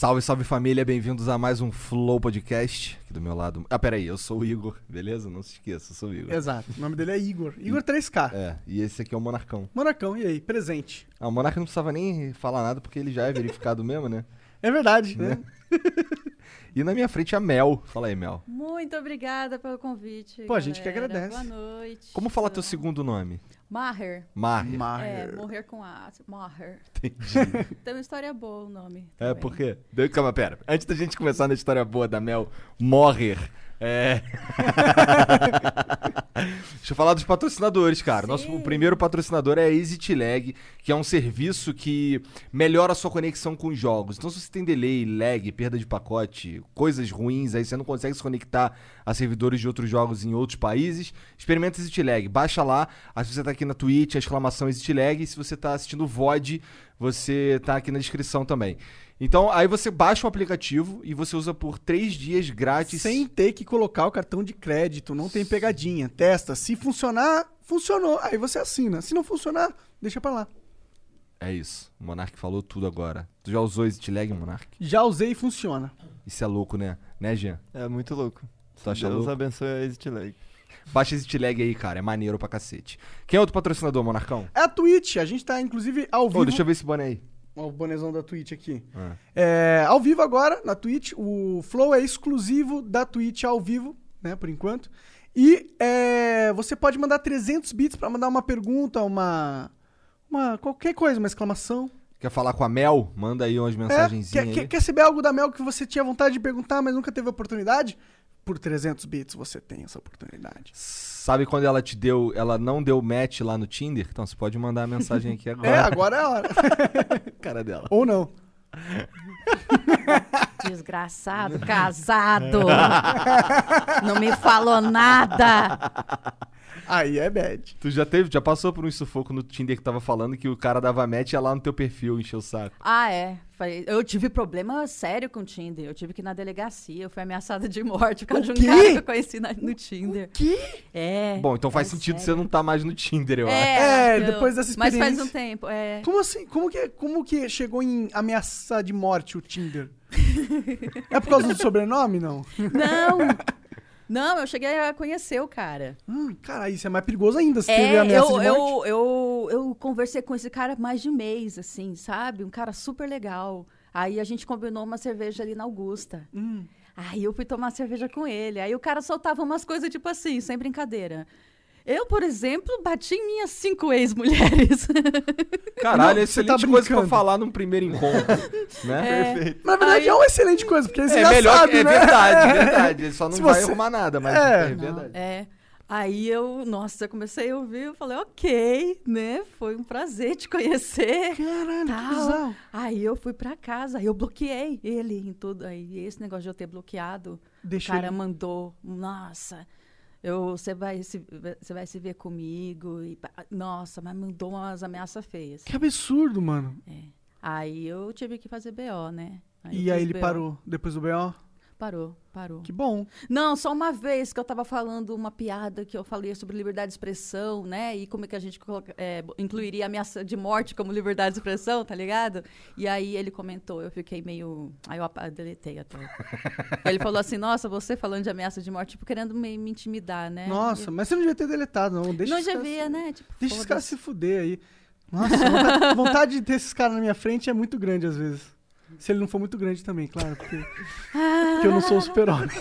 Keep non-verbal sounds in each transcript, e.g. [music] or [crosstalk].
Salve, salve família, bem-vindos a mais um Flow Podcast. Aqui do meu lado. Ah, peraí, eu sou o Igor, beleza? Não se esqueça, eu sou o Igor. Exato. O nome dele é Igor. Igor 3K. É, e esse aqui é o Monarcão. Monarcão, e aí? Presente. Ah, o Monarca não precisava nem falar nada porque ele já é verificado [laughs] mesmo, né? É verdade, né? [laughs] E na minha frente a Mel. Fala aí, Mel. Muito obrigada pelo convite. Pô, a gente que galera. agradece. Boa noite. Como fala teu segundo nome? Maher. Maher. É, Maher. morrer com A. Maher. Entendi. [laughs] Tem uma história boa o nome. É, também. por quê? Deu- Calma, pera. Antes da gente começar na história boa da Mel, Morrer. É. [laughs] Deixa eu falar dos patrocinadores, cara. Nosso Sim. o primeiro patrocinador é a EasyTlag, que é um serviço que melhora a sua conexão com os jogos. Então, se você tem delay, lag, perda de pacote, coisas ruins, aí você não consegue se conectar a servidores de outros jogos em outros países, experimenta EasyTlag. Baixa lá. Se você tá aqui na Twitch, a exclamação EasyTlag. E se você tá assistindo o VOD, você tá aqui na descrição também. Então, aí você baixa o aplicativo e você usa por três dias grátis. Sem ter que colocar o cartão de crédito, não tem pegadinha. Testa. Se funcionar, funcionou. Aí você assina. Se não funcionar, deixa pra lá. É isso. O Monark falou tudo agora. Tu já usou EasyTlag, Monark? Já usei e funciona. Isso é louco, né? Né, Jean? É muito louco. Tu acha Deus louco? abençoe a Exit Lag. Baixa EasyTlag aí, cara. É maneiro pra cacete. Quem é outro patrocinador, Monarcão? É a Twitch. A gente tá, inclusive, ao vivo. Ô, deixa eu ver esse boné aí. Ó, o bonezão da Twitch aqui. Ah. É, ao vivo agora, na Twitch. O Flow é exclusivo da Twitch ao vivo, né, por enquanto. E é, você pode mandar 300 bits pra mandar uma pergunta, uma... uma qualquer coisa, uma exclamação. Quer falar com a Mel? Manda aí umas É, mensagenzinhas quer, aí. quer, quer saber algo da Mel que você tinha vontade de perguntar, mas nunca teve oportunidade? Por 300 bits você tem essa oportunidade. Sabe quando ela te deu, ela não deu match lá no Tinder? Então você pode mandar a mensagem aqui [laughs] agora. É, agora é a hora. [laughs] cara dela. Ou não. [laughs] Desgraçado, casado. Não me falou nada. Aí é bad. Tu já teve, já passou por um sufoco no Tinder que tava falando que o cara dava match e ia lá no teu perfil encher o saco. Ah, é. Eu tive problema sério com o Tinder. Eu tive que ir na delegacia. Eu fui ameaçada de morte por causa de um quê? cara que eu conheci na- no Tinder. Que? É. Bom, então faz é sentido você sério. não tá mais no Tinder, eu acho. É, eu- depois dessa Mas faz experiência. um tempo, é. Como assim? Como que, como que chegou em ameaça de morte o Tinder? [laughs] é por causa do sobrenome, não? Não! Não, eu cheguei a conhecer o cara. Hum, cara, isso é mais perigoso ainda se teve É, ameaça eu, de morte. eu, eu, eu conversei com esse cara mais de um mês, assim, sabe? Um cara super legal. Aí a gente combinou uma cerveja ali na Augusta. Hum. Aí eu fui tomar cerveja com ele. Aí o cara soltava umas coisas tipo assim, sem brincadeira. Eu, por exemplo, bati em minhas cinco ex-mulheres. [laughs] Caralho, Não, é você tá excelente coisa pra falar num primeiro encontro, [laughs] né? Perfeito. Mas na verdade Aí- é uma excelente coisa, porque você É já melhor, sabe, que- é né? verdade, [laughs] é verdade. Ele só não Se vai você- arrumar nada, mas É. é, Não. verdade. É. Aí eu, nossa, eu comecei a ouvir, eu falei, ok, né? Foi um prazer te conhecer. Caralho, que Tal. bizarro. Aí eu fui pra casa, aí eu bloqueei ele em tudo. Aí esse negócio de eu ter bloqueado, Deixa o cara ele- mandou, nossa, eu, você vai se, você vai se ver comigo. E, nossa, mas mandou umas ameaças feias. Que absurdo, mano. Aí eu tive que fazer BO, né? eu e aí ele BO. parou depois do B.O.? Parou, parou. Que bom. Não, só uma vez que eu tava falando uma piada que eu falei sobre liberdade de expressão, né? E como é que a gente coloca- é, incluiria ameaça de morte como liberdade de expressão, tá ligado? E aí ele comentou, eu fiquei meio. Aí eu deletei até. ele falou assim: Nossa, você falando de ameaça de morte, tipo, querendo me, me intimidar, né? Nossa, E- mas você não devia ter deletado, não. Deixa não devia, se- né? Tipo, Deixa esses caras se fuder aí. Nossa, vontade, [laughs] vontade de ter esses caras na minha frente é muito grande às vezes. Se ele não for muito grande também, claro, porque, porque eu não sou o super-homem. [laughs]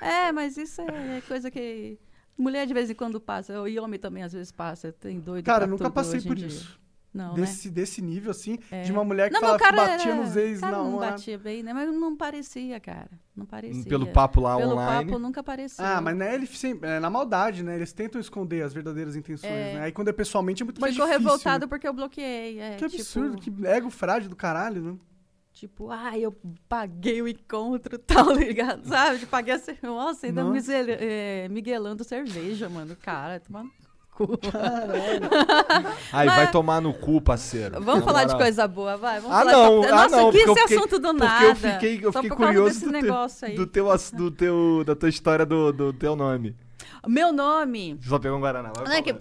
É, mas isso é coisa que. Mulher de vez em quando passa, e homem também às vezes passa. Tem doido. Cara, pra nunca tudo passei por dia. isso. Não, né? Desse, desse nível, assim, É. de uma mulher que Não, falava que batia era- nos ex cara na não hora. batia bem, né? Mas não parecia, cara. Não parecia. Pelo papo lá Pelo online. papo nunca parecia. Ah, mas né, ele sempre, é na maldade, né? Eles tentam esconder as verdadeiras intenções, É. né? Aí quando é pessoalmente é muito mais Ficou difícil. revoltado né? porque eu bloqueei. É, Que absurdo, tipo, que ego frágil do caralho, né? Tipo, ai, eu paguei o encontro [laughs] tal, ligado? Sabe? De paguei a cerveja. Nossa, ainda Nossa. misel- é, miguelando cerveja, mano. Cara, toma cu. [laughs] Aí, Mas- vai tomar no cu, parceiro. Vamos falar de coisa boa, vai. Vamos Ah, falar não, de... ah, Nossa, não, que porque eu esse fiquei- assunto do Porque nada. eu fiquei, eu fiquei curioso do teu, do, teu, do teu, da tua história do, do teu nome. Meu nome... Só pegou um Guaraná. Vai Não é que-.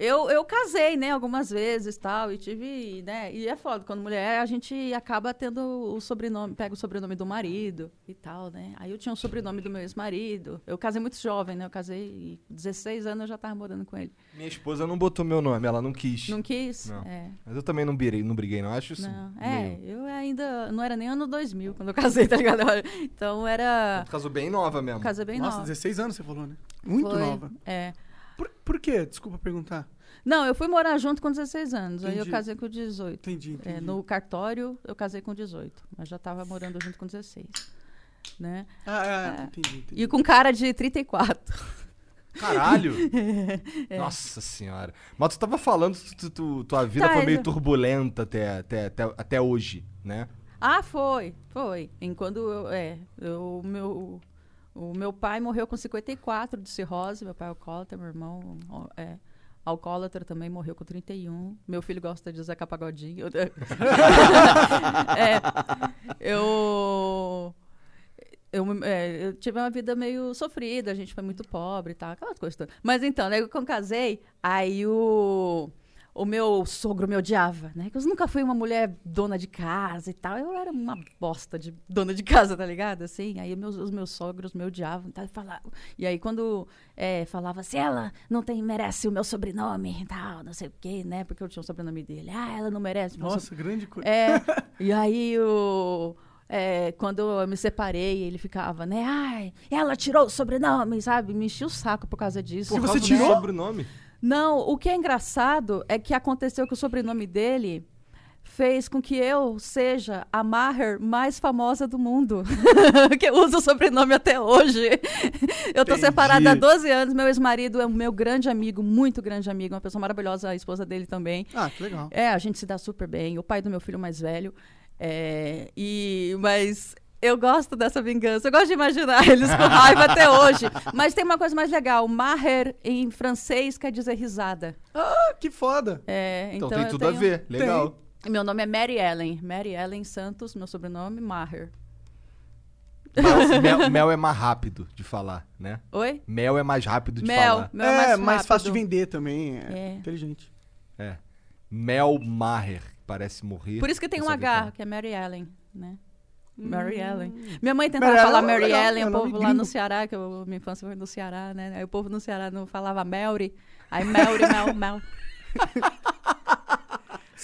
Eu, eu casei, né, algumas vezes tal, e tive, né, e é foda, quando mulher a gente acaba tendo o sobrenome, pega o sobrenome do marido e tal, né. Aí eu tinha o sobrenome do meu ex-marido, eu casei muito jovem, né, eu casei e 16 anos eu já tava morando com ele. Minha esposa não botou meu nome, ela não quis. Não quis? Não. É. Mas eu também não briguei, não briguei, não. Acho isso. Não, é, meio- eu ainda, não era nem ano 2000 quando eu casei, tá ligado? [laughs] Então era, Tu casou bem nova mesmo. casei bem Nossa, nova. 16 anos você falou, né? Muito Foi, nova. É. Por, por quê? Desculpa perguntar. Não, eu fui morar junto com 16 anos, aí eu Entendi. casei com 18. Entendi, entendi. É, no cartório, eu casei com 18, mas já tava morando junto com 16. Né? Ah, é, É. entendi, entendi. E com cara de 34. Caralho! [laughs] É. Nossa senhora. Mas tu tava falando que tu, tu- tua vida Tá, foi meio eu- turbulenta até, até, até, até hoje, né? Ah, foi, foi. Enquanto eu, é, eu, meu, o meu pai morreu com 54 de cirrose, meu pai é alcoólatra, meu irmão é alcoólatra também, morreu com 31. Meu filho gosta de Zeca Pagodinho. [laughs] é, eu, eu, é, eu tive uma vida meio sofrida, a gente foi muito pobre e tal, aquelas coisas todas. Mas então, né, quando eu casei, aí o o meu sogro me odiava, né? Que eu nunca fui uma mulher dona de casa e tal. Eu era uma bosta de dona de casa, tá ligado? Assim, aí meus, os meus sogros me odiavam. Tá? Falavam. E aí quando é, falava assim, ela não tem, merece o meu sobrenome e tal, não sei o quê, né? Porque eu tinha o sobrenome dele. Ah, ela não merece o meu Nossa, grande coisa. é, [laughs] e aí o. é, quando eu me separei, ele ficava, né? Ai, ela tirou o sobrenome, sabe? Me enchia o saco por causa disso. Por Por você tirou? sobrenome. Não, o que é engraçado é que aconteceu que o sobrenome dele fez com que eu seja a Maher mais famosa do mundo. [laughs] que eu uso o sobrenome até hoje. eu Entendi. separada há 12 anos. Meu ex-marido é um meu grande amigo, muito grande amigo, uma pessoa maravilhosa, a esposa dele também. Ah, que legal. É, a gente se dá super bem. O pai do meu filho mais velho. É, e, mas eu gosto dessa vingança. Eu gosto de imaginar [laughs] eles com raiva até hoje. Mas tem uma coisa mais legal. Maher, em francês, quer dizer risada. Ah, que foda. É, Então, então, tem tudo a tenho- ver. Legal. Meu nome é Mary Ellen. Mary Ellen Santos, meu sobrenome, Maher. Mas [laughs] mel, mel é mais rápido de falar, né? Oi? Mel é mais rápido de Mel. falar. Mel é, é mais, mais fácil de vender também. É, É. inteligente. É. Mel Maher, que parece morrer. Por isso que tem um H, falar. que é Mary Ellen, né? Mary Ellen. Minha mãe tentava Hum. Mary falar Ellen é Mary Ellen, é o povo lá no Ceará, que eu, minha infância foi no Ceará, né? Aí o povo no Ceará não falava Mary. Aí Mary, Mel, [laughs] Mel.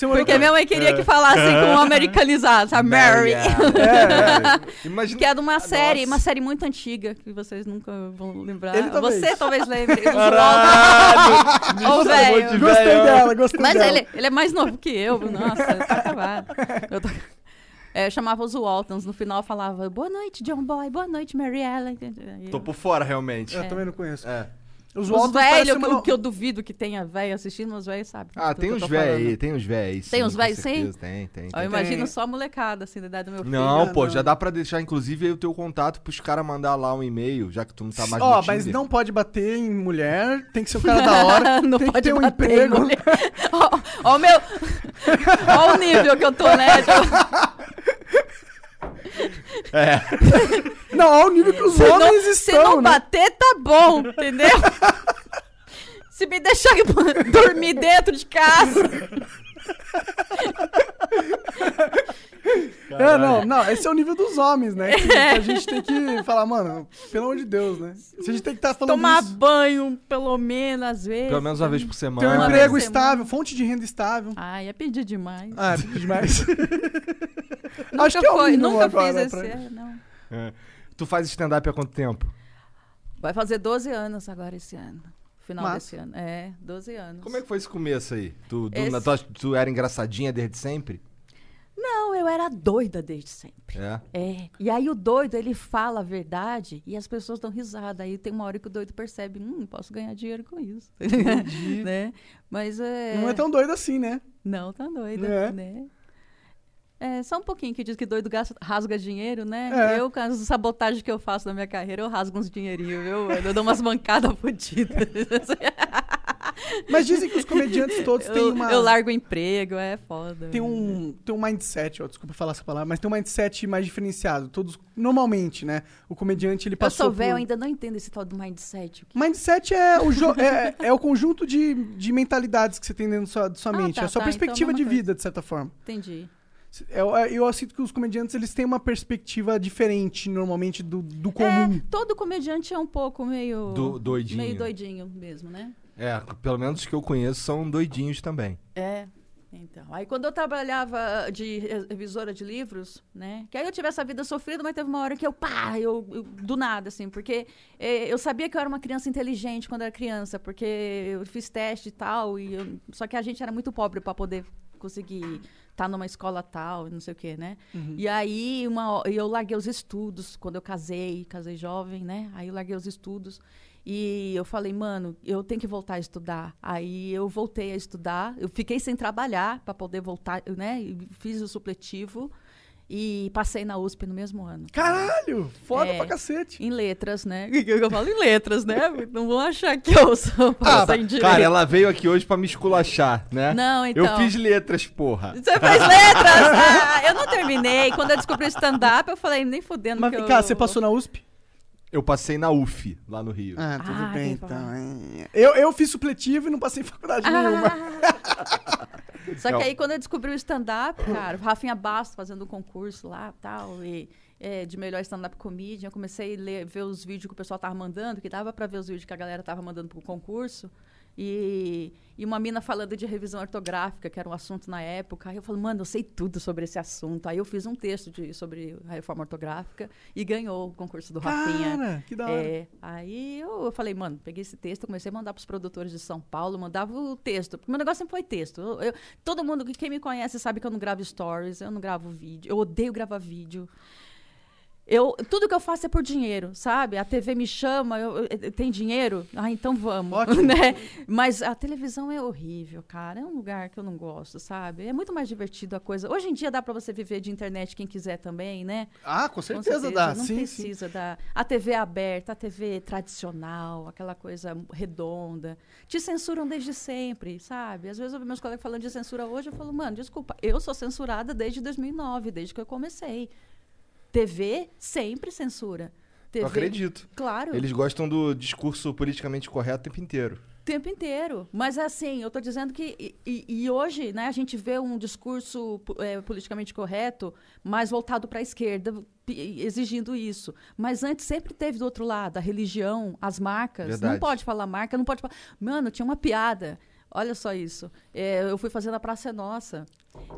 Porque minha mãe queria que falasse com um americanizado, sabe? Mary. [laughs] É, é. Imagina. Que é de uma série, Nossa. uma série muito antiga, que vocês nunca vão lembrar. Ele talvez. Você talvez lembre. Caralho! [laughs] Ô, chamou velho. Gostei dela, gostei Mas dela. ele, ele é mais novo que eu, nossa, tá acabado. Eu, tô- É, eu chamava os Waltons, no final eu falava, boa noite, John Boy, boa noite, Mary Ellen. E Tô eu- por fora, realmente. Eu também não conheço. É. Os Os Waltons velhos, que, uma- que eu duvido que tenha velho assistindo, os velhos sabem. Ah, tem que eu uns falando. aí, tem uns véi aí. Tem uns véi, sim? certeza, Tem, tem, Eu tem. imagino Tem. só a molecada, assim, da idade do meu filho. Não, Ah, pô, não. já dá pra deixar, inclusive, aí o teu contato pros caras mandar lá um e-mail, já que tu não tá mais Ó, no mas não pode bater em mulher, tem que ser o cara da hora, [laughs] não tem que pode ter um emprego. [laughs] Ó, o meu... [laughs] ó o nível que eu tô, né? Tipo, É. [laughs] Não, ao nível que os Se não, homens se estão, não né? bater, tá bom, entendeu? [laughs] se me deixar [laughs] dormir dentro de casa. [laughs] É, não, não, esse é o nível dos homens, né? Que, que a gente tem que [laughs] falar, mano, pelo amor de Deus, né? Se a gente tem que estar falando Tomar isso, banho, pelo menos, às vezes. Pelo menos uma vez por ter semana. um Uma emprego estável, fonte de renda estável. Ai, é pedir demais. Ah, é demais. [laughs] nunca acho que é o foi, nunca agora fiz esse. pra- é, não. É. Tu faz stand-up há quanto tempo? Vai fazer 12 anos agora esse ano. Final Massa. desse ano. É, 12 anos. Como é que foi esse começo aí? Tu, tu, Esse- tu, tu era engraçadinha desde sempre? Não, eu era doida desde sempre. É. É. E aí o doido, ele fala a verdade e as pessoas dão risada. Aí tem uma hora que o doido percebe, hum, posso ganhar dinheiro com isso. [laughs] né? Mas é. Não é tão doido assim, né? Não, tá doida, É. né? É, só um pouquinho que diz que doido gasta- rasga dinheiro, né? É. Eu, com as sabotagens que eu faço na minha carreira, eu rasgo uns dinheirinhos, viu? Eu dou umas mancadas [laughs] fodidas. [laughs] Mas dizem que os comediantes todos têm Eu, uma. eu largo o emprego, é foda. Tem um, tem um mindset, ó, desculpa falar essa palavra, mas tem um mindset mais diferenciado. Todos, normalmente, né? O comediante, ele Eu passou sou velho, por... ainda não entendo esse tal do mindset. Que- Mindset é o, jo- é, é o conjunto de, de mentalidades que você tem dentro da sua, da sua Ah, mente. tá, é a sua tá, então perspectiva é uma de coisa. vida, de certa forma. Entendi. Eu, eu sinto que os comediantes, eles têm uma perspectiva diferente, normalmente, do, do comum. É, todo comediante é um pouco meio. Do- doidinho. Meio doidinho mesmo, né? É, pelo menos os que eu conheço são doidinhos também. É. Então, aí quando eu trabalhava de re- revisora de livros, né? Que aí eu tive essa vida sofrida, mas teve uma hora que eu, pá, eu, eu- do nada, assim, porque eh, eu sabia que eu era uma criança inteligente quando era criança, porque eu fiz teste e tal, e eu- só que a gente era muito pobre para poder conseguir estar numa escola tal, e não sei o quê, né? E aí uma, eu larguei os estudos quando eu casei, casei jovem, né? Aí eu larguei os estudos. E eu falei, mano, eu tenho que voltar a estudar. Aí eu voltei a estudar. Eu fiquei sem trabalhar para poder voltar, né? Fiz o supletivo e passei na USP no mesmo ano. Caralho! Foda É. pra cacete. Em letras, né? [laughs] Eu falo em letras, né? Não vão achar que eu sou Ah, cara, ela veio aqui hoje pra me esculachar, né? Não, então. Eu fiz letras, porra. Você fez letras? Ah, eu não terminei. Quando eu descobri o stand-up, eu falei, nem fudendo. Mas que vem eu... cá, você passou na USP? Eu passei na UF, lá no Rio. Ah, tudo Ah, bem, então. Eu, eu fiz supletivo e não passei em faculdade nenhuma. Só que aí, quando eu descobri o stand-up, cara, o Rafinha Bastos fazendo um concurso lá tal, e é, de melhor stand-up comedian, eu comecei a ler, ver os vídeos que o pessoal tava mandando, que dava pra ver os vídeos que a galera tava mandando pro concurso. E, e uma mina falando de revisão ortográfica, que era um assunto na época. Aí eu falei, mano, eu sei tudo sobre esse assunto. Aí eu fiz um texto de, sobre a reforma ortográfica e ganhou o concurso do Rafinha. Cara, que da hora. É, aí eu, eu falei, mano, peguei esse texto, comecei a mandar pros produtores de São Paulo, mandava o texto. Porque meu negócio sempre foi texto. Eu- eu- todo mundo, quem me conhece sabe que eu não gravo stories, eu não gravo vídeo, eu odeio gravar vídeo. Eu, tudo que eu faço é por dinheiro, sabe? A TV me chama, eu, eu- eu- tem dinheiro? Ah, então vamos, [laughs] Ótimo. né? Mas a televisão é horrível, cara. É um lugar que eu não gosto, sabe? É muito mais divertido a coisa. Hoje em dia dá pra você viver de internet quem quiser também, né? Ah, com Com certeza, dá. Não sim, sim. precisa da. A TV aberta, a TV tradicional, aquela coisa redonda. Te censuram desde sempre, sabe? Às vezes eu vejo meus colegas falando de censura hoje, eu falo, mano, desculpa, eu sou censurada desde 2009, desde que eu comecei. TV sempre censura. TV, Eu acredito. Claro. Eles gostam do discurso politicamente correto o tempo inteiro. O tempo inteiro. Mas é assim, eu estou dizendo que. E, e- hoje, né, a gente vê um discurso é, politicamente correto mais voltado para a esquerda, exigindo isso. Mas antes sempre teve do outro lado, a religião, as marcas. Não Verdade. pode falar marca, não pode falar. Mano, tinha uma piada. Olha só isso. É, eu fui fazendo a Praça é Nossa.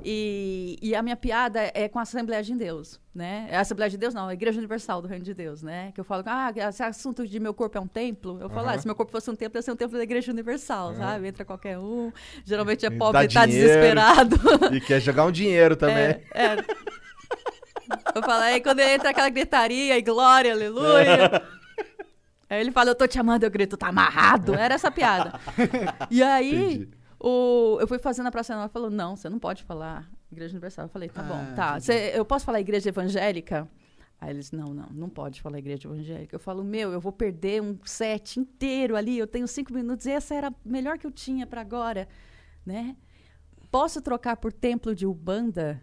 E, e a minha piada é com a Assembleia de Deus, né? É a Assembleia de Deus, não, a Igreja Universal do Reino de Deus, né? Que eu falo, ah, esse assunto de meu corpo é um templo. Eu falo, ah, se meu corpo fosse um templo, ia ser um templo da Igreja Universal, sabe? Entra qualquer um. Geralmente é pobre e tá dinheiro. desesperado. [laughs] E quer jogar um dinheiro também. É, é. Eu falo, aí quando entra aquela gritaria e glória, aleluia. Aí ele fala, eu tô te amando, eu grito, tá amarrado. Era essa piada. [laughs] E aí, Entendi. o, eu fui fazendo a Praça Nova, falou, não, você não pode falar Igreja Universal. Eu falei, tá bom, Ah, tá. entendi. Cê- eu posso falar Igreja Evangélica? Aí eles, não, não, não pode falar Igreja Evangélica. Eu falo, meu, eu vou perder um set inteiro ali, eu tenho cinco minutos, e essa era a melhor que eu tinha pra agora, né? Posso trocar por templo de Ubanda?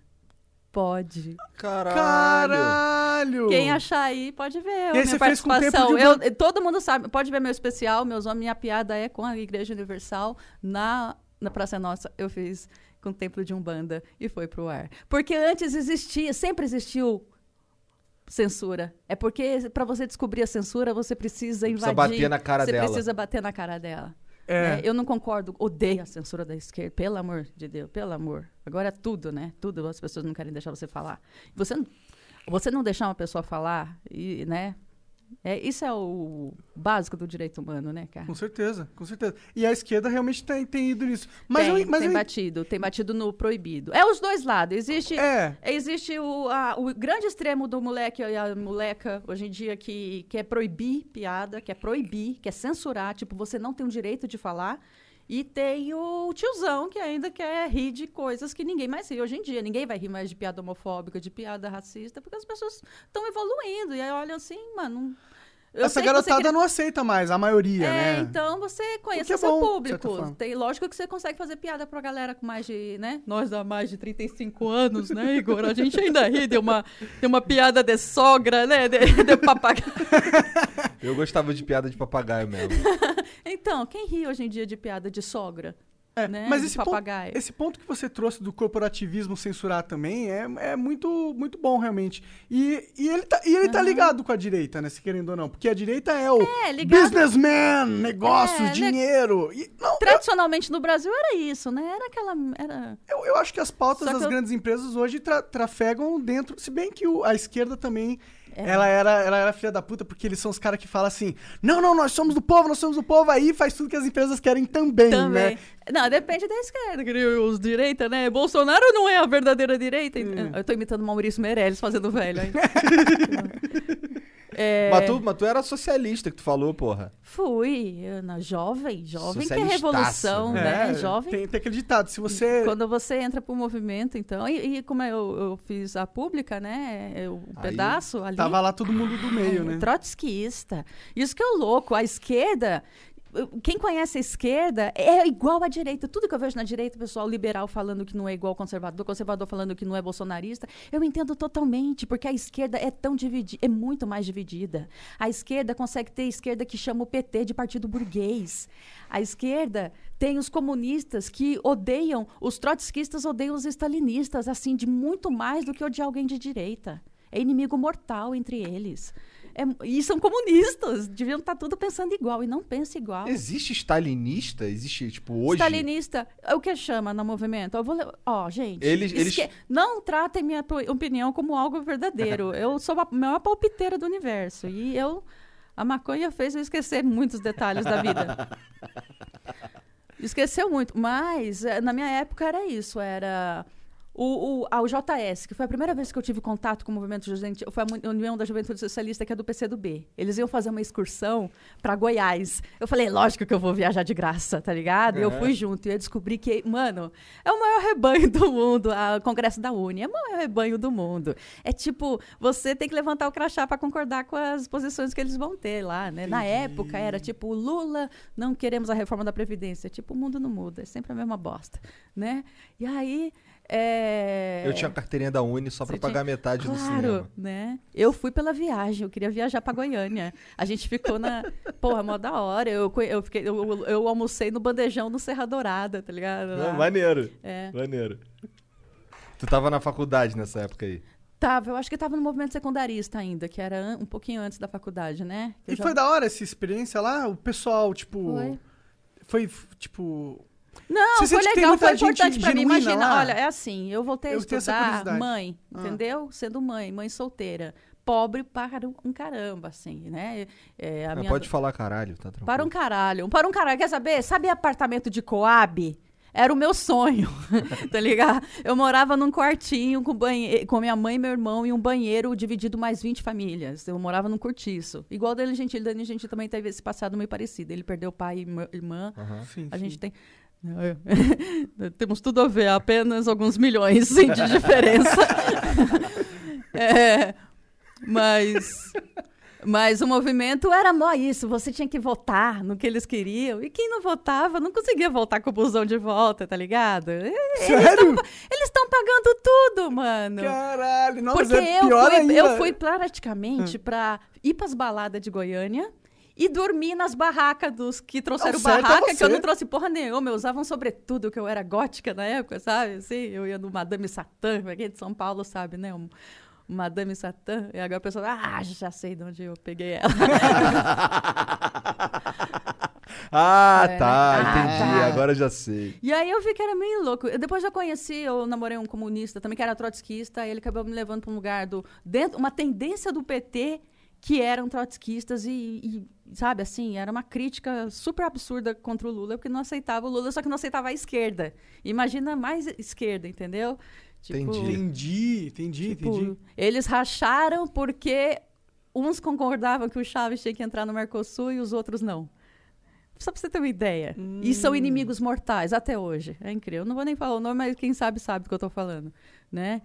Pode. Caralho. Caralho! Quem achar aí pode ver a aí minha você fez com o tempo participação. de Eu, todo mundo sabe, pode ver meu especial, meus homens, minha piada é com a Igreja Universal na, na Praça Nossa. Eu fiz com o Templo de Umbanda e foi pro ar. Porque antes existia, sempre existiu censura. É porque para você descobrir a censura, você precisa invadir. bater na cara você dela. precisa bater na cara dela. É. né? Eu não concordo, odeio a censura da esquerda, pelo amor de Deus, pelo amor. Agora é tudo, né? Tudo as pessoas não querem deixar você falar. Você você não deixar uma pessoa falar, e, né? É, isso é o básico do direito humano, né, cara? Com certeza, com certeza. E a esquerda realmente tem, tem ido nisso. Mas tem, eu, mas tem eu, batido, tem batido no proibido. É os dois lados. Existe, É. existe o, a- o grande extremo do moleque e a moleca hoje em dia que quer proibir piada, quer proibir, quer censurar, tipo, você não tem o direito de falar. E tem o tiozão que ainda quer rir de coisas que ninguém mais ri hoje em dia. Ninguém vai rir mais de piada homofóbica, de piada racista, porque as pessoas estão evoluindo. E aí olham assim, mano. Eu Essa garotada queria- não aceita mais, a maioria, É, né? então você conhece que é seu bom, público. Tem, lógico que você consegue fazer piada pra galera com mais de, né? Nós há mais de 35 anos, né, Igor? A gente ainda ri de uma, de uma piada de sogra, né? De, de papagaio. Eu gostava de piada de papagaio mesmo. [laughs] Então, quem ri hoje em dia de piada de sogra? É, né? mas de esse ponto, papagaio. esse ponto que você trouxe do corporativismo censurar também é, é muito, muito bom, realmente. E, e ele, tá, e ele tá ligado com a direita, né? Se querendo ou não. Porque a direita é o É, ligado- businessman, negócios, É, né? dinheiro. E, não, eu, Tradicionalmente no Brasil era isso, né? Era aquela. Era... eu, eu acho que as pautas Só que das eu- grandes empresas hoje tra- trafegam dentro. Se bem que o- a esquerda também. É. Ela, era, ela era filha da puta, porque eles são os caras que falam assim: não, não, nós somos do povo, nós somos do povo, aí faz tudo que as empresas querem também, Também. né? Não, depende da esquerda, os direita, né? Bolsonaro não é a verdadeira direita. Eu tô imitando o Maurício Meirelles fazendo velho aí. [laughs] [laughs] É, Mas, tu, mas tu era socialista que tu falou, porra. Fui, eu, na jovem, jovem que é revolução, né? É, Jovem. Tem, tem aquele ditado: se você. Quando você entra pro movimento, então, e, e como eu, eu fiz a pública, né? O Aí pedaço ali. Tava lá todo mundo do meio, né? Trotskista. Isso que é o louco. A esquerda. Quem conhece a esquerda é igual à direita. Tudo que eu vejo na direita, pessoal liberal falando que não é igual ao conservador, conservador falando que não é bolsonarista, eu entendo totalmente, porque a esquerda é tão dividida, é muito mais dividida. A esquerda consegue ter esquerda que chama o PT de partido burguês. A esquerda tem os comunistas que odeiam, os trotskistas odeiam os stalinistas, assim, de muito mais do que odiar alguém de direita. É inimigo mortal entre eles. É- e são comunistas. Deviam estar tudo pensando igual e não pensa igual. Existe stalinista? Existe, tipo, hoje? Stalinista, é o que chama no movimento? Eu vou Ó, gente. Eles- esque- eles- Não tratem minha opinião como algo verdadeiro. [laughs] eu sou a maior palpiteira do universo. E eu. A maconha fez eu esquecer muitos detalhes da vida. [laughs] Esqueceu muito. Mas, eh, na minha época, era isso. Era. O, o, ah, o JS, que foi a primeira vez que eu tive contato com o movimento juvenil, foi a União da Juventude Socialista, que é do PCdoB. Eles iam fazer uma excursão para Goiás. Eu falei, lógico que eu vou viajar de graça, tá ligado? E eu fui junto. E eu descobri que, mano, é o maior rebanho do mundo, a Congresso da Uni. É o maior rebanho do mundo. É tipo, você tem que levantar o crachá para concordar com as posições que eles vão ter lá, né? Na época era tipo, Lula, não queremos a reforma da Previdência. Tipo, o mundo não muda, é sempre a mesma bosta, né? E aí. É... Eu tinha a carteirinha da Uni só pra Você pagar tinha- metade do Claro, cinema. né? Eu fui pela viagem, eu queria viajar pra Goiânia. A gente ficou na. Porra, mó da hora. Eu, eu, fiquei, eu, eu- almocei no bandejão no Serra Dourada, tá ligado? Não, maneiro. É. Maneiro. Tu tava na faculdade nessa época aí. Tava, eu acho que tava no movimento secundarista ainda, que era um pouquinho antes da faculdade, né? Eu E já- foi da hora essa experiência lá? O pessoal, tipo. Foi. Foi, tipo. Não, Você foi legal, muita foi gente importante pra mim. genuína Imagina, lá? olha, é assim, eu voltei a Eu essa estudar mãe, Ah. entendeu? Sendo mãe, mãe solteira. Pobre para um caramba, assim, né? É, a Não, minha pode falar caralho, tá tranquilo. Para um caralho. Para um caralho. Quer saber? Sabe apartamento de Coab? Era o meu sonho, [laughs] tá ligado? Eu morava num quartinho com, banhe... com minha mãe e meu irmão e um banheiro dividido mais 20 famílias. Eu morava num cortiço. Igual o Dani Gentili. Dani Gentili também teve esse passado meio parecido. Ele perdeu pai e irmã-. Aham. Sim, A sim. gente tem... [laughs] Temos tudo a ver, apenas alguns milhões sim, de diferença. [laughs] É, mas, mas o movimento era mó isso, você tinha que votar no que eles queriam. E quem não votava não conseguia voltar com o busão de volta, tá ligado? Sério? Eles estão pagando tudo, mano. Caralho, mas Porque é eu pior fui, ainda. eu fui praticamente pra ir pras baladas de Goiânia e dormir nas barracas dos que trouxeram Não, é barraca, que eu não trouxe porra nenhuma. Eu usava um sobretudo, que eu era gótica na época, sabe? Assim, eu ia no Madame Satã, é de São Paulo sabe, né? Um, um Madame Satã. E agora a pessoa, ah, já sei de onde eu peguei ela. [laughs] Ah, É, tá, né? entendi. Ah, tá. Agora já sei. E aí eu vi que era meio louco. Eu depois já conheci, eu namorei um comunista também, que era trotskista, e ele acabou me levando para um lugar do. dentro Uma tendência do PT que eram trotskistas e, e, sabe, assim, era uma crítica super absurda contra o Lula, porque não aceitava o Lula, só que não aceitava a esquerda. Imagina mais esquerda, entendeu? Tipo, Entendi. Entendi, entendi, Tipo, entendi. eles racharam porque uns concordavam que o Chaves tinha que entrar no Mercosul e os outros não. Só pra você ter uma ideia. E Hum. são inimigos mortais até hoje. É incrível. Eu não vou nem falar o nome, mas quem sabe sabe do que eu tô falando, né?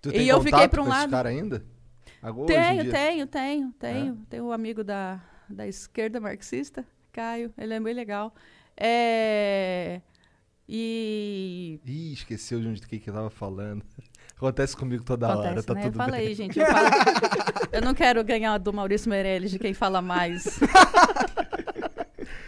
Tu E tem eu fiquei pra um lado- caras ainda? Agora, hoje em Tenho, tenho, tenho, tenho. Tenho um amigo da, da esquerda marxista, Caio. Ele é bem legal. É... E. Ih, esqueceu de onde que que eu tava falando. [laughs] Acontece comigo toda hora, Acontece, tá né? tudo eu falei, bem. gente. Eu, falo- [laughs] eu não quero ganhar do Maurício Meirelles de quem fala mais. [laughs]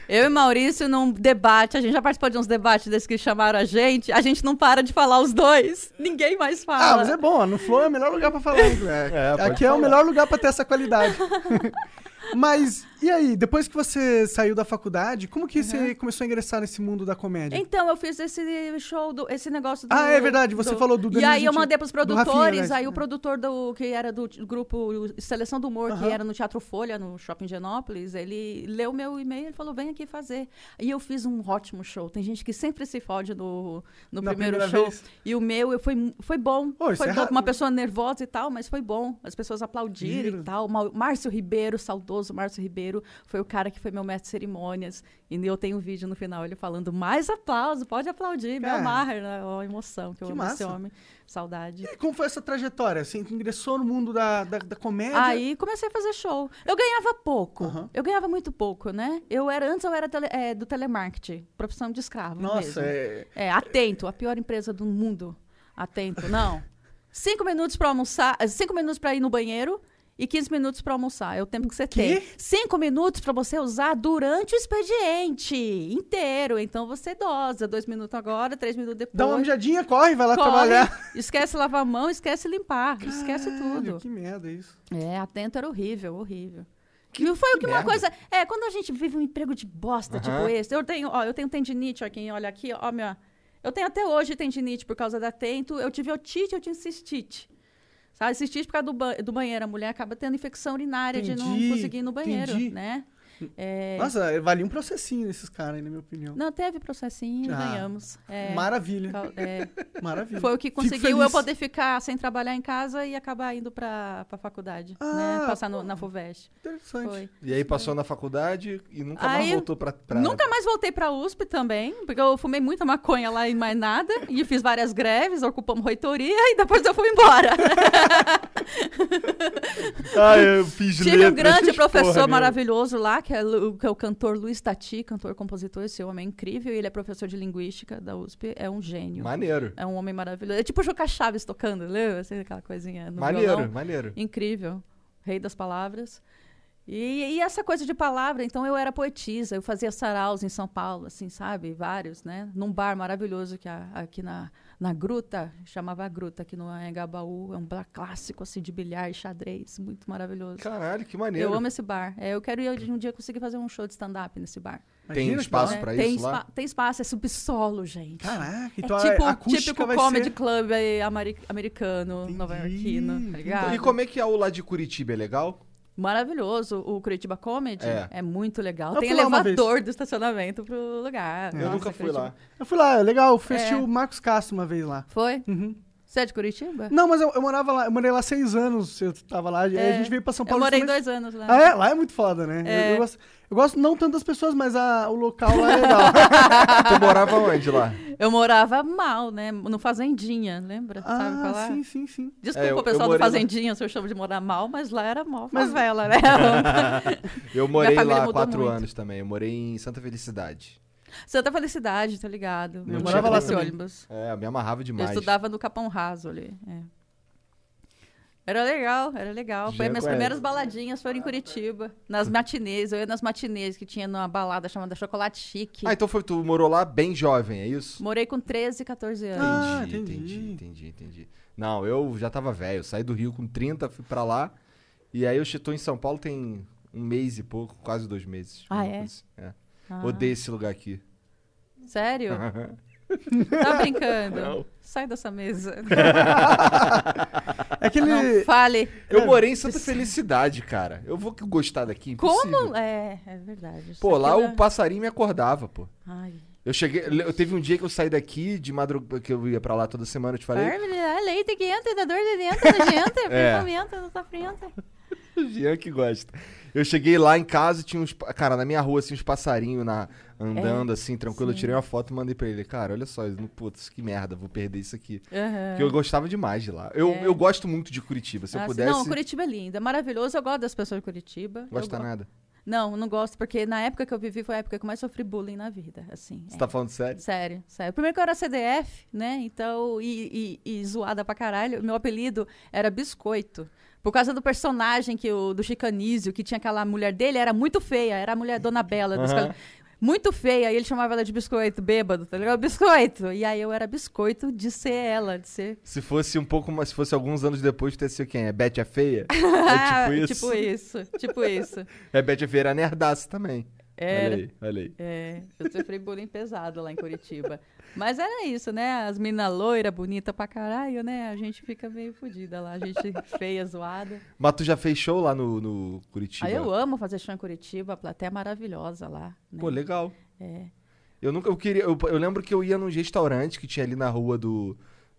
Eu e Maurício num debate, a gente já participou de uns debates desses que chamaram a gente, a gente não para de falar os dois. Ninguém mais Ah, fala. mas é bom, no Flow é o melhor lugar pra falar. É, Aqui é o falar. melhor lugar pra ter essa qualidade. mas, e aí, depois que você saiu da faculdade, como que você começou a ingressar nesse mundo da comédia? Então, eu fiz esse show, do, esse negócio do... Ah, é verdade, você falou do E aí eu 2020, mandei pros do Rafinha, produtores, né? aí o produtor do que era do grupo Seleção do Humor, que Aham. era no Teatro Folha, no Shopping Genópolis, ele leu meu e-mail e falou, vem aqui fazer. E eu fiz um ótimo show. Tem gente que sempre se fode no, no Na primeiro show. vez. E o meu eu- foi, foi bom. Foi é bom pra uma pessoa nervosa e tal, mas foi bom. As pessoas aplaudiram Viram. e tal. Márcio Ribeiro, saudoso Márcio Ribeiro, foi o cara que foi meu mestre de cerimônias. E eu tenho um vídeo no final ele falando, mais aplauso, pode aplaudir, Cara. amarra, né? Ó, a emoção que eu Que amo esse massa. homem. Saudade. E Como foi essa trajetória? Você ingressou no mundo da, da, da comédia? Aí comecei a fazer show. Eu ganhava pouco. Aham. Eu ganhava muito pouco, né? Eu era antes eu era tele- é, do telemarketing, profissão de escravo. Nossa, mesmo. é... É, atento, a pior empresa do mundo. Atento, não. [laughs] Cinco minutos pra almoçar, cinco minutos pra ir no banheiro e 15 minutos pra almoçar. É o tempo que você tem. Cinco minutos pra você usar durante o expediente inteiro. Então você dosa. Dois minutos agora, três minutos depois. Dá uma mijadinha, corre, vai lá corre, trabalhar. [laughs] Esquece lavar a mão, esquece limpar. esquece Caralho, tudo. Que merda isso. É, atento era horrível, horrível. e foi o que uma merda. coisa. É, quando a gente vive um emprego de bosta, tipo esse. Eu tenho, ó, eu tenho tendinite, ó, quem olha aqui, ó, minha. Eu tenho até hoje tendinite por causa da Atento. Eu tive otite, eu tinha cistite. Sabe, cistite por causa do, ba- do banheiro. A mulher acaba tendo infecção urinária de Entendi, não conseguir ir no banheiro, entendi. né? É, Nossa, valia um processinho nesses caras na minha opinião. Não, teve processinho, Ah, ganhamos. É, Maravilha. é, [laughs] Maravilha. foi o que conseguiu eu poder ficar sem trabalhar em casa e acabar indo pra, pra faculdade, né? Ah, Passar no- na FUVEST. Interessante. Foi. E aí passou na faculdade e nunca mais Aí, voltou pra, pra... Nunca mais voltei pra USP também, porque eu fumei muita maconha lá e mais nada. E fiz várias greves, ocupamos reitoria e depois eu fui embora. [laughs] Ah, eu fiz Tive um grande professor maravilhoso lá, que é, Lu- que é o cantor Luiz Tati, cantor-compositor. Esse homem é incrível e ele é professor de linguística da USP. É um gênio. Maneiro. É um homem maravilhoso. É tipo o Juca Chaves tocando, lembra? Assim, aquela coisinha no Maneiro, violão. maneiro. Incrível. Rei das palavras. E, e essa coisa de palavra, então eu era poetisa, eu fazia saraus em São Paulo, assim, sabe? Vários, né? Num bar maravilhoso que há aqui na, na Gruta, chamava a Gruta, aqui no Anhangabaú. É um bar clássico, assim, de bilhar e xadrez, muito maravilhoso. Caralho, que maneiro. Eu amo esse bar. É, eu quero ir um dia conseguir fazer um show de stand-up nesse bar. Tem Imagina espaço pra tem, isso lá? tem espaço, é subsolo, gente. Caraca, É então tipo a típico vai comedy ser... club aí, ameri- americano, nova-iorquino, tá ligado? E como é que é o lá de Curitiba? É legal? Maravilhoso. O Curitiba Comedy É. é, muito legal. Eu Tem elevador do estacionamento pro lugar. Eu Nossa, nunca fui Curitiba. lá. Eu fui lá, é legal, eu É. o Marcos Castro uma vez lá. Foi? Uhum. Você é de Curitiba? Não, mas eu, eu morava lá, eu morei lá seis anos, eu tava lá, aí a É. gente veio pra São Eu Paulo. morei justamente- dois anos lá. Ah, é? Lá é muito foda, né? Eu- É. Eu, gosto, eu gosto não tanto das pessoas, mas a, o local lá é legal. [laughs] tu morava onde lá? Eu morava mal, né? No Fazendinha, lembra? Sabe ah, falar? sim, sim, sim. Desculpa É, eu- o eu pessoal do morei lá. Fazendinha se eu chamo de morar mal, mas lá era mal Mas- favela, né? [laughs] Eu morei lá quatro muito. anos também. Eu morei em Santa Felicidade. Santa Felicidade, tá ligado? Eu Eu morava lá nesse ônibus. É, eu me amarrava demais. Eu estudava no Capão Raso ali. é. Era legal, era legal. Foi Já minhas conhece. primeiras baladinhas foram em Curitiba. Nas matinês. Eu ia nas matinês que tinha numa balada chamada Chocolate Chique. Ah, então foi, tu morou lá bem jovem, é isso? Morei com 13, 14 anos. Ah, entendi, entendi. entendi, entendi. Não, eu já tava velho. Saí do Rio com 30, fui pra lá. E aí eu estou em São Paulo tem um mês e pouco, quase dois meses. Ah, é? assim. É. Ah, Odeio esse lugar aqui. Sério? [laughs] Tá brincando? Não. Sai dessa mesa. [laughs] É que ele. Não fale. Eu morei em Santa Felicidade, cara. Eu vou gostar daqui, impossível. Como? É, é verdade. Isso Pô, lá aqui o passarinho me acordava, pô. é- Ai. Eu cheguei. Eu teve um dia que eu saí daqui de madrugada, que eu ia pra lá toda semana, eu te falei. Ah, leite que entra, dá dor de dentro, nojenta, É. pensamento, [laughs] não tá frente. O Jean que gosta. Eu cheguei lá em casa e tinha uns. Cara, na minha rua, assim, uns passarinhos na, andando, assim, tranquilo. Eu sim. tirei uma foto e mandei pra ele. Cara, olha só, eu não- putz, que merda, vou perder isso aqui. Aham. Porque eu gostava demais de lá. Eu, É. eu gosto muito de Curitiba. Se eu Ah, sim. pudesse. Não, Curitiba é lindo, é maravilhoso. Eu gosto das pessoas de Curitiba. Eu Gosta go- nada. Não, não gosto, porque na época que eu vivi foi a época que eu mais sofri bullying na vida, assim. Você é. tá falando sério? Sério, sério. Primeiro que eu era CDF, né? Então, e, e- e zoada pra caralho. Meu apelido era Biscoito. Por causa do personagem que o, do Chicanísio, que tinha aquela mulher dele, era muito feia. Era a mulher Dona Bela. cal- Muito feia. E ele chamava ela de Biscoito, bêbado, tá ligado? Biscoito. E aí eu era Biscoito de ser ela, de ser... Se fosse um pouco mais. Se fosse alguns anos depois, teria sido quem? É Beth a Feia? [laughs] é tipo isso. tipo isso, tipo [laughs] isso. É Beth a Feia era nerdaça também. Era. Olha aí, olha aí. É, eu sofri bullying pesado lá em Curitiba. Mas era isso, né? As minas loira, bonita pra caralho, né? A gente fica meio fodida lá. A gente [laughs] feia, zoada. Mas tu já fez show lá no, no Curitiba? Aí eu amo fazer show em Curitiba, a plateia é maravilhosa lá. Né? Pô, legal. É. Eu nunca. Eu, queria, eu, eu lembro que eu ia num restaurante que tinha ali na rua do.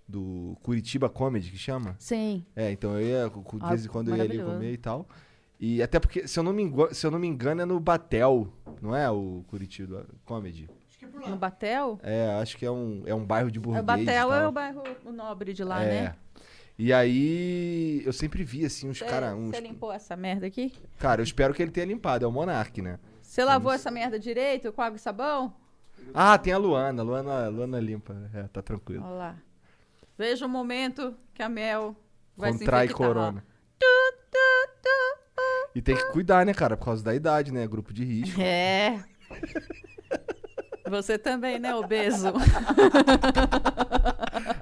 Do Curitiba Comedy, que chama? Sim. É, então eu ia, de Ah, vez em quando eu ia ali comer e tal. E até porque, se eu não me engano, se eu não me engano é no Batel, não é o Curitiba Comedy? No Batel? É, acho que é um, é um bairro de É, burguês. o Batel é o bairro o nobre de lá, É. né? E aí, eu sempre vi, assim, uns Você caras... Uns... você limpou essa merda aqui? Cara, eu espero que ele tenha limpado, é o Monark, né? Você lavou essa merda direito com água e sabão? Ah, tem a Luana, a Luana, Luana limpa, é, tá tranquilo. Olha lá. Veja o momento que a Mel vai Contrai se infectar. corona. E tem que cuidar, né, cara, por causa da idade, né, grupo de risco. É. Você também, né, obeso? [laughs]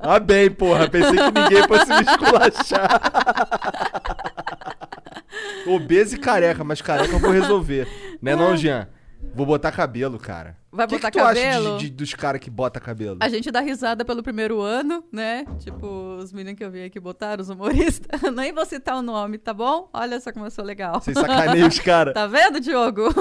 Ah, bem, porra, pensei que ninguém fosse me esculachar. [laughs] Obeso e careca, mas careca eu vou resolver. Né não, Jean? Vou botar cabelo, cara. Vai que, botar que tu acha cabelo? de- de- dos caras que bota cabelo? A gente dá risada pelo primeiro ano, né? Tipo, os meninos que eu vi aqui botaram, os humoristas. [laughs] Nem vou citar o nome, tá bom? Olha só como eu sou legal. Vocês sacaneiam os [laughs] caras. Tá vendo, Diogo? [laughs]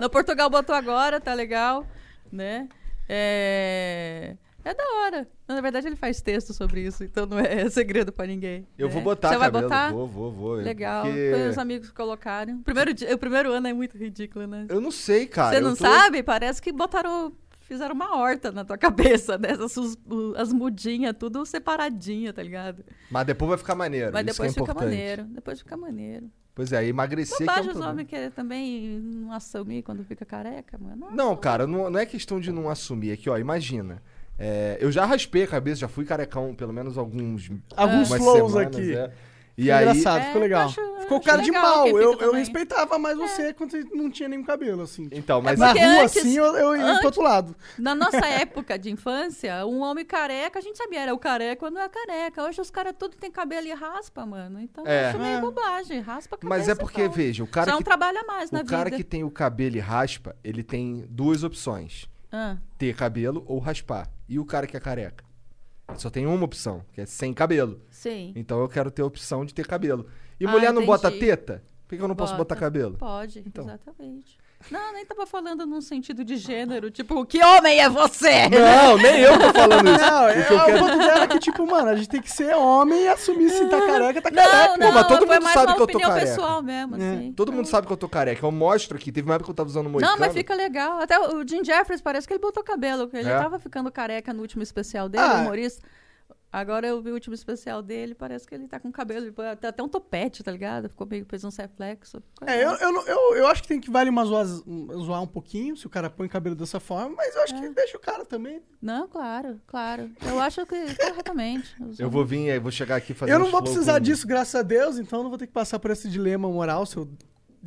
no Portugal botou agora, tá legal, né? É... é da hora. Na verdade, ele faz texto sobre isso, então não é [laughs] segredo pra ninguém. Eu né? vou botar Você vai cabelo. botar? Vou, vou, vou. Legal. Porque... Foi os amigos que colocaram. O primeiro, dia- o primeiro ano é muito ridículo, né? Eu não sei, cara. Você não tô- sabe? Parece que botaram. Fizeram uma horta na tua [laughs] cabeça, né? As, as mudinhas, tudo separadinha, tá ligado? Mas depois vai ficar maneiro. Mas isso depois que é fica importante. maneiro. Depois fica maneiro. Pois é, emagrecer que é um Bobagem os homens querem também não assumir quando fica careca, mano. Nossa. Não, cara, não, não é questão de não assumir. É que, ó, imagina. É, eu já raspei a cabeça, já fui carecão pelo menos alguns. Alguns flows semanas, aqui. é. E aí. engraçado, É, ficou legal. eu acho- ficou cara de legal mal. Eu, eu também. respeitava mais você quando você não tinha nenhum cabelo, assim. Então, mas. Na rua, antes- assim, eu, eu ia pro outro lado. Na nossa [laughs] época de infância, um homem careca, a gente sabia, era o careca ou não é careca. Hoje os caras tudo tem cabelo e raspa, mano. Então É. eu acho meio É. bobagem. Raspa a cabeça. Mas é porque, então. veja, o Só cara é um que. trabalho a mais na O cara vida. que tem o cabelo e raspa, ele tem duas opções: Ah, ter cabelo ou raspar. E o cara que é careca? Ele só tem uma opção, que é sem cabelo. sim. Então eu quero ter a opção de ter cabelo. E Ah, mulher não bota teta? Por que eu não posso Bota. botar cabelo? Pode, Então. exatamente. Não, nem tava falando num sentido de gênero, tipo, que homem é você? Não, nem eu tô falando isso. Não, O é, que eu o quero- ponto dela é que, tipo, mano, a gente tem que ser homem e assumir se tá careca, tá Não, careca. não, mas todo foi mundo mais sabe uma que eu tô opinião careca. pessoal mesmo, É. assim. Todo mundo sabe que eu tô careca. Eu mostro aqui. Teve uma época que eu tava usando moicano. Não, mas fica legal. Até o Jim Jeffries parece que ele botou cabelo. Ele É? tava ficando careca no último especial dele, Ah. o humorista. Agora eu vi o último especial dele, parece que ele tá com cabelo, tá até um topete, tá ligado? Ficou meio, fez um reflexo. É, eu, eu, eu, eu acho que tem que vale uma zoar, zoar um pouquinho, se o cara põe cabelo dessa forma, mas eu acho É. que deixa o cara também. Não, claro, claro. Eu acho que corretamente. [laughs] Eu vou vir, eu vou chegar aqui fazer eu não vou precisar com- disso, graças a Deus, então eu não vou ter que passar por esse dilema moral se eu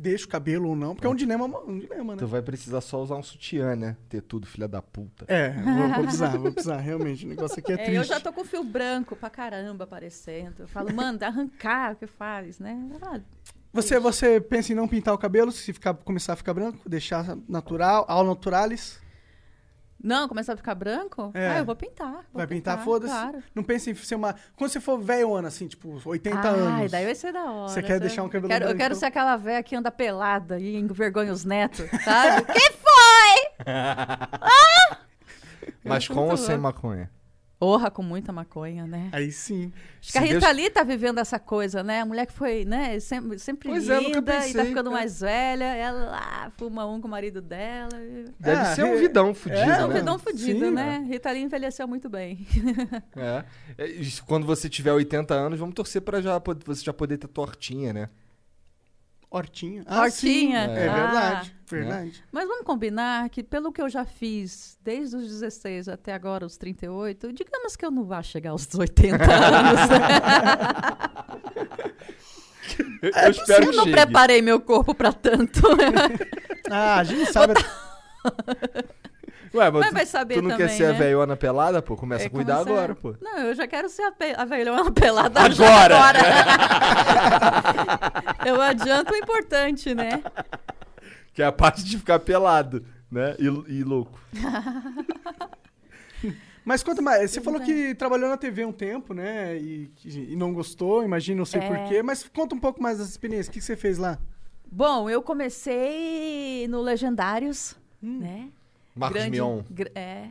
deixo o cabelo ou não, porque é um dilema, um dilema, né? Tu vai precisar só usar um sutiã, né? Ter tudo, filha da puta. É, vou, vou precisar, vou precisar, realmente. O negócio aqui é, É, triste. eu já tô com o fio branco pra caramba aparecendo. Eu falo, manda arrancar o que faz, né? Ah, Você, você pensa em não pintar o cabelo se ficar, começar a ficar branco? Deixar natural, ao naturalis? Não, começar a ficar branco? É. Ah, eu vou pintar. vou Vai pintar, foda-se? Claro. Não pensa em ser uma... Quando você for velhona, assim, tipo, 80 Ai, anos. daí vai ser da hora. Você quer deixar um cabelo eu quero, Eu branco, quero então? ser aquela velha que anda pelada e envergonha os netos, sabe? [laughs] que foi? [laughs] Mas acho com ou sem maconha? Orra com muita maconha, né? Aí sim. Acho que a Rita Deus- Lee tá vivendo essa coisa, né? A mulher que foi, né, sempre, sempre Pois é, linda nunca e tá ficando é. mais velha. Ela lá fuma um com o marido dela. e- Deve Ah, ser um é- vidão fudido, é, É um né? vidão fudido, Sim, né? Rita Lee envelheceu muito bem. É. É, Quando você tiver 80 anos, vamos torcer pra já, você já poder ter tortinha, né? Hortinha. Hortinha. sim. É, Ah. verdade. Verdade. Mas vamos combinar que, pelo que eu já fiz, desde os 16 até agora, os 38, digamos que eu não vá chegar aos 80 [laughs] anos. né? Eu, eu espero eu que não chegue. preparei meu corpo pra tanto. [laughs] Ah, a gente sabe. Ué, mas Mas tu, vai saber tu não quer também, ser a né? velhona pelada, pô? Começa É, a cuidar agora, pô. Não, eu já quero ser a, pe- a velhona [laughs] pelada já Agora! [laughs] eu adianto o importante, né? Que é a parte de ficar pelado, né? E, e louco. [laughs] Mas conta mais, você falou que trabalhou na TV um tempo, né? E, e não gostou, imagino, não sei É. porquê. Mas conta um pouco mais dessa experiência. O que que você fez lá? Bom, eu comecei no Legendários, né? Marcos Grande- Mion. gr- É.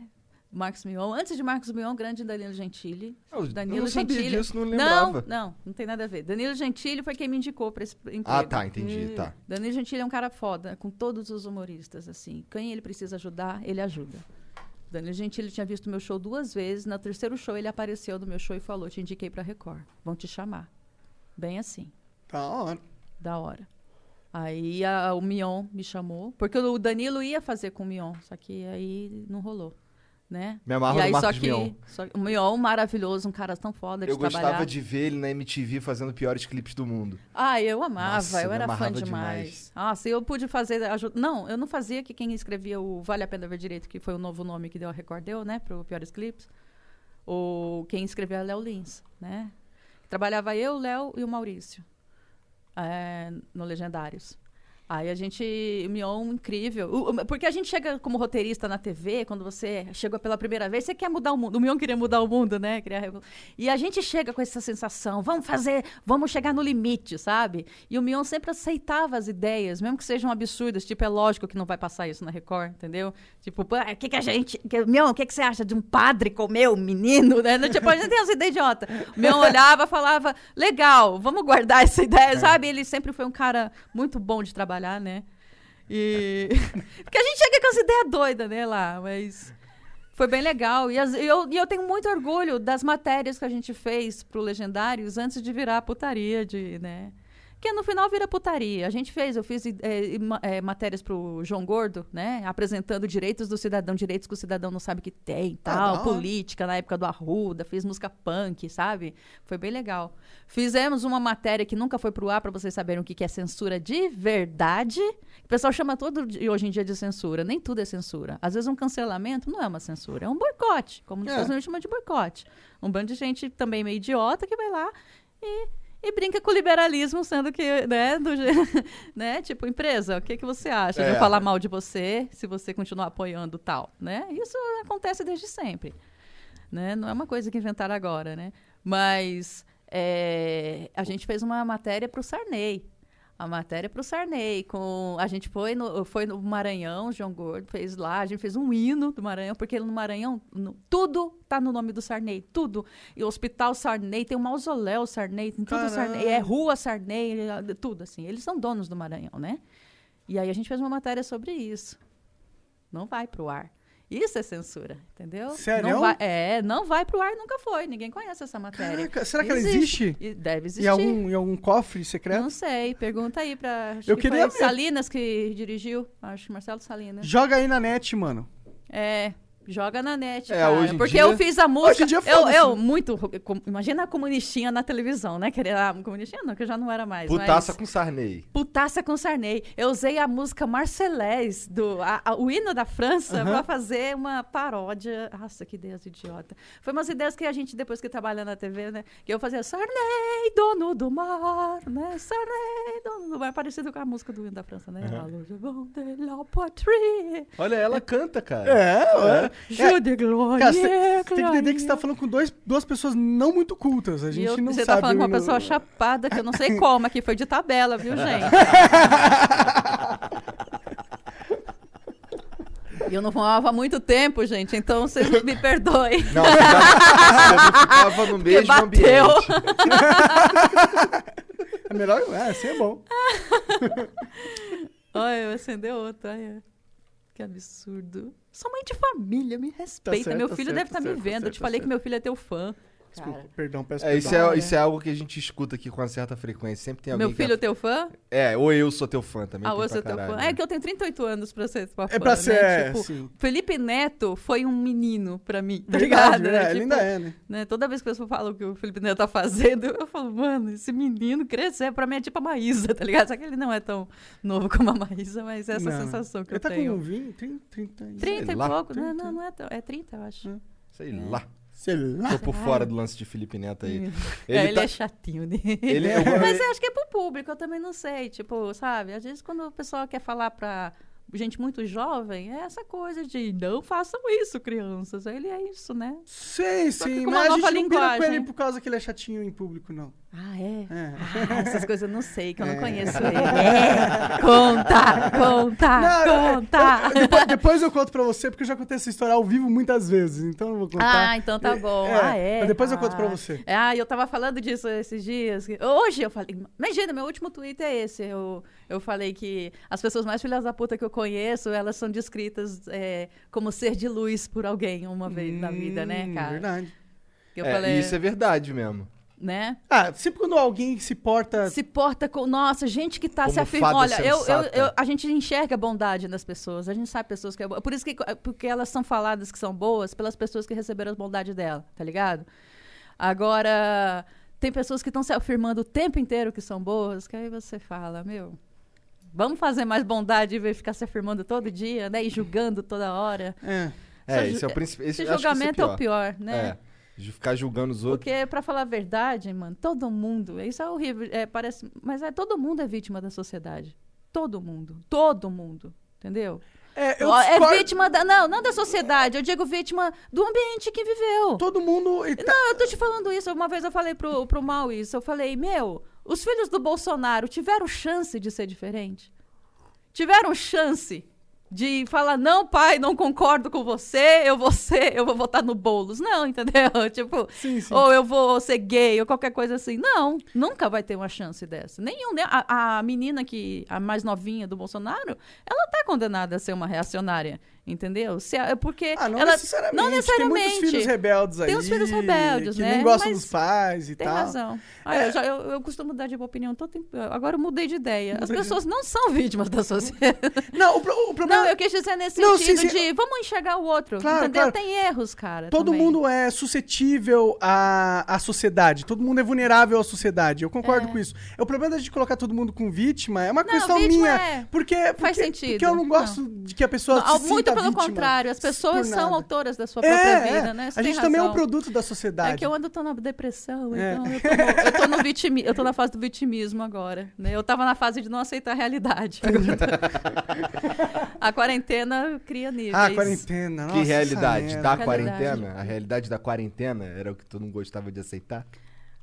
Marcos Mion. Antes de Marcos Mion, grande Danilo Gentili. Eu Danilo não sabia Gentili. disso, não Não, lembrava. não, não tem nada a ver. Danilo Gentili foi quem me indicou pra esse emprego. Ah, tá, entendi, Hum. tá. Danilo Gentili é um cara foda, com todos os humoristas, assim. Quem ele precisa ajudar, ele ajuda. Danilo Gentili tinha visto meu show duas vezes. No terceiro show, ele apareceu no meu show e falou: Te indiquei pra Record. Vão te chamar. Bem assim. Da hora. Da hora. Aí a- o Mion me chamou, porque o Danilo ia fazer com o Mion, só que aí não rolou, né? Me amarro e aí no só que Mion. só o Mion maravilhoso, um cara tão foda de Eu gostava trabalhar. de ver ele na MTV fazendo piores clipes do mundo. Ah, eu amava, Nossa, eu era fã demais. demais. Nossa, eu pude fazer. Não, eu não fazia que quem escrevia o Vale a Pena Ver Direito, que foi o novo nome que deu a Record, deu, né, pro Piores Clipes. Ou quem escrevia é Léo Lins, né? Trabalhava eu, o Léo e o Maurício é, no Legendários. Aí a gente, o Mion, incrível. Porque a gente chega como roteirista na TV, quando você chega pela primeira vez, você quer mudar o mundo. O Mion queria mudar o mundo, né? E a gente chega com essa sensação, vamos fazer, vamos chegar no limite, sabe? E o Mion sempre aceitava as ideias, mesmo que sejam absurdas. Tipo, é lógico que não vai passar isso na Record, entendeu? Tipo, o que, que a gente. Que, Mion, o que, que você acha de um padre comer um menino, né? Tipo, a gente tem essa ideia idiota. O Mion olhava falava, legal, vamos guardar essa ideia, sabe? Ele sempre foi um cara muito bom de trabalhar, né? E. [laughs] Porque a gente chega com as ideias doidas, né, lá, mas. Foi bem legal. E, as- e eu, e eu tenho muito orgulho das matérias que a gente fez pro Legendários antes de virar putaria, de, né? Que no final vira putaria. A gente fez, eu fiz ma- eh, matérias pro João Gordo, né? Apresentando direitos do cidadão, direitos que o cidadão não sabe que tem, Ah, da tal, hora. política na época do Arruda, fiz música punk, sabe? Foi bem legal. Fizemos uma matéria que nunca foi pro ar para vocês saberem o que que é censura de verdade. O pessoal chama todo de- hoje em dia de censura. Nem tudo é censura. Às vezes um cancelamento não é uma censura, é um boicote, como os É. Estados Unidos chamam de boicote. Um bando de gente também meio idiota que vai lá e, e brinca com o liberalismo, sendo que, né, do, [laughs] né, tipo, empresa, o que, que você acha? De É. eu falar mal de você se você continuar apoiando tal, né? Isso acontece desde sempre né? Não é uma coisa que inventaram agora, né? Mas é, a gente fez uma matéria para o Sarney. A matéria para o Sarney. Com, a gente foi no, foi no Maranhão, o João Gordo fez lá, a gente fez um hino do Maranhão, porque no Maranhão no- tudo tá no nome do Sarney, tudo. E o Hospital Sarney, tem o mausoléu Sarney, tem tudo. Sarney, é rua Sarney, é, tudo assim. Eles são donos do Maranhão, né? E aí a gente fez uma matéria sobre isso. Não vai pro ar. Isso é censura, entendeu? Sério? Não vai, é, não vai pro ar, nunca foi. Ninguém conhece essa matéria. Caraca, será que ela existe? Deve existir. Em algum, em algum cofre secreto? Não sei, pergunta aí pra. Eu que queria. Salinas que dirigiu. Acho que Marcelo Salinas. Joga aí na net, mano. É. Joga na net, É, cara. hoje em porque dia- eu fiz a música. Hoje em dia, eu, eu, muito. Imagina a comunistinha na televisão, né? Querer a comunistinha, não, que eu já não era mais. Putaça mas... com Sarney. Putaça com Sarney. Eu usei a música Marcelés, do, a- a- o hino da França, Aham. pra fazer uma paródia. Nossa, que ideias idiota. Foi umas ideias que a gente, depois que trabalha na TV, né? Que eu fazia Sarney, dono do mar, né? Sarney, dono do mar. Parecido com a música do hino da França, né? Olha, ela canta, cara. É, ué. Je de gloire. Cara, você tem que entender que você tá falando com dois, duas pessoas não muito cultas. A gente eu- não você sabe. tá falando com uma no- pessoa chapada, que eu não sei como, aqui foi de tabela, viu, [laughs] gente? E eu não fumava há muito tempo, gente, então vocês me perdoem. [laughs] Não, você, já, você não ficava no mesmo bateu. ambiente. [laughs] É melhor. É, assim é bom. Olha, acendeu outro. Olha. Que absurdo. Sou mãe de família, me respeita. certo, meu tá filho certo, deve estar tá me certo, tá vendo. Eu certo, te tá falei que certo. meu filho é teu fã. Desculpa, perdão, peço É, isso, perdão. é, isso é algo que a gente escuta aqui com uma certa frequência. Sempre tem alguém Meu filho é teu fã? É, ou eu sou teu fã também. Ah, eu sou teu caralho, fã. né? É que eu tenho 38 anos pra ser tua fã. É pra ser, né? é, Tipo, sim. Felipe Neto foi um menino pra mim. Tá ligado? é, Né? ele Tipo, ainda é, né? né, Toda vez que a pessoa fala o que o Felipe Neto tá fazendo, eu falo, mano, esse menino crescer pra mim é tipo a Maísa, tá ligado? Só que ele não é tão novo como a Maísa, mas é essa Não. sensação que Ele eu tá tenho. com 20, 30, 30 anos. 30 e lá. pouco, né? 30. Não, não é tão. É 30, eu acho. Sei lá. Sei lá. Tô por fora do lance de Felipe Neto aí. [laughs] Ele, Ele é, ele tá- é chatinho, né? Ele é [laughs] Mas eu acho que é pro público, eu também não sei. Tipo, sabe? Às vezes quando o pessoal quer falar pra gente muito jovem, é essa coisa de não façam isso, crianças. Ele é isso, né? Só que sim, mas a gente não pira com linguagem. ele por causa que ele é chatinho em público, não. Ah, é? É. Ah, essas coisas eu não sei, que eu não É. conheço [laughs] ele. É. Conta, conta, Não, conta. eu- depois, depois eu conto pra você, porque eu já contei essa história ao vivo muitas vezes, então eu não vou contar. Ah, então tá bom. É, ah, é. mas depois eu conto pra Ah. você. Ah, eu tava falando disso esses dias. Hoje eu falei. Imagina, meu último tweet é esse. Eu, eu falei que as pessoas mais filhas da puta que eu conheço, elas são descritas é, como ser de luz por alguém uma vez na vida, né, Hum, cara? Verdade. Eu É, falei, Isso é verdade mesmo. Né? Ah, sempre quando alguém se porta. Se porta com. Nossa, gente que tá Como se afirmando. Olha, eu, eu, eu- a gente enxerga a bondade nas pessoas. A gente sabe pessoas que. é Por isso que. Porque elas são faladas que são boas pelas pessoas que receberam a bondade dela, tá ligado? Agora, tem pessoas que estão se afirmando o tempo inteiro que são boas, que aí você fala, meu. Vamos fazer mais bondade em vez de ficar se afirmando todo dia, né? E julgando toda hora. É. É, Esse esse é o principal. Esse julgamento é o pior, né? É. De ficar julgando os outros. Porque, pra falar a verdade, mano, todo mundo. Isso é horrível. É, parece, mas é todo mundo é vítima da sociedade. Todo mundo. Todo mundo. Entendeu? É, eu é discordo- vítima da. Não, não da sociedade. Eu digo vítima do ambiente que viveu. Todo mundo. tá- Não, eu tô te falando isso. Uma vez eu falei pro, pro Mal isso. Eu falei, meu, os filhos do Bolsonaro tiveram chance de ser diferente? Tiveram chance de falar, não, pai, não concordo com você, eu vou ser, eu vou votar no Boulos. Não, [laughs] entendeu? Tipo, Sim, sim. ou eu vou ser gay, ou qualquer coisa assim. Não, nunca vai ter uma chance dessa. Nenhum. né? A, a menina que, a mais novinha do Bolsonaro, ela tá condenada a ser uma reacionária. Entendeu? Se, porque Ah, não ela, necessariamente. Não necessariamente. Tem muitos filhos rebeldes aí. Tem os filhos rebeldes, que né? nem gostam Mas dos pais e Tem tal. razão. Ah, É. eu, já- eu- eu costumo mudar de opinião todo tempo. Agora eu mudei de ideia. As pessoas não são vítimas da sociedade. [laughs] Não, o, o problema Não, eu quis dizer nesse Não, sim, sentido sim. de vamos enxergar o outro. Claro, entendeu? claro. Tem erros, cara. Todo também. mundo é suscetível à, à sociedade. Todo mundo é vulnerável à sociedade. Eu concordo É. com isso. O problema de colocar todo mundo com vítima é uma Não, questão minha. é- Porque, porque, faz sentido. Porque eu não gosto de que a pessoa Não, se sinta pelo vítima contrário, as pessoas são autoras da sua É, própria é. vida, né? Você A gente também é um produto da sociedade. É que eu ando tô na depressão, É. então eu tô, no, eu tô no vitimi, eu tô na fase do vitimismo agora, né? Eu tava na fase de não aceitar a realidade. [laughs] A quarentena cria níveis. Ah, quarentena. Nossa, que realidade? Da quarentena? A realidade da quarentena era o que tu não gostava de aceitar?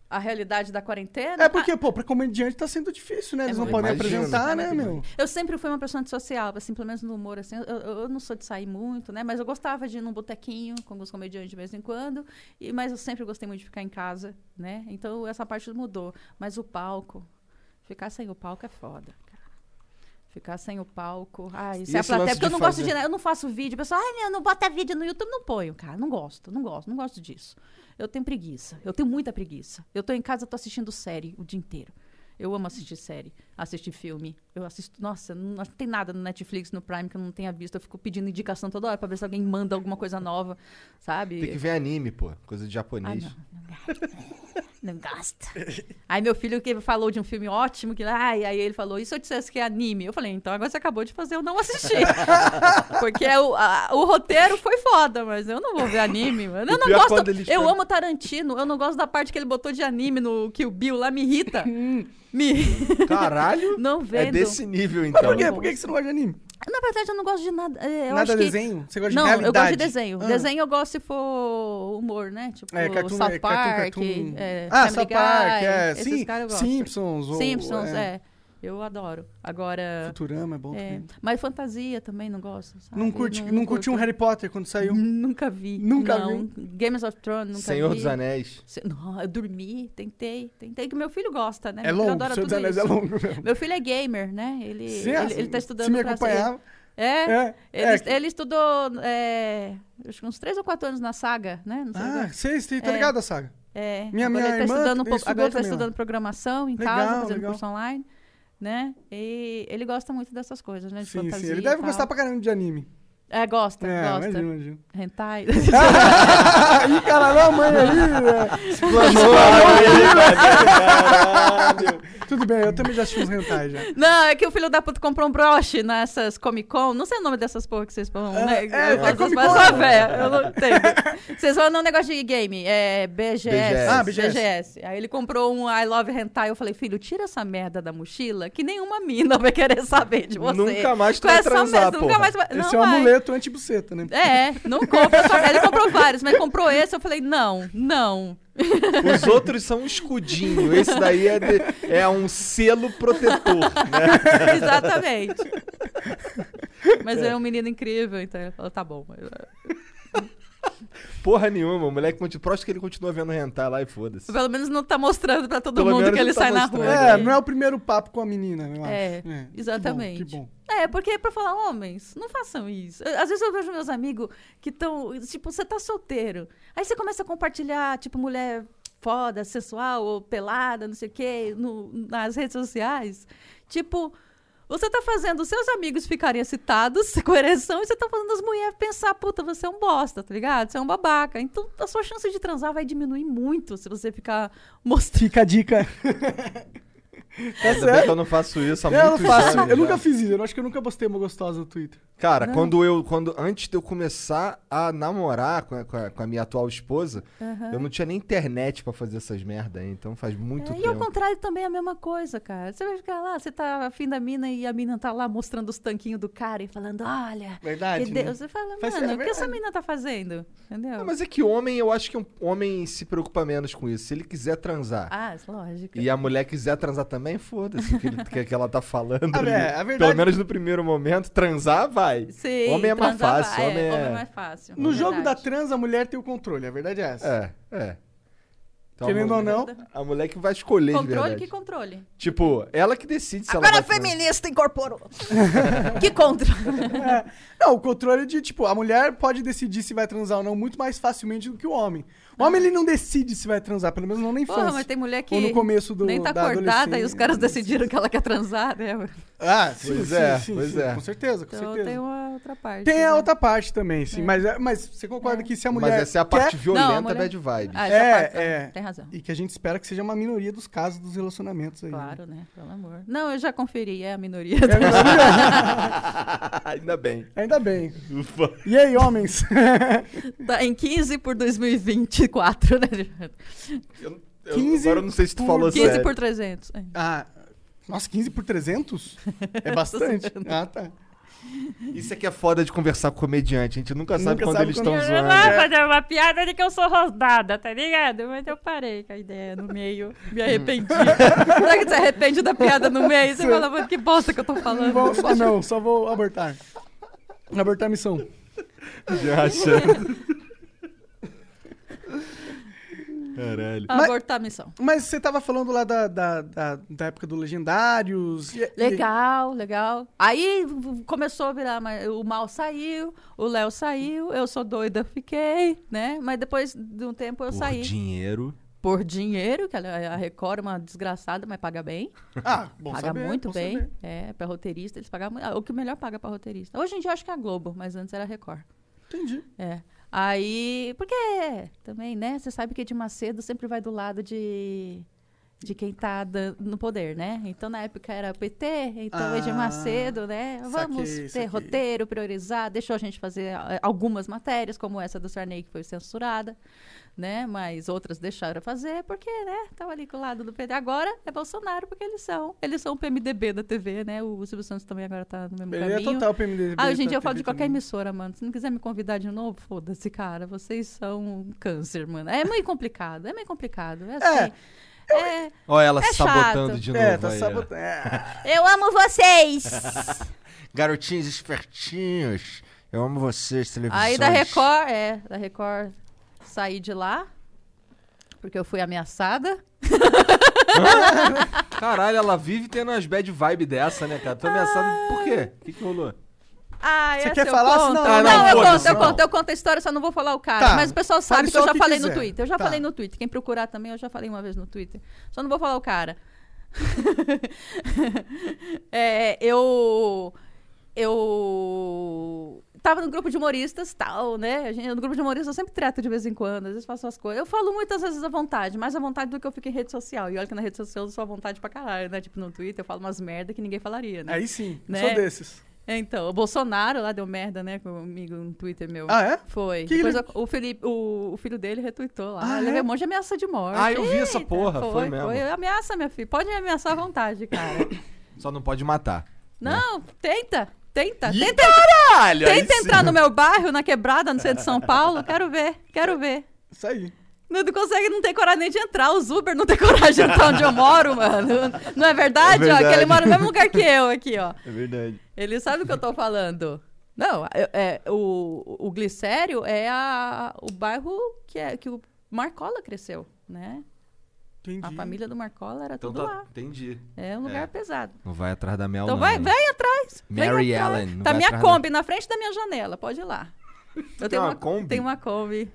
A realidade da quarentena. É porque, pô, pra comediante tá sendo difícil, né? Eles É não podem difícil. apresentar, É né, meu? Eu sempre fui uma pessoa antissocial, assim, pelo menos no humor, assim. Eu, eu- não sou de sair muito, né? Mas eu gostava de ir num botequinho com alguns comediantes de vez em quando. E, mas eu sempre gostei muito de ficar em casa, né? Então essa parte mudou. Mas o palco, ficar sem o palco é foda. Ficar sem o palco. Ai, se a esse plateia. lance Porque eu não gosto fazer- de. Eu não faço vídeo. Pessoal, ai, meu, não bota vídeo no YouTube, não ponho, cara. Não gosto, não gosto, não gosto disso. Eu tenho preguiça. Eu tenho muita preguiça. Eu tô em casa, tô assistindo série o dia inteiro. Eu amo assistir série, assistir filme. Eu assisto. Nossa, não, não tem nada no Netflix, no Prime que eu não tenha visto. Eu fico pedindo indicação toda hora pra ver se alguém manda alguma coisa nova, sabe? Tem que ver anime, pô. Coisa de Ah, japonês. não, não gosto. Não gosta. Aí meu filho que falou de um filme ótimo, que ai, aí ele falou, e se eu dissesse que é anime? Eu falei, então agora você acabou de fazer eu não assistir. [laughs] Porque o, a- o roteiro foi foda, mas eu não vou ver anime, mano. Eu não é gosto. Eu amo Tarantino, eu não gosto da parte que ele botou de anime no Kill Bill lá, me irrita. Hum. me Caralho! [laughs] Não É vendo. desse nível, Mas então. por quê? Por que que você não gosta de anime? Na verdade, eu não gosto de nada. é, Eu Nada acho que... desenho? Você gosta Não, de realidade? eu gosto de desenho. Ah. Desenho eu gosto se for humor, né? Tipo, É, cartoon, South é, Park, cartoon, cartoon. é, ah, Family South Park, Guy, é. esses Sim. Simpsons. ou- Simpsons, é. Eu adoro. Agora. Futurama é bom É, também. mas fantasia também não gosto. sabe? Não, curte, não, curtiu um Harry Potter quando saiu? Nunca vi. Nunca não. Games of Thrones, nunca Senhor vi. dos Anéis. Se- Não, eu dormi, tentei, tentei, que meu filho gosta, né? É meu filho longo, adora Senhor dos tudo Anéis é isso. longo mesmo. Meu filho é gamer, né? Ele, Sim, ele, ele tá estudando Se me ser- acompanhava. É, É, ele, é. ele estudou é, acho que uns 3 ou 4 anos na saga, né? Não sei Ah, sei, sei, tô É. ligado a saga. É, minha- agora minha ele tá irmã estudando, um agora ele tá estudando programação em Legal, casa, fazendo legal. curso online, né? E ele gosta muito dessas coisas, né? De Sim, fantasia sim. Ele deve tal. gostar pra caramba de anime. É, gosta, É, gosta. imagina, imagina. Hentai. [laughs] Ih, caralho, a mãe aí. né? Caralho. Tudo bem, eu também já assisti uns hentai já. Não, é que o filho da puta comprou um broche nessas Comic Con. Não sei o nome dessas porra que vocês vão, né? é, Eu faço é Comic Con. só véia, eu não entendo. Vocês vão num negócio de game, é BGS. BGS. Ah, BGS. Aí ele comprou um I Love Hentai. Eu falei, filho, tira essa merda da mochila que nenhuma mina vai querer saber de você. Nunca mais tu vai essa transar, nunca mais. Esse não é um vai. amuleto anti-buceta, né? É, não compra só. Ele comprou vários, mas comprou esse. Eu falei, não, não. Os outros são um escudinho. Esse daí é, de- é um selo protetor, né? [laughs] Exatamente. Mas é um menino incrível, então falou, tá bom. [laughs] Porra nenhuma. O moleque continua. Próximo que ele continua vendo hentai lá e foda-se. Pelo menos não tá mostrando pra todo Pelo mundo que ele tá sai na mostrando. rua. É, né? não é o primeiro papo com a menina, eu acho. É, que exatamente. bom, Que bom. É, porque pra falar, homens, não façam isso. Às vezes eu vejo meus amigos que estão, tipo, você tá solteiro. Aí você começa a compartilhar, tipo, mulher foda, sensual, ou pelada, não sei o quê, no- nas redes sociais. Tipo, você tá fazendo os seus amigos ficarem excitados [laughs] com ereção e você tá fazendo as mulheres pensar, puta, você é um bosta, tá ligado? Você é um babaca. Então a sua chance de transar vai diminuir muito se você ficar mostrando. Fica a dica. [laughs] Sério? que eu não faço isso há Eu não muitos faço. Eu já. nunca fiz isso. Eu acho que eu nunca postei uma gostosa no Twitter. Cara, Não. quando eu. Quando, antes de eu começar a namorar com a, com a- com a minha atual esposa, Aham. eu não tinha nem internet pra fazer essas merda aí. Então faz muito É, e ao tempo. contrário também é a mesma coisa, cara. Você vai ficar lá, você tá afim da mina e a mina tá lá mostrando os tanquinhos do cara e falando, olha, Verdade. né? Você fala, Faz- mano, é o que essa mina tá fazendo? Entendeu? Ah, mas é que homem, eu acho que um homem se preocupa menos com isso. Se ele quiser transar Ah, lógico. e a mulher quiser transar também, foda-se o que, que, ela tá falando. Ah, [laughs] ali. é, a verdade- Pelo menos no primeiro momento, transar vai. Sim, homem é mais fácil. vai, homem é. homem é mais fácil. No jogo da trans, a mulher tem o controle. A verdade é essa. É, é. Então, Querendo a ou não. A mulher que vai escolher de Controle, que controle. Tipo, ela que decide se Agora ela a vai transar. feminista incorporou. [laughs] que controle. É. Não, o controle de, tipo, a mulher pode decidir se vai transar ou não muito mais facilmente do que o homem. O homem, ele não decide se vai transar, pelo menos não na infância. Porra, mas tem mulher que Ou no começo do nem tá da acordada e os caras decidiram que ela quer transar, né? Ah, sim, Pois sim, é, sim, pois sim, é. Com certeza, com Então certeza. tem uma outra parte. Tem a né? outra parte também, sim. Mas, é- mas você concorda que se a mulher Mas essa é a parte quer... violenta Não, a mulher- bad vibe. Ah, É, parte, é. Tem razão. E que a gente espera que seja uma minoria dos casos dos relacionamentos aí. né? Claro, né? Pelo amor. Não, eu já conferi, é a minoria. É a minoria. [laughs] Ainda bem. Ainda bem. Ufa. E aí, homens? [laughs] Tá em 15 por 2024, né? Eu, eu- 15 agora eu não sei se tu por- falou 15 sério. por 300. é. ah, nossa, 15 por 300? É bastante. [laughs] ah, tá. Isso aqui é foda de conversar com comediante. A gente nunca sabe Nunca quando sabe eles quando- estão Eu zoando. lá- fazer uma piada de que eu sou rosnada, tá ligado? Mas eu parei com a ideia no meio. Me arrependi. [laughs] Será que você arrepende da piada no meio? Você fala, mano, que bosta que eu tô falando. Vou, só não, só vou abortar. Abortar a missão. Já achando. Caralho. Abortar a missão. Mas você tava falando lá da, da, da, da época do Legendários. e- e- Legal, legal. Aí começou a virar, mas o mal saiu, o Léo saiu, eu sou doida, fiquei, né? Mas depois de um tempo eu Por saí. dinheiro. Por dinheiro, que a Record é uma desgraçada, mas paga bem. Ah, bom paga saber, muito bom bem. saber. É, pra roteirista, eles pagam muito. ah, O que melhor paga pra roteirista. Hoje em dia eu acho que é a Globo, mas antes era a Record. Entendi. É. Aí, porque também, né? Você sabe que Edir Macedo sempre vai do lado de, de quem tá dan- no poder, né? Então, na época era PT, então Edir Ah, Macedo, né? Vamos saquei, ter saquei. roteiro, priorizar, deixou a gente fazer eh, algumas matérias, como essa do Sarney, que foi censurada, né? Mas outras deixaram fazer, porque, né? Tava ali com o lado do PT. Agora é Bolsonaro, porque eles são. Eles são o PMDB da TV, né? O Silvio Santos também agora tá no mesmo Ele é caminho. total PMDB. Ah, hoje em dia eu falo de qualquer também. emissora, mano. Se não quiser me convidar de novo, foda-se, cara. Vocês são um câncer, mano. É meio complicado, é meio complicado. É assim. É, Olha ela É sabotando chato. de novo. É, tá aí, sabotando. É. [laughs] eu amo vocês! [laughs] Garotinhos espertinhos. Eu amo vocês, televisões. Aí da Record, é, da Record saí de lá, porque eu fui ameaçada. [laughs] Caralho, ela vive tendo umas bad vibe dessa, né, cara? Tô ameaçado. Por quê? O que, que rolou? Ah, Você essa quer eu falar? conto. Senão- Ah, não, não, eu conto, eu não. conto, eu conto a história, só não vou falar o cara. Tá. Mas o pessoal sabe que eu já que falei quiser. no Twitter. Eu já Tá. falei no Twitter. Quem procurar também, eu já falei uma vez no Twitter. Só não vou falar o cara. [laughs] É, eu. Eu. Tava no grupo de humoristas, tal, né? Gente, no grupo de humoristas eu sempre trato de vez em quando, às vezes faço as coisas. Eu falo muitas vezes à vontade, mais à vontade do que eu fico em rede social. E olha que na rede social eu sou à vontade pra caralho, né? Tipo, no Twitter eu falo umas merda que ninguém falaria, né? Aí sim, Né? sou desses. Então, o Bolsonaro lá deu merda, né, comigo no Twitter meu. Ah, é? Foi. Que Depois ele- o, Felipe, o, o filho dele retweetou lá. Ah, ele é? um monte de ameaça de morte. Ah, eu vi essa Eita, porra, foi mesmo. Foi ameaça, minha filha. Pode me ameaçar à vontade, cara. Só não pode matar. Não, tenta. Tenta. Tenta, Caralho! tenta entrar no meu bairro, na quebrada, no centro de São Paulo. Quero ver, quero ver. Isso aí. Não, não consegue, não tem coragem nem de entrar. Os Uber não tem [laughs] coragem de entrar onde eu moro, mano. Não é verdade? É Ó, que ele verdade. mora no mesmo lugar que eu aqui, ó. É verdade. Ele sabe o que eu tô falando. Não, é, é, o, o Glicério é a, o bairro que, é, que o Marcola cresceu, né? Entendi. A família do Marcola era Então tudo tá. lá. Entendi. É um lugar É. pesado. Não vai atrás da Mel, Então não. vai, hein? vem atrás. Mary atrás. Ellen, Tá vai minha atrás, Kombi na frente da minha janela, pode ir lá. Eu tenho uma uma, Kombi? Tenho uma Kombi.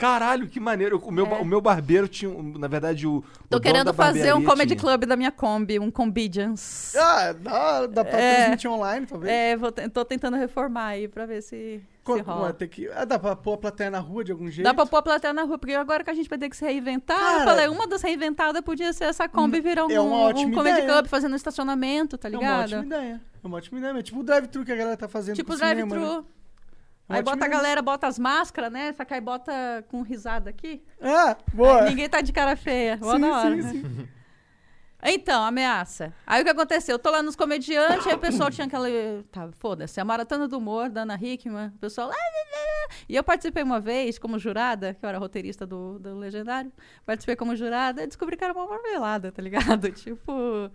Caralho, que maneiro. O meu, É. o meu barbeiro tinha, na verdade, o. o Tô dono querendo da fazer um comedy tinha. club da minha Kombi, um Combidians. Ah, dá, dá pra É. transmitir online, talvez. É, vou tô tentando reformar aí pra ver se, se rola. tem que... ah, dá pra pôr a plateia na rua de algum jeito? Dá pra pôr a plateia na rua, porque agora que a gente vai ter que se reinventar, eu Cara, falei, uma das reinventadas podia ser essa Kombi virar um, é uma um comedy ideia. club fazendo estacionamento, tá É uma ligado? ótima ideia. É uma ótima ideia. Tipo o drive-thru que a galera tá fazendo tipo pro cinema, drive-thru. né? Aí bota a galera, bota as máscaras, né? Só que aí bota com risada aqui. Ah, boa. Aí ninguém tá de cara feia. Boa sim, da hora. sim, sim. Então, ameaça. Aí o que aconteceu? Eu tô lá nos comediantes, aí o pessoal tinha aquela. Tá, foda-se, a maratona do humor da Ana Hickman. O pessoal. "Ah, ah, ah". E eu participei uma vez como jurada, que eu era roteirista do, do Legendário. Participei como jurada e descobri que era uma marmelada, tá ligado? [laughs] Tipo,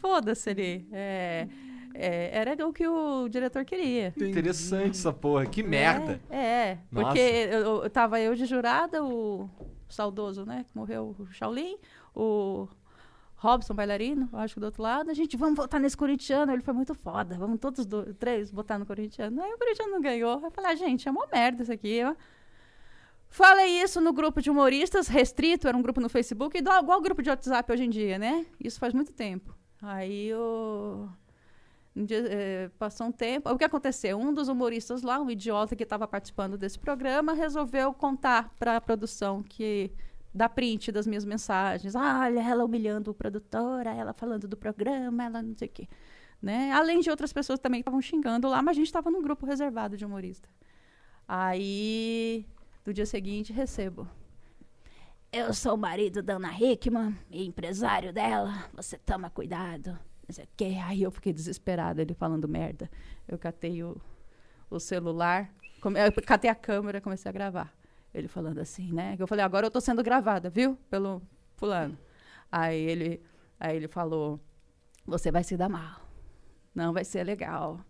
foda-se ali. É, é, era o que o diretor queria. Interessante essa porra. Que merda. É, é, porque eu, eu- eu tava eu de jurada, o saudoso, né, que morreu, o Shaolin, o Robson, bailarino, eu acho que do outro lado, a gente, vamos votar nesse corintiano, ele foi muito foda, vamos todos do, três votar no corintiano. Aí o corintiano não ganhou, eu falei, ah, gente, é uma merda isso aqui, ó. Falei isso no grupo de humoristas, restrito, era um grupo no Facebook, igual, igual o grupo de WhatsApp hoje em dia, né? Isso faz muito tempo. Aí o... eh, passou um tempo. O que aconteceu? Um dos humoristas lá, um idiota que estava participando desse programa, resolveu contar para a produção que dá print das minhas mensagens. Ah, olha, ela humilhando o produtora, ela falando do programa, ela não sei o quê. Né? Além de outras pessoas também que estavam xingando lá, mas a gente estava num grupo reservado de humorista. Aí, no dia seguinte, recebo. Eu sou o marido da Ana Hickman, e empresário dela. Você toma cuidado. Não quê. Aí eu fiquei desesperada, ele falando merda. Eu catei o, o celular, come- eu catei a câmera comecei a gravar. Ele falando assim, né? Eu falei, agora eu tô sendo gravada, viu? Pelo fulano. Aí ele, aí ele falou, você vai se dar mal. Não vai ser legal.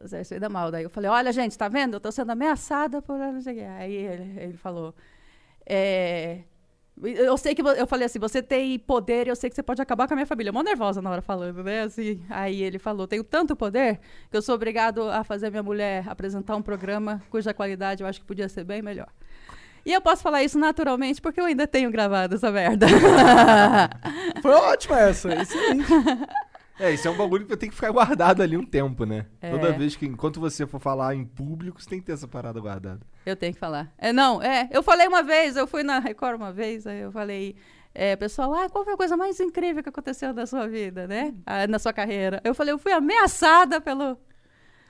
Você vai se dar mal. Daí eu falei, olha, gente, tá vendo? Eu tô sendo ameaçada por. Aí ele, ele falou, é, eu sei que eu falei assim, você tem poder, eu sei que você pode acabar com a minha família. Mó nervosa na hora falando, né? Assim, aí ele falou, tenho tanto poder que eu sou obrigado a fazer minha mulher apresentar um programa cuja qualidade eu acho que podia ser bem melhor. E eu posso falar isso naturalmente porque eu ainda tenho gravado essa merda. [laughs] Foi ótima essa. Excelente. [laughs] É, isso é um bagulho que tem que ficar guardado ali um tempo, né? É. Toda vez que, enquanto você for falar em público, você tem que ter essa parada guardada. Eu tenho que falar. É, não, é. Eu falei uma vez, eu fui na Record uma vez, aí eu falei, é, pessoal, ah, qual foi a coisa mais incrível que aconteceu na sua vida, né? Ah, na sua carreira. Eu falei, eu fui ameaçada pelo.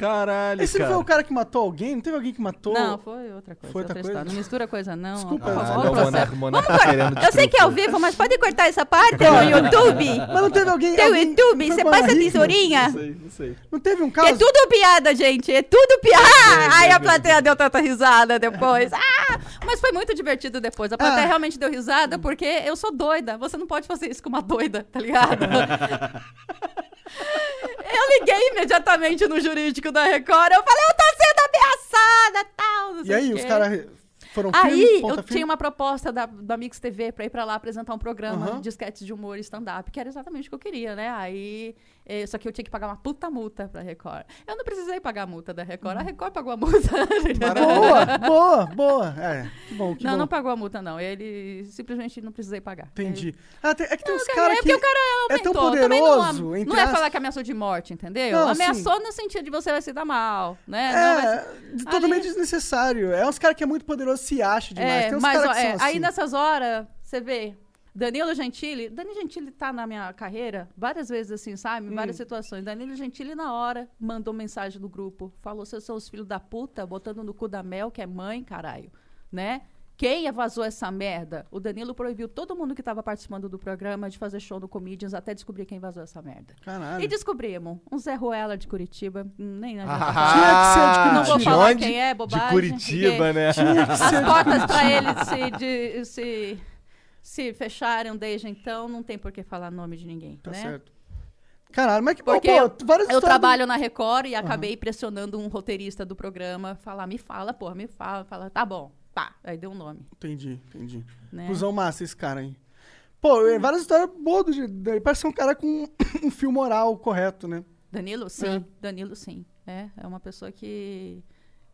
Caralho, Esse não cara. foi o cara que matou alguém? Não teve alguém que matou? Não, foi outra coisa. Foi outra coisa? Não mistura coisa, não. Desculpa, por favor, vamos o processo. Monarca, Monarca tá querendo Eu sei que é ao vivo, mas pode cortar essa parte [laughs] no YouTube? Mas não teve alguém. Tem o alguém- YouTube, você passa a tesourinha. Não sei, não sei. Não teve um é caso? tudo piada, gente. É tudo piada. Aí a plateia deu tanta risada depois. Ah, Mas foi muito divertido depois. A plateia realmente deu risada, porque eu sou doida. Você não pode fazer isso com uma doida, tá ligado? [laughs] eu liguei imediatamente no jurídico da Record. Eu falei, eu tô sendo ameaçada, tal. não E sei aí, o os caras foram Aí eu tinha uma proposta da, da Mix TV pra ir pra lá apresentar um programa Aham. de sketches de humor e stand-up, que era exatamente o que eu queria, né? Aí, eh, só que eu tinha que pagar uma puta multa pra Record. Eu não precisei pagar a multa da Record, a Record pagou a multa. [laughs] Boa, boa, boa. É, que bom, que não, bom. não pagou a multa, não. Ele simplesmente não precisei pagar. Entendi. Ah, tem- é que tem uns Ele- caras é que porque o cara é tão poderoso, não, entre não é aspas. falar que ameaçou de morte, entendeu? Não, ameaçou sim. no sentido de você vai se dar mal, né? Não vai se- É, totalmente Ali- desnecessário. É uns caras que é muito poderoso, se acha demais. É, tem uns mas caras que é, são aí assim. nessas horas, você vê, Danilo Gentili, Danilo Gentili tá na minha carreira várias vezes assim, sabe? Em Hum. várias situações. Danilo Gentili na hora mandou mensagem no grupo, falou: "Vocês são os filhos da puta, botando no cu da Mel, que é mãe, caralho", né? Quem vazou essa merda? O Danilo proibiu todo mundo que estava participando do programa de fazer show no Comedians até descobrir quem vazou essa merda. Caralho. E descobrimos. Um Zé Ruela de Curitiba. Nem adianta Ah, falar. Tinha que ser de Não vou falar onde? quem é, bobagem. De Curitiba, né? As portas para ele se, de- se, se fecharam desde então, não tem por que falar nome de ninguém, Tá né? certo. Caralho, mas que Porque pô, eu- várias Eu trabalho na Record e acabei pressionando um roteirista do programa, falar, me fala, porra, me fala, fala, tá bom, pá, aí deu um nome, Entendi, entendi. né? Cusão massa esse cara aí. Pô, é, várias histórias boas do. Ele parece ser um cara com [coughs] um fio moral correto, né? Danilo, sim. Danilo, sim. É, é uma pessoa que,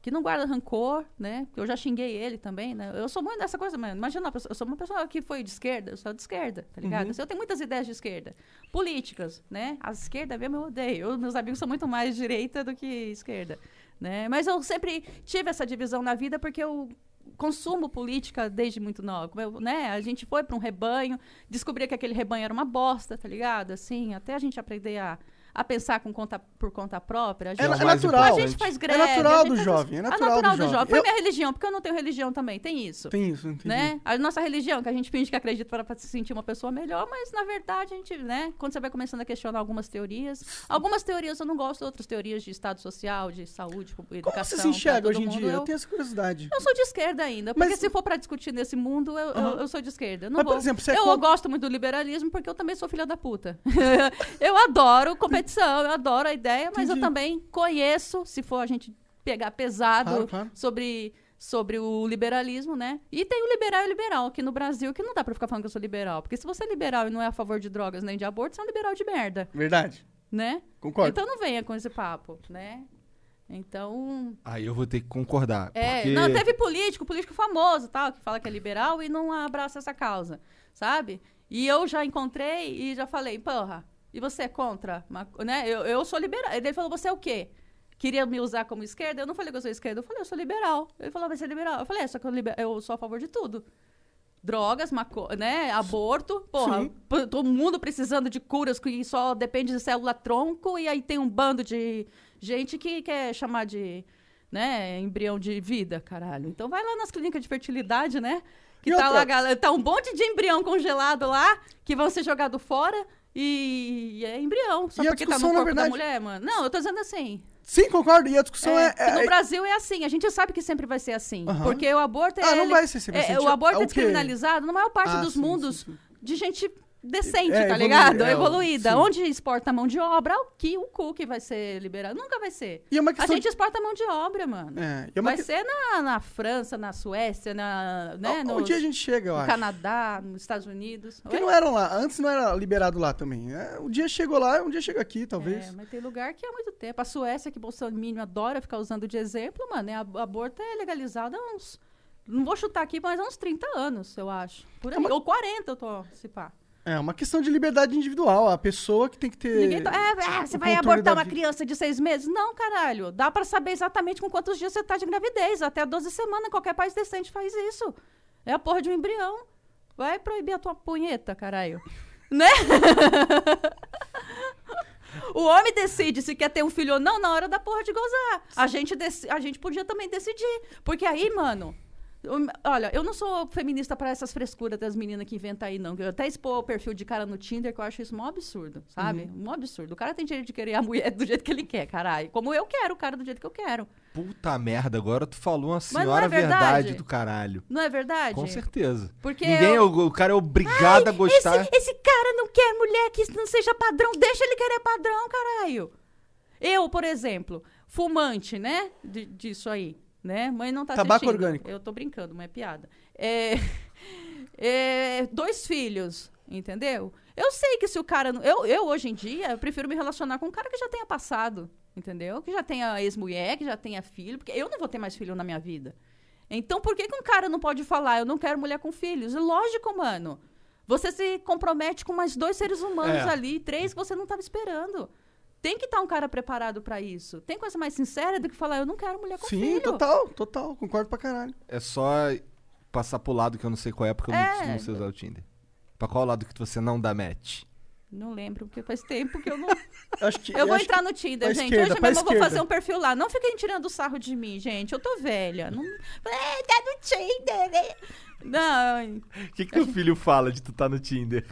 que não guarda rancor, né? Eu já xinguei ele também, né? Eu sou muito dessa coisa, mano. Imagina, eu sou uma pessoa que foi de esquerda, eu sou de esquerda, tá ligado? Eu tenho muitas ideias de esquerda. Políticas, né? A esquerda mesmo eu odeio. Eu- meus amigos são muito mais direita do que esquerda, né? Mas eu sempre tive essa divisão na vida porque eu consumo política desde muito nova, eu, né? A gente foi para um rebanho, descobria que aquele rebanho era uma bosta, tá ligado? Assim, até a gente aprender a, a pensar com conta, por conta própria. A gente, É, é natural. a gente faz É greve. natural a gente do faz- jovem, é É natural natural do do jovem. Foi Eu- minha religião, porque eu não tenho religião também, tem isso. Tem isso, entendi. Né? A nossa religião, que a gente finge que acredita para se sentir uma pessoa melhor, mas na verdade a gente, né? Quando você vai começando a questionar algumas teorias, algumas teorias eu não gosto, outras teorias de estado social, de saúde, Como educação. você se enxerga hoje em mundo, dia? Eu Eu, tenho essa curiosidade. eu sou de esquerda ainda, porque Mas- se for para discutir nesse mundo, eu, eu- Aham. eu sou de esquerda. Eu Não Mas, por vou- exemplo, você é eu contra- gosto muito do liberalismo porque eu também sou filha da puta. [laughs] eu adoro competição, eu adoro a ideia, mas eu Entendi. também conheço, se for a gente pegar pesado Claro, claro. sobre sobre o liberalismo, né? E tem o liberal e liberal aqui no Brasil, que não dá pra ficar falando que eu sou liberal, porque se você é liberal e não é a favor de drogas nem de aborto, você é um liberal de merda, Verdade. né? Concordo. Então não venha com esse papo, né? Então, Aí eu vou ter que concordar. é, porque... não, teve político, político famoso, tal, que fala que é liberal e não abraça essa causa, sabe? E eu já encontrei e já falei, porra, e você é contra? Né? Eu, eu sou liberal. Ele falou, você é o quê? Queria me usar como esquerda? Eu não falei que eu sou esquerda, eu falei, eu sou liberal. Ele falou, mas você é liberal? Eu falei, é, só que eu, liber- eu sou a favor de tudo. Drogas, maco né? Aborto, porra, todo mundo precisando de curas que só depende de célula tronco, e aí tem um bando de gente que quer chamar de né, embrião de vida, caralho. Então vai lá nas clínicas de fertilidade, né? Que E tá outra- lá, galera, tá um monte de embrião congelado lá, que vão ser jogados fora. E é embrião, só E porque tá no corpo na da verdade- mulher, mano. Não, eu tô dizendo assim. Sim, concordo. E a discussão é. É, que no é- Brasil é assim, a gente sabe que sempre vai ser assim. Porque o aborto é. Ah, não ele- vai ser sempre é- assim. O aborto É é, descriminalizado na maior parte Ah, dos sim, mundos sim, sim. de gente decente, É, tá evolu- ligado? é, Evoluída. sim. Onde exporta mão de obra, o que o cu que vai ser liberado. Nunca vai ser. É A gente exporta mão de obra, mano. É, é Vai que- ser na, na França, na Suécia, na, né, Um nos- dia a gente chega, eu no acho. Canadá, nos Estados Unidos. Porque Oi? não eram lá. Antes não era liberado lá também. É, um dia chegou lá, um dia chega aqui, talvez. É, mas tem lugar que há muito tempo. A Suécia, que Bolsonaro adora ficar usando de exemplo, mano, é, a- aborto é legalizado há uns. Não vou chutar aqui, mas há uns 30 anos, eu acho. Por aí. É uma- Ou 40, eu tô, se pá. É uma questão de liberdade individual. A pessoa que tem que ter. Ninguém tá, é, é, você vai abortar uma criança de seis meses? Não, caralho. Dá pra saber exatamente com quantos dias você tá de gravidez. Até 12 semanas, qualquer país decente faz isso. É a porra de um embrião. Vai proibir a tua punheta, caralho. [laughs] Né? O homem decide se quer ter um filho ou não na hora da porra de gozar. A gente, dec- a gente podia também decidir. Porque aí, mano, Olha, eu não sou feminista pra essas frescuras das meninas que inventam aí, não. Eu até expor o perfil de cara no Tinder, que eu acho isso mó absurdo, sabe? Mó absurdo. O cara tem direito de querer a mulher [laughs] do jeito que ele quer, caralho. Como eu quero o cara do jeito que eu quero. Puta merda, agora tu falou uma não é senhora verdade. verdade? do caralho. Não é verdade? Com certeza. Porque Ninguém, eu- é o, o cara é obrigado a gostar. Esse, esse cara não quer mulher que não seja padrão. Deixa ele querer padrão, caralho. Eu, por exemplo, fumante, né? de- disso aí. Né? Mãe não tá Tabaco assistindo. orgânico. Eu tô brincando, mas é piada. É, [laughs] é, dois filhos, entendeu? Eu sei que se o cara. Eu, eu, hoje em dia, eu prefiro me relacionar com um cara que já tenha passado, entendeu? Que já tenha ex-mulher, que já tenha filho, porque eu não vou ter mais filho na minha vida. Então, por que, que um cara não pode falar, eu não quero mulher com filhos? Lógico, mano. Você se compromete com mais dois seres humanos É. ali, três que você não estava esperando. Tem que estar um cara preparado pra isso. Tem coisa mais sincera do que falar, eu não quero mulher com Sim, filho. total, total. Concordo pra caralho. É só passar pro lado que eu não sei qual é, porque eu não, É. não sei usar o Tinder. Pra qual lado que você não dá match? Não lembro, porque faz tempo que eu não. [laughs] Acho que, Eu vou acho entrar no Tinder, gente. esquerda, Hoje mesmo eu vou fazer um perfil lá. Não fiquem tirando sarro de mim, gente. Eu tô velha. Não... É, tá no Tinder. né? Não, O que, que teu filho fala de tu tá no Tinder?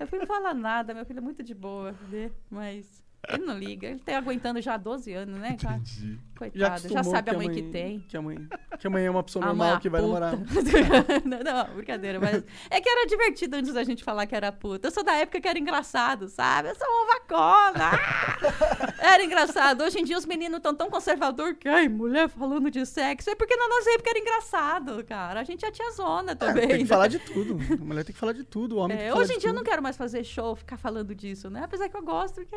eu fui não falar nada. Meu filho é muito de boa, né? Mas ele não liga. Ele tá aguentando já há 12 anos, né, cara? Entendi. Coitado. Já, acostumou sabe a mãe, que tem. Que a mãe, que a mãe é uma pessoa A normal que vai puta. namorar. [laughs] não, não, brincadeira, mas é que era divertido antes da gente falar que era puta. Eu sou da época que era engraçado, sabe? Eu sou uma vacona. Ah! Era engraçado. Hoje em dia os meninos estão tão conservador que, ai, mulher falando de sexo. É porque na nossa época era engraçado, cara. A gente já tinha zona É, também. tem que né? falar de tudo. A mulher tem que falar de tudo. O homem É, tem que falar hoje em dia eu tudo. não quero mais fazer show, ficar falando disso, né? Apesar que eu gosto, porque.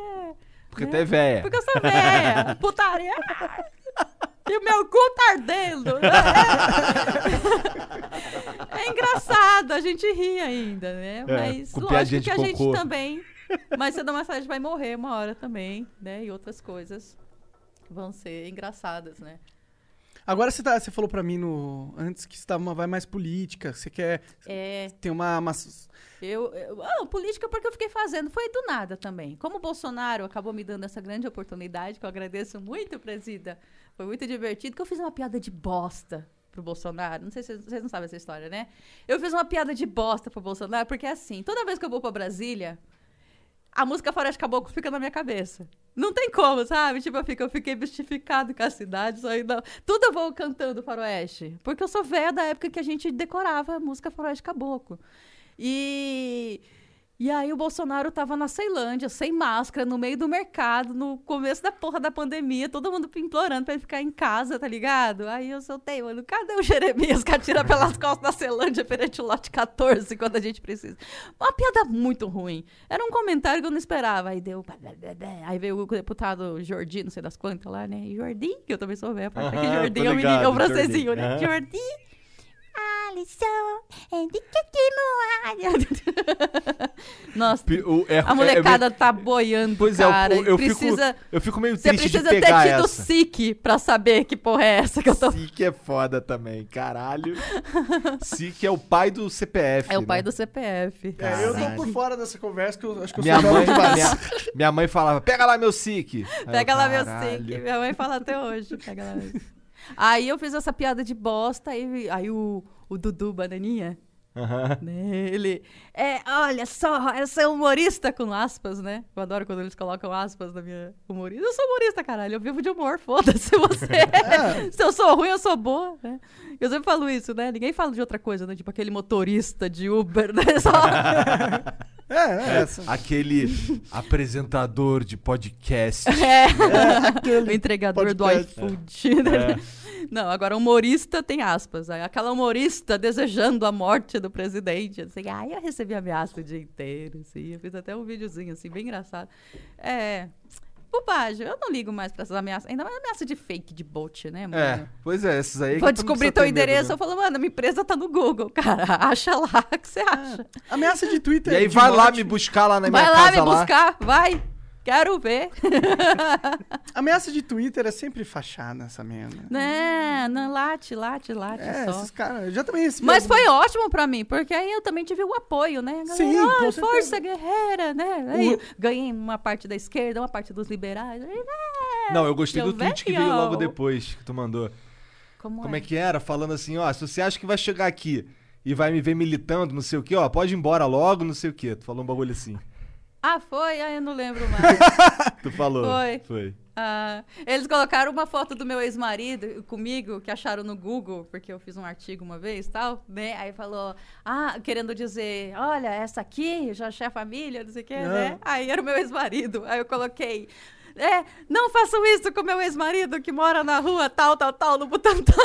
Porque né? tu é véia. Porque eu sou velha. [laughs] Putaria. E o meu cu tá ardendo. É engraçado, a gente ri ainda, né? Mas com lógico que a gente cocô. também. Mas cedo mais tarde vai morrer uma hora também, né? E outras coisas vão ser engraçadas, né? Agora você, tá, você falou pra mim no, antes que você tá uma vai mais política. Você quer. É, Tem uma. uma- eu, eu ah, política porque eu fiquei fazendo, foi do nada também. Como o Bolsonaro acabou me dando essa grande oportunidade, que eu agradeço muito, presida. Foi muito divertido, que eu fiz uma piada de bosta pro Bolsonaro. Não sei se vocês, não sabem essa história, né? Eu fiz uma piada de bosta pro Bolsonaro, porque assim, toda vez que eu vou pra Brasília, a música Faroeste Caboclo fica na minha cabeça. Não tem como, sabe? Tipo, eu, fico, eu fiquei mistificado com a cidade, aí não. Tudo eu vou cantando Faroeste. Porque eu sou velha da época que a gente decorava música Faroeste Caboclo. E. E aí o Bolsonaro tava na Ceilândia, sem máscara, no meio do mercado, no começo da porra da pandemia, todo mundo implorando pra ele ficar em casa, tá ligado? Aí eu soltei, mano, cadê o Jeremias que atira pelas [laughs] costas da Ceilândia perante o lote 14 quando a gente precisa? Uma piada muito ruim. Era um comentário que eu não esperava. Aí deu. Aí veio o deputado Jordi, não sei das quantas lá, né? Jordi, que eu também sou velha. Porque Aham, Jordi é o menino, é o francesinho, né? Aham. Jordi. Alisson, Nossa, Pi- o- é- a é- molecada tá boiando, Pois é, cara. eu, eu precisa, fico, eu fico meio você triste de precisa ter pegar tido essa. SIC pra saber que porra é essa que eu tô... SIC é foda também, caralho. SIC é o pai do CPF. É o pai né? do CPF. É, eu tô por fora dessa conversa que eu acho que eu Minha sou mãe, minha, minha mãe falava, pega lá meu SIC. [laughs] Aí eu, Pega lá meu. SIC. Minha mãe fala até hoje. Pega lá meu SIC. Aí eu fiz essa piada de bosta, aí, aí o, o Dudu Bananinha, Aham. né, ele... É, olha só, eu sou humorista com aspas, né? Eu adoro quando eles colocam aspas na minha humorista. Eu sou humorista, caralho, eu vivo de humor, [laughs] foda-se você. Se eu sou ruim, eu sou boa, né? Eu sempre falo isso, né? Ninguém fala de outra coisa, né? Tipo aquele motorista de Uber, né? Só... [laughs] É, é, essa. Aquele apresentador de podcast. É. Aquele o entregador podcast. do iFood. né? Não, agora humorista tem aspas. Aquela humorista desejando a morte do presidente. Assim, ai, eu recebi ameaça o dia inteiro. Assim, eu fiz até um videozinho assim, bem engraçado. É. Bobagem, eu não ligo mais pra essas ameaças. Ainda mais ameaça de fake, de bot, né, mano? É, pois é, esses aí. que Vou descobrir teu medo, endereço, né? eu falo, mano, minha empresa tá no Google, cara. [laughs] Acha lá o que você acha. Ameaça de Twitter. E aí de vai lá me buscar lá na minha Vai lá casa me buscar, vai. Quero ver. [laughs] Ameaça de Twitter é sempre fachada, essa merda. né, não, late, late, late É, só. esses caras. Eu já também recebi. Mas algum- foi ótimo pra mim, porque aí eu também tive o apoio, né? Galera, Sim, "Ah, com força guerreira, né? Aí ganhei uma parte da esquerda, uma parte dos liberais. Aí, né? Não, eu gostei Eu do tweet que veio logo depois que tu mandou. Como, Como é que era? Falando assim, ó, se você acha que vai chegar aqui e vai me ver militando, não sei o quê, ó, pode ir embora logo, não sei o quê. Tu falou um bagulho assim. Ah, foi? Ah, eu não lembro mais. [laughs] Tu falou. Foi. Foi. Ah, eles colocaram uma foto do meu ex-marido comigo, que acharam no Google, porque eu fiz um artigo uma vez tal, né? Aí falou, ah, querendo dizer, olha, essa aqui, já é família, não sei o quê, Ah. né? Aí era o meu ex-marido. Aí eu coloquei. É, não façam isso com meu ex-marido que mora na rua tal, tal, tal, no Butantã. [laughs]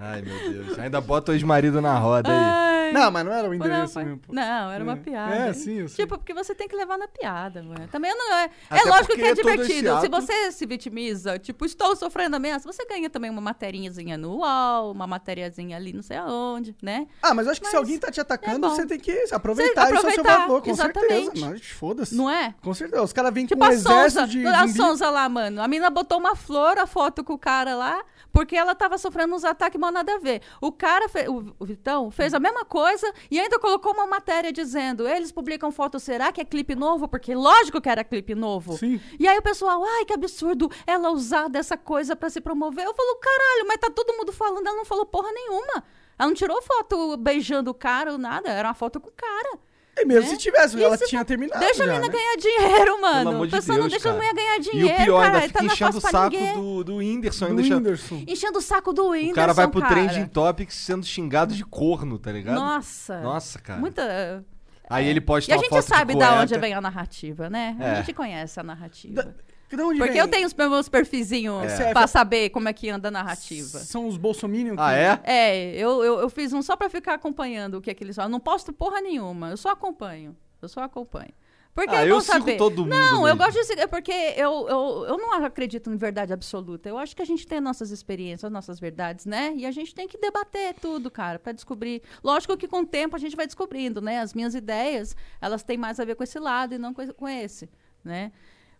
Ai, meu Deus. Ainda bota o ex-marido na roda aí. Ai, Não, mas não era o não, endereço foi- mesmo. pô. não, era uma É. piada. É, sim, eu sei. Tipo, porque você tem que levar na piada, mano. Também não é. É Até lógico porque que é esse divertido. Se ato- você se vitimiza, tipo, estou sofrendo ameaça, você ganha também uma materinhazinha no UOL, uma matériazinha ali não sei aonde, né? Ah, mas eu acho que se Mas alguém tá te atacando, é você tem que aproveitar Você isso ao seu aproveitar, favor, com certeza. exatamente. Mas foda-se. Não é? Com certeza. Os caras vêm com Tipo um a exército Sonza, de a zumbi. Sonza lá, mano. A menina botou uma flor, a foto com o cara lá, porque ela tava sofrendo uns ataques mal nada a ver. O cara, fe- o Vitão, fez a mesma coisa e ainda colocou uma matéria dizendo: eles publicam foto, será que é clipe novo? Porque lógico que era clipe novo. Sim. E aí o pessoal, ai, que absurdo ela usar dessa coisa pra se promover. Eu falo, caralho, mas tá todo mundo falando, ela não falou porra nenhuma. Ela não tirou foto beijando o cara ou nada, era uma foto com o cara. E mesmo né? se tivesse, E ela tinha terminado. Deixa a já, menina né? ganhar dinheiro, mano. Pelo amor de pessoal não Deus, deixa a cara. mulher ganhar E dinheiro, o pior, cara. ainda fica tá é enchendo o saco do, do Whindersson. Do Ainda Whindersson. Enchendo o saco do Whindersson, O cara vai pro cara. Trending Topics sendo xingado de corno, tá ligado? Nossa. Nossa, cara. Muita... Aí ele posta E a uma gente foto sabe de da onde vem a narrativa, né? É. A gente conhece a narrativa. Da- Porque vem? eu tenho os meus perfizinhos É. pra saber como é que anda a narrativa. São os bolsominions Ah, é? É, eu, eu, eu fiz um só pra ficar acompanhando o que é que eles falam. Eu não posto porra nenhuma, eu só acompanho. Eu só acompanho. Porque Ah, é eu sigo saber. todo mundo Não, eu mesmo. gosto de seguir, porque eu, eu, eu não acredito em verdade absoluta. Eu acho que a gente tem nossas experiências, nossas verdades, né? E a gente tem que debater tudo, cara, pra descobrir. Lógico que com o tempo a gente vai descobrindo, né? As minhas ideias, elas têm mais a ver com esse lado e não com, com esse, né?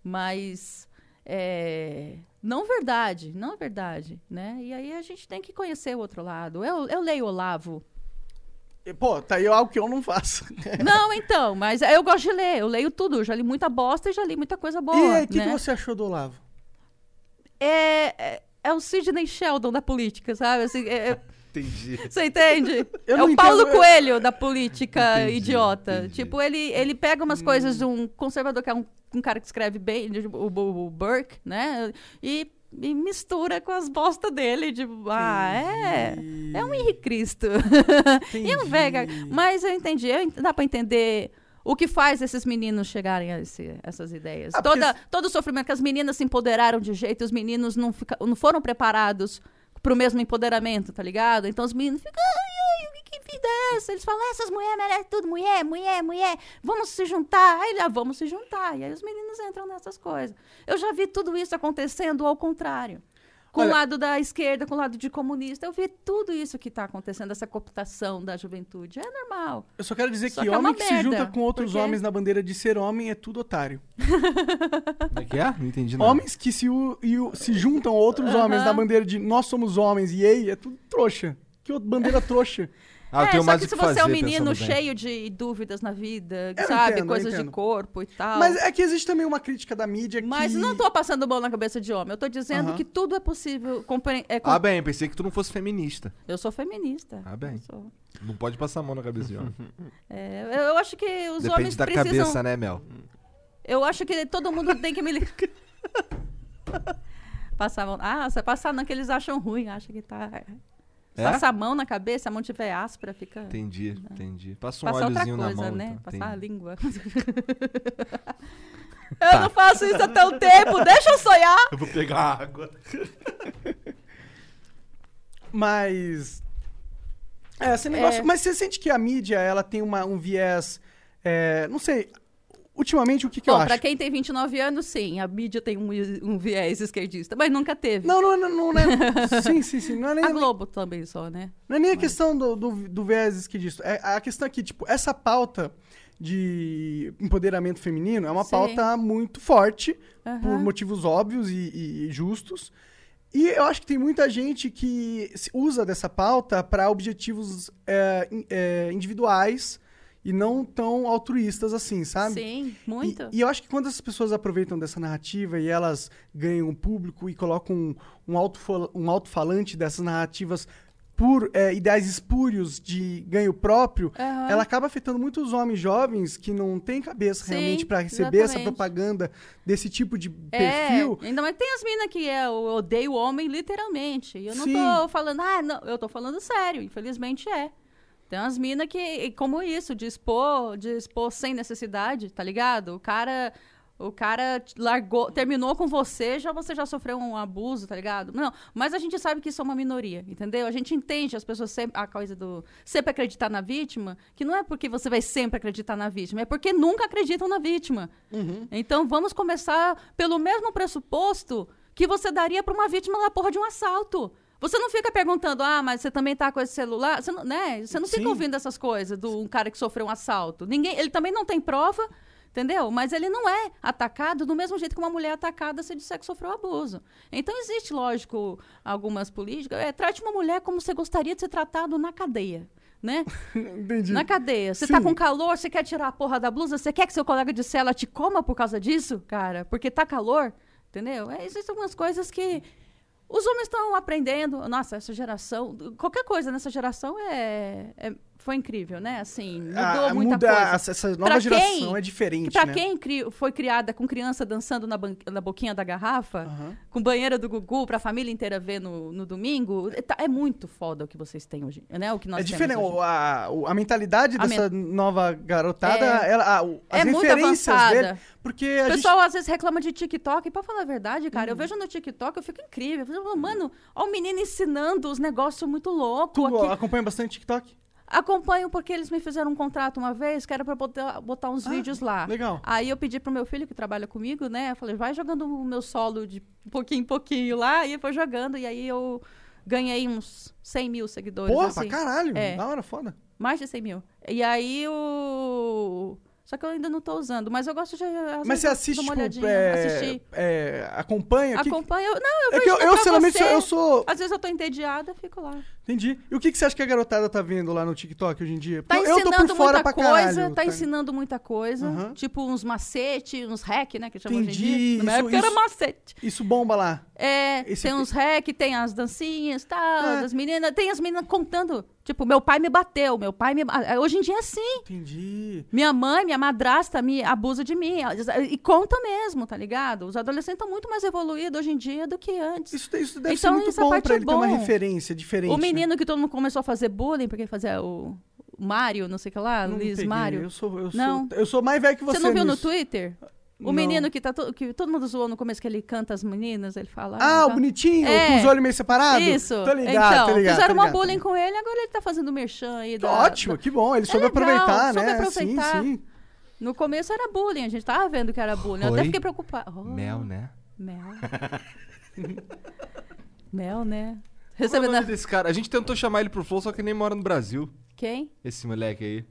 Mas é, não verdade, não verdade, né? E aí a gente tem que conhecer o outro lado. Eu, eu leio Olavo. Pô, tá aí algo que eu não faço. [laughs] Não, então, mas eu gosto de ler. Eu leio tudo. Eu já li muita bosta e já li muita coisa boa. e aí, o que, né? que você achou do Olavo? é, é, é o Sidney Sheldon da política, sabe? Assim, é- é- Entendi. [laughs] você entende? [laughs] Eu é o Paulo entendo, eu- Coelho da política Entendi, idiota. entendi. Tipo, ele, ele pega umas coisas de um conservador, que é um, um cara que escreve bem, de- o, o, o Burke, né? E, e mistura com as bostas dele. Tipo, ah, é. É um Henrique Cristo. [laughs] E um vega. Mas eu entendi. Eu dá pra entender o que faz esses meninos chegarem a esse- essas ideias. Ah, porque Toda, todo o sofrimento que as meninas se empoderaram de jeito, os meninos não, fica, não foram preparados pro mesmo empoderamento, tá ligado? Então os meninos ficam, que vida é essa? Eles falam, essas mulheres merecem tudo, mulher, mulher, mulher, vamos se juntar. Aí ah, vamos se juntar. E aí os meninos entram nessas coisas. Eu já vi tudo isso acontecendo ao contrário. Com Olha- o lado da esquerda, com o lado de comunista. Eu vi tudo isso que está acontecendo, essa cooptação da juventude. É normal. Eu só quero dizer Só que, que é homem que se junta merda, com outros porque- homens na bandeira de ser homem é tudo otário. [laughs] Como é que é? Não entendi nada. Homens que se, u- se juntam a outros Aham. homens na bandeira de nós somos homens e ei, é tudo trouxa. Que outra bandeira trouxa. Ah, eu é, tenho só mais que se que você fazer, é um menino cheio de dúvidas na vida, Eu sabe? entendo, Coisas de corpo e tal. Mas é que existe também uma crítica da mídia que... Mas não tô passando mão na cabeça de homem. Eu tô dizendo Aham. que tudo é possível. compre- é, com- Ah, bem, pensei que tu não fosse feminista. Eu sou feminista. Ah, bem. Sou. Não pode passar a mão na cabeça de homem. [laughs] É, eu- acho que os Depende homens da precisam. cabeça, né, Mel? Eu acho que todo mundo tem que me. [laughs] Passar a mão. Ah, você passar não, que eles acham ruim, acham que tá. É? Passa a mão na cabeça, a mão tiver áspera, fica. Entendi, entendi. Passa um Passar outra óleozinho coisa, na mão. né? então. Passar a Entendi. língua. [laughs] eu não faço isso há tão tempo, deixa eu sonhar! Eu vou pegar água. [laughs] Mas. É, esse negócio. É. Mas você sente que a mídia ela tem uma, um viés. é, não sei. Ultimamente, o que, que eu Bom, acho? pra quem tem 29 anos, sim, a mídia tem um, um viés esquerdista, mas nunca teve. Não, não, não, não é. [laughs] sim, sim, sim. Não é nem, A Globo também só, né? não é nem a questão do, do, do viés esquerdista. É, a questão é que, tipo, essa pauta de empoderamento feminino é uma Sim. pauta muito forte, por Aham. motivos óbvios e, e- justos. E eu acho que tem muita gente que usa dessa pauta para objetivos é, é, individuais e não tão altruístas assim, sabe? Sim, muito. E, e eu acho que quando as pessoas aproveitam dessa narrativa e elas ganham um público e colocam um, um, alto, um alto-falante dessas narrativas por é, ideais espúrios de ganho próprio, Aham. ela acaba afetando muitos homens jovens que não têm cabeça Sim, realmente para receber essa exatamente. propaganda desse tipo de É, perfil. ainda mais tem as minas que é, eu odeio o homem literalmente. E eu não Sim. tô falando, ah, não, eu tô falando sério, infelizmente é. Tem umas minas que, como isso, de expor, de expor sem necessidade, tá ligado? O cara, o cara largou, terminou com você, já você já sofreu um abuso, tá ligado? Não, mas a gente sabe que isso é uma minoria, entendeu? A gente entende as pessoas sempre, a coisa do sempre acreditar na vítima, que não é porque você vai sempre acreditar na vítima, é porque nunca acreditam na vítima. Então vamos começar pelo mesmo pressuposto que você daria para uma vítima da porra de um assalto. Você não fica perguntando, ah, mas você também tá com esse celular? Você não, né? Você não fica Sim. ouvindo essas coisas do um cara que sofreu um assalto. Ninguém, ele também não tem prova, entendeu? Mas ele não é atacado do mesmo jeito que uma mulher é atacada se disser que sofreu abuso. Então existe, lógico, algumas políticas. É, trate uma mulher como você gostaria de ser tratado na cadeia. Né? [laughs] Entendi. Na cadeia. Você Sim. tá com calor, você quer tirar a porra da blusa, você quer que seu colega de cela te coma por causa disso, cara? Porque tá calor, entendeu? É, existem algumas coisas que os homens estão aprendendo. Nossa, essa geração, qualquer coisa nessa geração é, é- foi incrível, né? Assim, mudou Ah, muita muda, coisa. Essa, nova Pra geração quem- é diferente, pra né? quem cri- foi criada com criança dançando na, ban- na boquinha da garrafa, Aham. com banheira do Gugu, pra família inteira ver no, no domingo, é, tá- é muito foda o que vocês têm hoje, né? O que nós É diferente. hoje. A, a mentalidade A dessa nova garotada, É. ela, a- o- as É muito referências dele. Porque O a gente. pessoal às vezes reclama de TikTok. E pra falar a verdade, cara, Hum. eu vejo no TikTok, eu fico incrível. Eu falo, Mano, ó o menino ensinando os negócios muito loucos. Tu aqui. acompanha bastante TikTok? Acompanho porque eles me fizeram um contrato uma vez que era pra botar, botar uns Ah, vídeos lá. legal. Aí eu pedi pro meu filho que trabalha comigo, né? Eu falei, vai jogando o meu solo de pouquinho em pouquinho lá. E foi jogando. E aí eu ganhei uns 100 mil seguidores. Porra, assim. pra caralho. É. Da hora, foda. Mais de 100 mil. E aí o. Só que eu ainda não tô usando. Mas eu gosto de. Mas você assiste, uma tipo, é, é, acompanha? Que- Acompanha. eu- Não, eu É que eu, eu sinceramente, você. eu sou... Às vezes eu tô entediada, fico lá. Entendi. E o que, que você acha que a garotada tá vendo lá no TikTok hoje em dia? Tá Porque eu tô ensinando por fora muita pra coisa, caralho. tá ensinando muita coisa. Aham. Tipo uns macete, uns hack, né? Que chamam hoje em Entendi, dia. Na minha isso- era macete. Isso bomba lá. É, Esse- tem uns hack, tem as dancinhas, tal, É. das meninas. Tem as meninas contando. Tipo, meu pai me bateu, meu pai me. ba- Hoje em dia é assim. Entendi. Minha mãe, minha madrasta me abusa de mim. E conta mesmo, tá ligado? Os adolescentes estão muito mais evoluídos hoje em dia do que antes. Isso, isso deve ser Então, muito essa bom pra é ele ter uma bom. referência diferente. o né? menino que todo mundo começou a fazer bullying, porque fazia o o Mário, não sei o que lá, Não Luiz peguei, Mário. Eu sou, eu, Não. sou, eu sou mais velho que você. Você não viu no nisso. Twitter? O Não. menino que, tá to- que todo mundo zoou no começo, que ele canta as meninas, ele fala. Ah, o tá- bonitinho, É. com os olhos meio separados? Isso. Tô ligado, então, tô ligado. fizeram tô uma ligado. bullying com ele, agora ele tá fazendo merchan aí. Da, Ótimo, da- que bom. Ele soube legal, aproveitar, soube né? aproveitar. Sim, sim. No começo era bullying, a gente tava vendo que era bullying. Eu até Oi? fiquei preocupada. Oh, Mel, né? Mel. [laughs] Mel, né? É Recebendo. nome desse cara? A gente tentou chamar ele pro Flow, só que nem mora no Brasil. Quem? Esse moleque aí.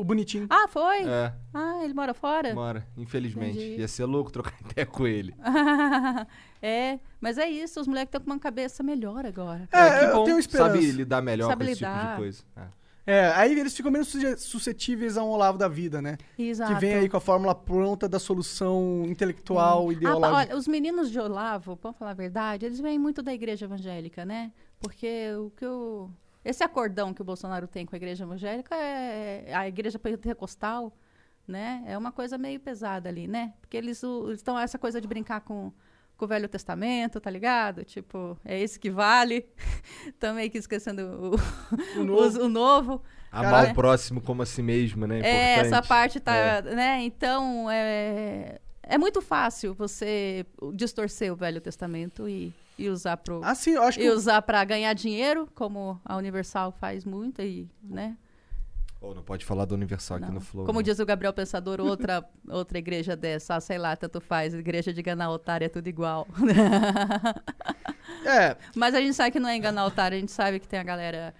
O bonitinho. Ah, foi? É, Ah, ele mora fora? mora, infelizmente. Entendi. Ia ser louco trocar [laughs] ideia com ele. [laughs] é, mas é isso, os moleques estão com uma cabeça melhor agora. É, que eu bom. tenho esperança. Sabe lidar melhor Sabe com esse tipo de lidar. coisa. É. É, aí eles ficam menos suscetíveis a um Olavo da vida, né? Exato. Que vem aí com a fórmula pronta da solução intelectual, Ah, pa- ideológica. olha, os meninos de Olavo, vamos falar a verdade, eles vêm muito da igreja evangélica, né? Porque o que o. Esse acordão que o Bolsonaro tem com a igreja evangélica é a igreja pentecostal, né? É uma coisa meio pesada ali, né? Porque eles estão essa coisa de brincar com, com o Velho Testamento, tá ligado? Tipo, é esse que vale. [laughs] Também que esquecendo o, [laughs] O novo. os- o novo. Amar o próximo como a si mesmo, né? É, essa Importante. parte tá, É. né? Então, é, é muito fácil você distorcer o Velho Testamento e, e usar pro Ah, sim, eu acho que. e usar para ganhar dinheiro, como a Universal faz muito e, né? Ou não pode falar do Universal aqui Não. no Flow. Como não. diz o Gabriel Pensador, outra [laughs] outra igreja dessa, ah, sei lá, tanto faz, igreja de enganar otário é tudo igual. É, [laughs] Mas a gente sabe que não é enganar otário, a gente sabe que tem a galera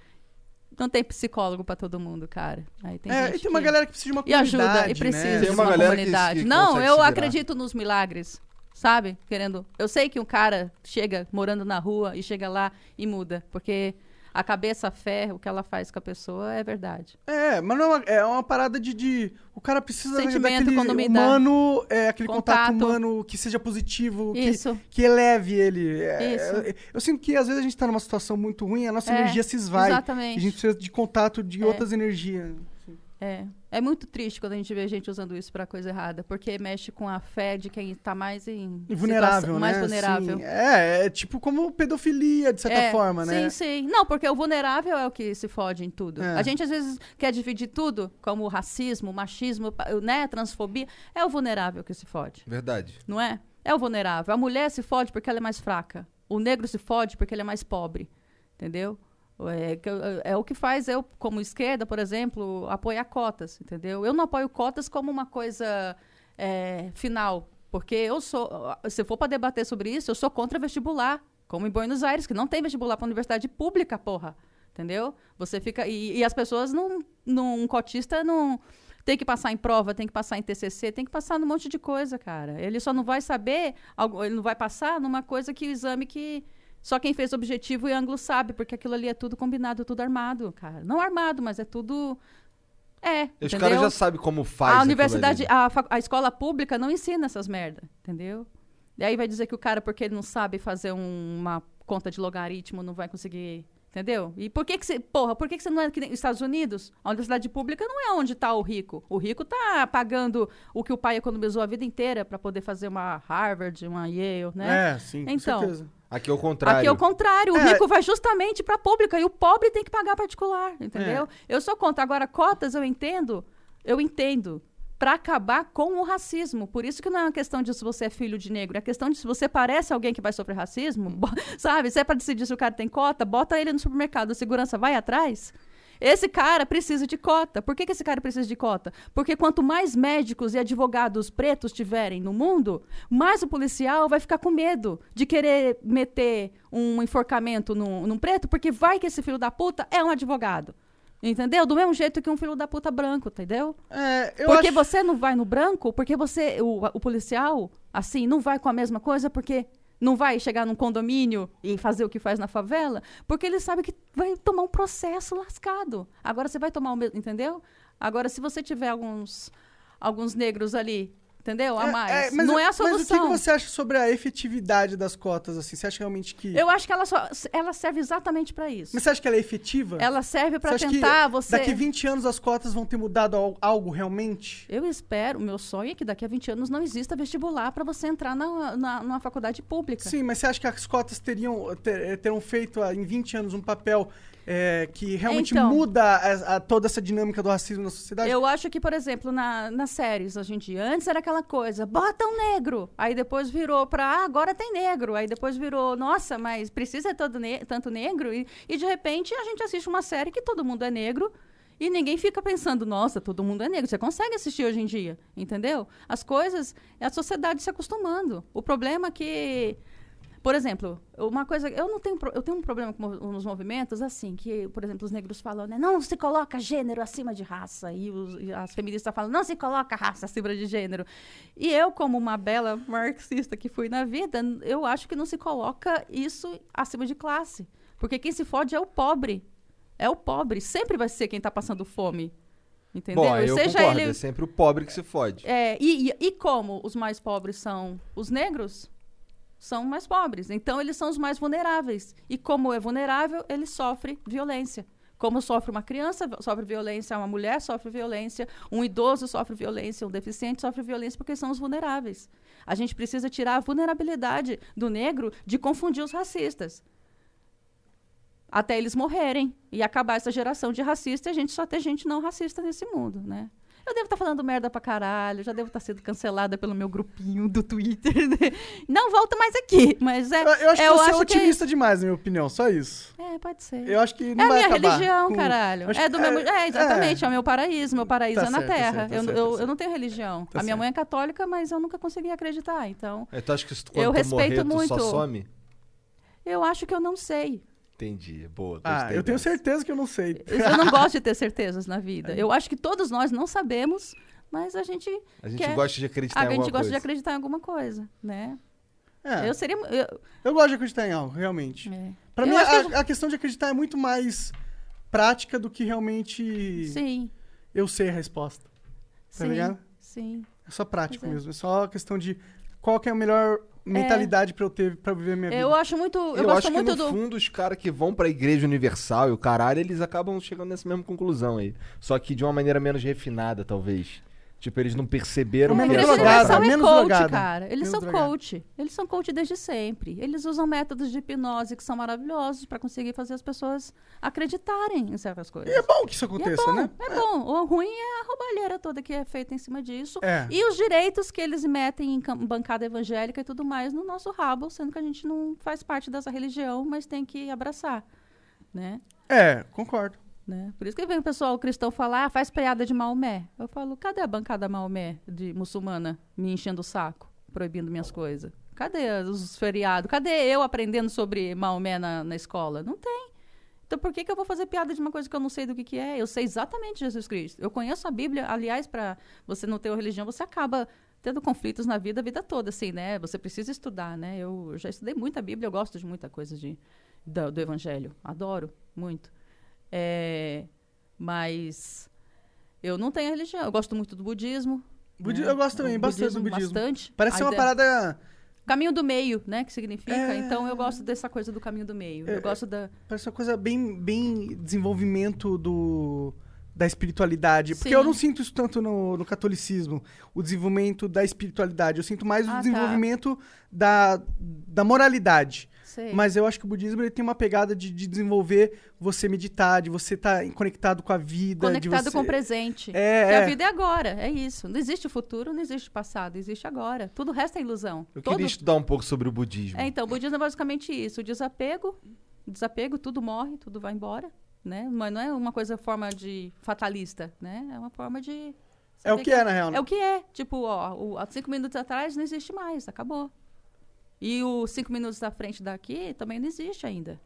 não tem psicólogo pra todo mundo, cara. Aí tem é, gente e tem uma que- galera que precisa de uma E ajuda, comunidade, e precisa né? de uma, uma galera que- comunidade. que não, eu acredito nos milagres, sabe? Querendo. Eu sei que um cara chega morando na rua e chega lá e muda. Porque A cabeça, a fé, o que ela faz com a pessoa é verdade. É, mas não é uma, é uma parada de, de- O cara precisa Sentimento, daquele humano, é, aquele contato. Contato. humano que seja positivo, que, Isso. que eleve ele. É, Isso. é, eu sinto que às vezes a gente tá numa situação muito ruim, a nossa É, energia se esvai. exatamente. A gente precisa de contato de É. outras energias. É. É muito triste quando a gente vê gente usando isso pra coisa errada, porque mexe com a fé de quem tá mais em vulnerável, situação- né? mais vulnerável. Assim, é, é tipo como pedofilia, de certa É, forma, né? Sim, sim. Não, porque o vulnerável é o que se fode em tudo. É. A gente às vezes quer dividir tudo, como o racismo, o machismo, né, transfobia. É o vulnerável que se fode, Verdade. não é? É o vulnerável. A mulher se fode porque ela é mais fraca. O negro se fode porque ele é mais pobre. Entendeu? É, é o que faz eu, como esquerda, por exemplo, apoiar cotas, entendeu? Eu não apoio cotas como uma coisa é, final, porque eu sou, se for para debater sobre isso, eu sou contra vestibular, como em Buenos Aires, que não tem vestibular para universidade pública, porra, entendeu? Você fica e, e as pessoas não, um cotista não tem que passar em prova, tem que passar em TCC, tem que passar num monte de coisa, cara. Ele só não vai saber, ele não vai passar numa coisa que o exame que só quem fez objetivo e ângulo sabe, porque aquilo ali é tudo combinado, tudo armado, cara. Não armado, mas é tudo. É. Os caras já sabem como faz. A universidade, a, a escola pública não ensina essas merda, entendeu? E aí vai dizer que o cara, porque ele não sabe fazer um- uma conta de logaritmo, não vai conseguir. Entendeu? E por que que você. Porra, por que que você não é que nem Estados Unidos? A universidade pública não é onde está o rico. O rico tá pagando o que o pai economizou a vida inteira para poder fazer uma Harvard, uma Yale, né? É, sim, Então, com certeza. Aqui é o contrário. Aqui é o contrário. O É. rico vai justamente para a pública e o pobre tem que pagar particular, entendeu? Eu sou contra. Agora, cotas eu entendo, eu entendo. Para acabar com o racismo. Por isso que não é uma questão de se você é filho de negro, é questão de se você parece alguém que vai sofrer racismo, [laughs] sabe? Se é para decidir se o cara tem cota, bota ele no supermercado, a segurança vai atrás. Esse cara precisa de cota. Por que, que esse cara precisa de cota? Porque quanto mais médicos e advogados pretos tiverem no mundo, mais o policial vai ficar com medo de querer meter um enforcamento num, num preto, porque vai que esse filho da puta é um advogado. Entendeu? Do mesmo jeito que um filho da puta branco, entendeu? É, porque acho... você não vai no branco, porque você, o, o policial, assim, não vai com a mesma coisa, porque não vai chegar num condomínio e fazer o que faz na favela, porque ele sabe que vai tomar um processo lascado. Agora você vai tomar o mesmo, entendeu? Agora, se você tiver alguns, alguns negros ali, entendeu? A mais. mas, não é a Mas o que que, solução. você acha sobre a efetividade das cotas, assim? Você acha realmente que... Eu acho que ela, só, ela serve exatamente para isso. Mas você acha que ela é efetiva? Ela serve para tentar você. Daqui 20 anos as cotas vão ter mudado al- algo realmente? Eu espero, o meu sonho é que daqui a 20 anos não exista vestibular para você entrar na, na, numa faculdade pública. Sim, mas você acha que as cotas teriam, ter- eh, terão feito ah, em 20 anos um papel eh, que realmente Então. muda a- a- toda essa dinâmica do racismo na sociedade? Eu acho que, por exemplo, na, nas séries hoje em dia, antes era aquela coisa, bota um negro. Aí depois virou pra, ah, agora tem negro. Aí depois virou, nossa, mas precisa todo ne- tanto negro? E, e de repente a gente assiste uma série que todo mundo é negro. E ninguém fica pensando, nossa, todo mundo é negro. Você consegue assistir hoje em dia, entendeu? As coisas, é a sociedade se acostumando. O problema é que por exemplo, uma coisa, eu não tenho, eu tenho um problema com os movimentos assim, que, por exemplo, os negros falam, né, não se coloca gênero acima de raça, e, os- e as feministas falam, não se coloca raça acima de gênero. E eu, como uma bela marxista que fui na vida, eu acho que não se coloca isso acima de classe, porque quem se fode é o pobre, é o pobre, sempre vai ser quem está passando fome, entendeu? Bom, eu seja concordo. ele É sempre o pobre que se fode. é, e, e- e como os mais pobres são os negros, são mais pobres. Então, eles são os mais vulneráveis. E como é vulnerável, ele sofre violência. Como sofre uma criança, sofre violência, uma mulher sofre violência, um idoso sofre violência, um deficiente sofre violência, porque são os vulneráveis. A gente precisa tirar a vulnerabilidade do negro de confundir os racistas. Até eles morrerem e acabar essa geração de racista e a gente só ter gente não racista nesse mundo, né? Eu devo estar falando merda pra caralho, já devo estar sendo cancelada pelo meu grupinho do Twitter. [laughs] né? Não volto mais aqui, mas é. Eu, eu acho que eu você é acho que- otimista demais, na minha opinião, só isso. É, pode ser. Eu acho que não é a vai minha acabar religião, com- caralho. acho É que- do meu. É, exatamente, é, o meu paraíso. Meu paraíso Tá é na certo, tá Terra. certo, tá eu, certo, eu, tá eu não tenho religião. Tá a minha certo. mãe é católica, mas eu nunca consegui acreditar. Então, Então acho que se tu- quando Eu tu respeito morrer, tu só muito. some? eu acho que eu não sei. Entendi. Boa, Ah, eu tenho dessa. certeza que eu não sei. Eu não [laughs] gosto de ter certezas na vida. Eu acho que todos nós não sabemos, mas a gente A gente quer- gosta de acreditar a em alguma gente gosta de coisa. acreditar em alguma coisa, né? É, eu, Eu seria. eu- eu gosto de acreditar em algo, realmente. é. Pra Eu mim, acho que a, a questão de acreditar é muito mais prática do que realmente Sim, eu sei a resposta. Tá sim. ligado? Sim. É só prático é. mesmo. É só questão de qual que é a melhor mentalidade pra eu ter pra viver minha vida. Eu acho muito. Eu, Eu, gosto acho que muito no do. fundo os caras que vão pra Igreja Universal e o caralho, eles acabam chegando nessa mesma conclusão aí. Só que de uma maneira menos refinada, talvez. Tipo, eles não perceberam É que essa- drogada, é menos coach, drogada. cara. Eles Menos são drogada. coach. Eles são coach desde sempre. Eles usam métodos de hipnose que são maravilhosos pra conseguir fazer as pessoas acreditarem em certas coisas. E é bom que isso é aconteça, bom, né? é bom. O ruim é a roubalheira toda que é feita em cima disso. É. E os direitos que eles metem em bancada evangélica e tudo mais no nosso rabo, sendo que a gente não faz parte dessa religião, mas tem que abraçar, né? É, concordo. Né? Por isso que vem o pessoal cristão falar, ah, faz piada de Maomé. Eu falo, cadê a bancada Maomé de muçulmana me enchendo o saco, proibindo minhas coisas? Cadê os feriados? Cadê eu aprendendo sobre Maomé na, na escola? Não tem. Então por que, que eu vou fazer piada de uma coisa que eu não sei do que, que é? Eu sei exatamente Jesus Cristo. Eu conheço a Bíblia. Aliás, para você não ter uma religião, você acaba tendo conflitos na vida a vida toda, assim, né? Você precisa estudar, né? Eu já estudei muita Bíblia, eu gosto de muita coisa de, do, do Evangelho. Adoro muito. É, mas eu não tenho religião. Eu gosto muito do budismo. Budi- né? Eu gosto também O bastante do budismo. Bastante. Parece ser uma ideia- parada. Caminho do meio, né? Que significa. É. Então eu gosto dessa coisa do caminho do meio. É, Eu gosto da. Parece uma coisa bem, bem desenvolvimento do, da espiritualidade. Porque Sim. eu não sinto isso tanto no, no catolicismo, o desenvolvimento da espiritualidade. Eu sinto mais o Ah, tá. desenvolvimento da, da moralidade. Sei. Mas eu acho que o budismo ele tem uma pegada de, de desenvolver você meditar, de você estar conectado com a vida. de Conectado você... com o presente. É, Porque é. a vida é agora, é isso. Não existe futuro, não existe passado, existe agora. Tudo o resto é ilusão. Eu Todo- queria estudar um pouco sobre o budismo. É, então, o budismo é basicamente isso. O desapego, o desapego, tudo morre, tudo vai embora, né? Mas não é uma coisa forma de fatalista, né? É uma forma de... É o saber que é, na real. né? É o que é. Tipo, ó, o, há cinco minutos atrás não existe mais, acabou. E os cinco minutos da frente daqui também não existe ainda.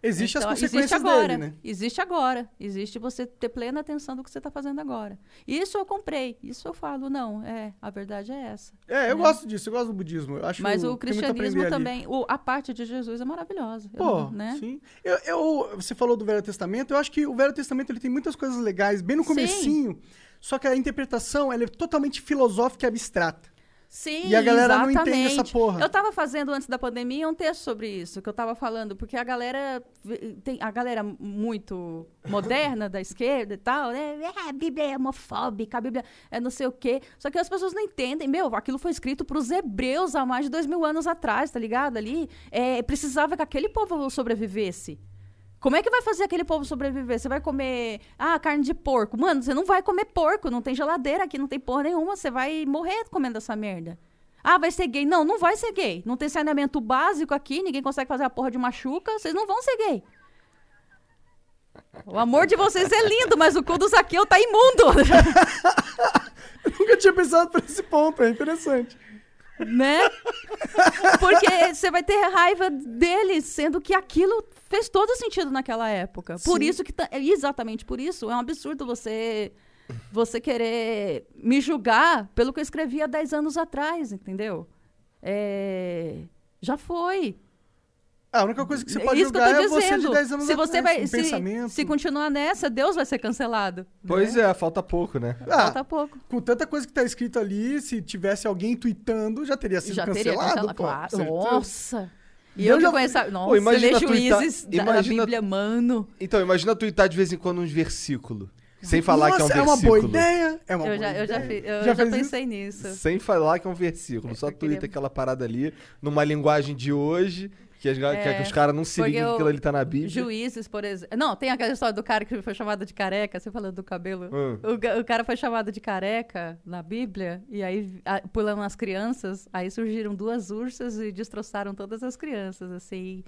Existe Então, as consequências existe agora, dele, né? Existe agora. Existe você ter plena atenção do que você está fazendo agora. Isso eu comprei. Isso eu falo, não, é, a verdade é essa. É, eu né? gosto disso, eu gosto do budismo. Eu acho Mas o cristianismo também, o- a parte de Jesus é maravilhosa. Eu Pô, não- né? sim. Eu, eu- você falou do Velho Testamento, eu acho que o Velho Testamento ele tem muitas coisas legais, bem no Sim. comecinho, só que a interpretação ela é totalmente filosófica e abstrata. Sim, E a galera não exatamente. entende essa porra. Eu tava fazendo antes da pandemia um texto sobre isso, que eu tava falando, porque a galera tem a galera muito moderna da esquerda e tal, né? É, a Bíblia é homofóbica, a Bíblia é não sei o quê. Só que as pessoas não entendem. Meu, aquilo foi escrito para os hebreus há mais de dois mil anos atrás, tá ligado? Ali é, precisava que aquele povo sobrevivesse. Como é que vai fazer aquele povo sobreviver? Você vai comer, ah, carne de porco. Mano, você não vai comer porco, não tem geladeira aqui, não tem porra nenhuma, você vai morrer comendo essa merda. Ah, vai ser gay. Não, não vai ser gay. Não tem saneamento básico aqui, ninguém consegue fazer a porra de machuca, vocês não vão ser gay. O amor de vocês é lindo, mas o cu do Zaqueu tá imundo. [laughs] Nunca tinha pensado por esse ponto, é interessante. Né? Porque você vai ter raiva dele, sendo que aquilo fez todo sentido naquela época. Por Sim. isso que tá, exatamente por isso é um absurdo você você querer me julgar pelo que eu escrevi há 10 anos atrás, entendeu? É, já foi. A única coisa que você É pode isso que eu julgar tô é você de dizendo. 10 anos se você atrás, vai, um se, pensamento. se continuar nessa, Deus vai ser cancelado. Pois né? é, falta pouco, né? Ah, Falta pouco. com tanta coisa que tá escrito ali, se tivesse alguém tweetando, já teria sido Já teria cancelado, cancelado. pô. Claro. Certeza. Nossa. E Deus eu já- conheço. Nossa, Pô, imagina ler tuitar- juízes da, da imagina- Bíblia, mano. Então, imagina tuitar de vez em quando uns versículos. Sem falar que é um Nossa, é uma versículo. boa ideia. É uma Eu boa já, eu já, ideia. fi- eu Já já, pensei nisso. Sem falar que é um versículo. Só Eu queria- tuita aquela parada ali, numa linguagem de hoje, que, as, ga- que É, os caras não se ligam que ali tá na Bíblia. Juízes, por exemplo. Não, tem aquela história do cara que foi chamado de careca, você falando do cabelo. Hum. O, o cara foi chamado de careca na Bíblia, e aí a- pulando as crianças, aí surgiram duas ursas e destroçaram todas as crianças, assim.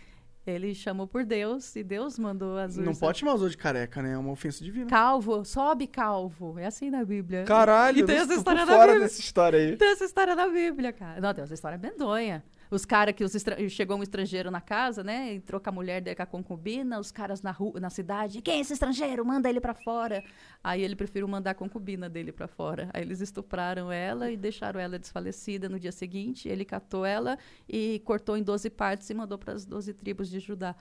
Ele chamou por Deus e Deus mandou as ursas. Não pode chamar os outros de careca, né? É uma ofensa divina. Calvo, sobe calvo. É assim na Bíblia. Caralho, E tem essa tô história por fora Bíblia. dessa história aí. Tem essa história na Bíblia, cara. Não, tem essa história medonha. Os caras que os chegou um estrangeiro na casa, né? Entrou com a mulher dele, com a concubina, os caras na rua, na cidade, quem é esse estrangeiro? Manda ele pra fora. Aí ele preferiu mandar a concubina dele pra fora. Aí eles estupraram ela e deixaram ela desfalecida no dia seguinte. Ele catou ela e cortou em 12 partes e mandou para as 12 tribos de Judá.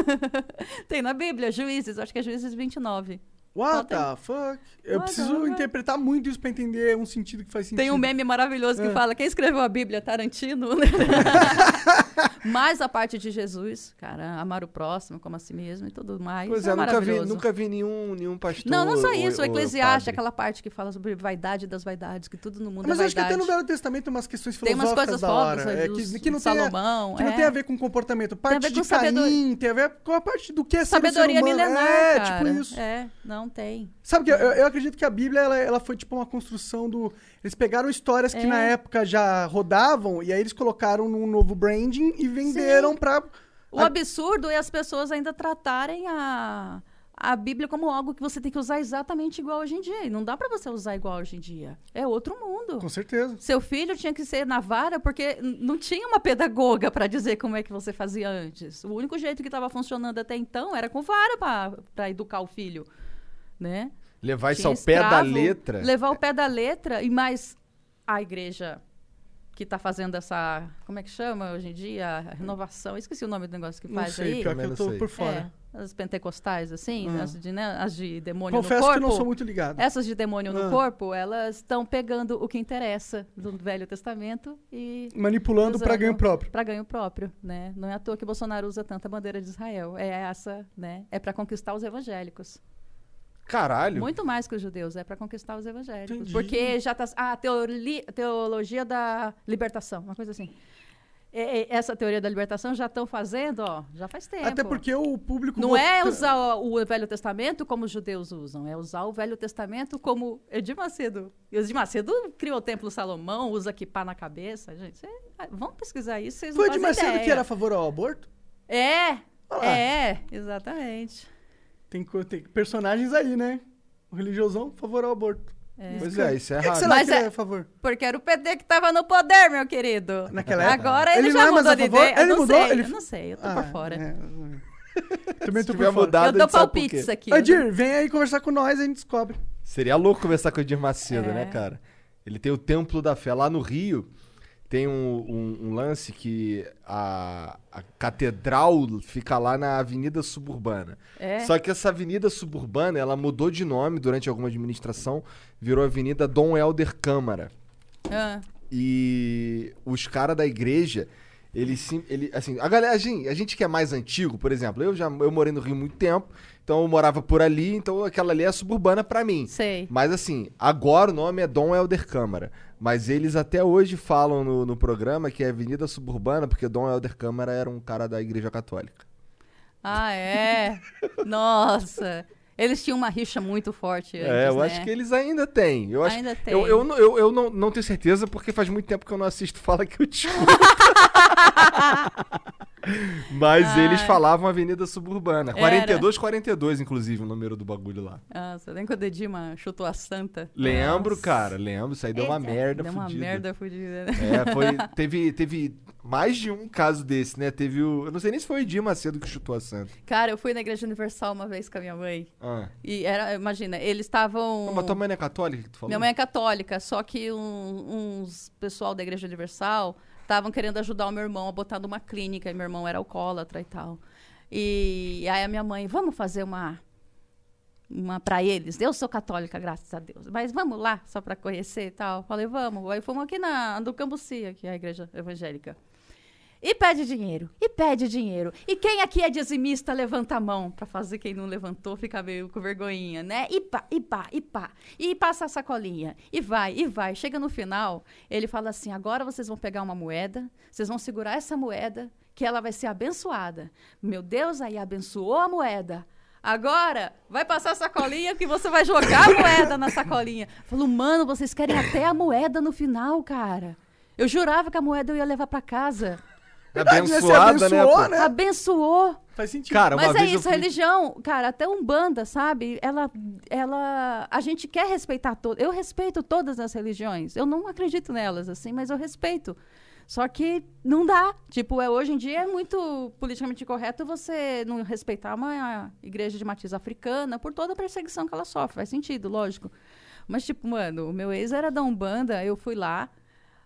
[laughs] Tem na Bíblia, Juízes, acho que é Juízes 29. What Tem- the fuck? Eu What preciso fuck? interpretar muito isso pra entender um sentido que faz sentido. Tem um meme maravilhoso que É. fala: quem escreveu a Bíblia? Tarantino. né? [laughs] Mais a parte de Jesus, cara, amar o próximo como a si mesmo e tudo mais. Pois é, é, nunca vi, nunca vi nenhum, nenhum pastor. Não, não só ou- isso. O ou Eclesiastes, padre. aquela parte que fala sobre vaidade das vaidades, que tudo no mundo Mas é eu acho que vaidade. até no Velho Testamento umas questões Tem umas filosóficas coisas da hora. fodas, é, dos- que, que não de tem a, Salomão. que não é. tem a ver com comportamento. Parte ver de com sabedor- Caim, tem a ver com a parte do que é ser um ser Sabedoria humano. milenar, É, cara. tipo isso. É, não tem. Sabe que eu, eu acredito que a Bíblia ela, ela foi tipo uma construção do. Eles pegaram histórias que É. na época já rodavam e aí eles colocaram num novo branding e venderam pra. O A- absurdo é as pessoas ainda tratarem a, a Bíblia como algo que você tem que usar exatamente igual hoje em dia. E não dá pra você usar igual hoje em dia. É outro mundo. Com certeza. Seu filho tinha que ser na vara porque não tinha uma pedagoga pra dizer como é que você fazia antes. O único jeito que estava funcionando até então era com vara pra educar o filho, né? Levar isso Tinha ao pé da letra. Levar ao pé da letra e mais a igreja que tá fazendo essa, como é que chama hoje em dia? A renovação. Esqueci o nome do negócio que Não faz sei, aí. pior que eu não tô por fora. É, as pentecostais, assim, Ah. as, de, né, as de demônio Confesso no que corpo. eu não sou muito ligado. Essas de demônio Ah. no corpo, elas estão pegando o que interessa do Velho Testamento e Manipulando usando ganho próprio. para ganho próprio, né? Não é à toa que Bolsonaro usa tanta bandeira de Israel. É essa, né? É para conquistar os evangélicos. Caralho. Muito mais que os judeus, é para conquistar os evangélicos. Entendi. Porque já tá. Ah, teori, teologia da libertação, uma coisa assim. É, é, essa teoria da libertação já estão fazendo, ó, já faz tempo. Até porque o público. Não é vota- usar o, o Velho Testamento como os judeus usam, é usar o Velho Testamento como Edir Macedo. E Edir Macedo criou o Templo Salomão, usa kippah na cabeça. Gente, cê- ah, vamos pesquisar isso, vocês Foi não fazem Macedo ideia. que era a favor ao aborto? É, lá. é, exatamente. Tem, tem personagens aí, né? O religiosão, favor ao aborto. É. Pois é, isso é que, errado. Mas que ele é- é a favor? Porque era o PT que tava no poder, meu querido. Naquela época? Agora ele, Ele já é mudou de ideia. Ele não mudou? sei, Ele- eu não sei, eu tô Ah, por fora. é. [laughs] Também tô por fora. mudado, eu dou palpites aqui. Edir, vem aí conversar com nós, a gente descobre. Seria louco conversar com o Edir Macedo, É. né, cara? Ele tem o Templo da Fé. Lá no Rio, tem um, um- um lance que a, a catedral fica lá na Avenida Suburbana. É. Só que essa Avenida Suburbana, ela mudou de nome durante alguma administração, virou Avenida Dom Helder Câmara. Ah, E os caras da igreja, eles sim, ele, assim, a galera, a gente, a gente que é mais antigo, por exemplo, eu já eu morei no Rio há muito tempo, então eu morava por ali, então aquela ali é suburbana pra mim. sei. Mas assim, agora o nome é Dom Helder Câmara. Mas eles até hoje falam no, no programa que é Avenida Suburbana, porque Dom Helder Câmara era um cara da Igreja Católica. Ah, é? [laughs] Nossa. Eles tinham uma rixa muito forte antes, é, eu né? acho que eles ainda têm. Eu acho, Ainda tem. Eu, eu, não- eu, eu não, não tenho certeza, porque faz muito tempo que eu não assisto Fala que eu te. [laughs] [laughs] Mas Ai. eles falavam Avenida Suburbana. Era. 42, 42, inclusive, o número do bagulho lá. Nossa, lembra quando o Edima chutou a santa? Lembro, Nossa. cara, lembro. Isso aí deu uma Eita, merda Deu uma fudida. merda fudida, né? É, foi. [laughs] Teve, teve mais de um caso desse, né? Teve o. Eu não sei nem se foi o Edir Macedo que chutou a Santa. Cara, eu fui na Igreja Universal uma vez com a minha mãe. Ah. E era, imagina, eles estavam. Mas tua mãe não é católica que tu falou? Minha mãe é católica, só que um- uns pessoal da Igreja Universal estavam querendo ajudar o meu irmão a botar numa clínica, e meu irmão era alcoólatra e tal. E aí a minha mãe, vamos fazer uma uma para eles. Eu sou católica, graças a Deus. Mas vamos lá, só para conhecer e tal. Falei, vamos. Aí fomos aqui na do Cambuci, que é a igreja evangélica. E pede dinheiro, e pede dinheiro. E quem aqui é dizimista, levanta a mão. Pra fazer quem não levantou, fica meio com vergonhinha, né? E pá, e pá, e pá. E passa a sacolinha. E vai, e vai. Chega no final, ele fala assim: agora vocês vão pegar uma moeda, vocês vão segurar essa moeda, que ela vai ser abençoada. Meu Deus, aí abençoou a moeda. Agora, vai passar a sacolinha que você vai jogar a moeda na sacolinha. Falou, mano, vocês querem até a moeda no final, cara. Eu jurava que a moeda eu ia levar pra casa. Né? Abençoada, né? pô? né? Abençoou. Faz sentido. Cara, Mas é isso, fui... religião, cara, até Umbanda, sabe? Ela, ela, a gente quer respeitar todas. Eu respeito todas as religiões. Eu não acredito nelas assim, mas eu respeito. Só que não dá. Tipo, é, hoje em dia é muito politicamente correto você não respeitar uma igreja de matriz africana por toda a perseguição que ela sofre. Faz sentido, lógico. Mas, tipo, mano, o meu ex era da Umbanda, eu fui lá.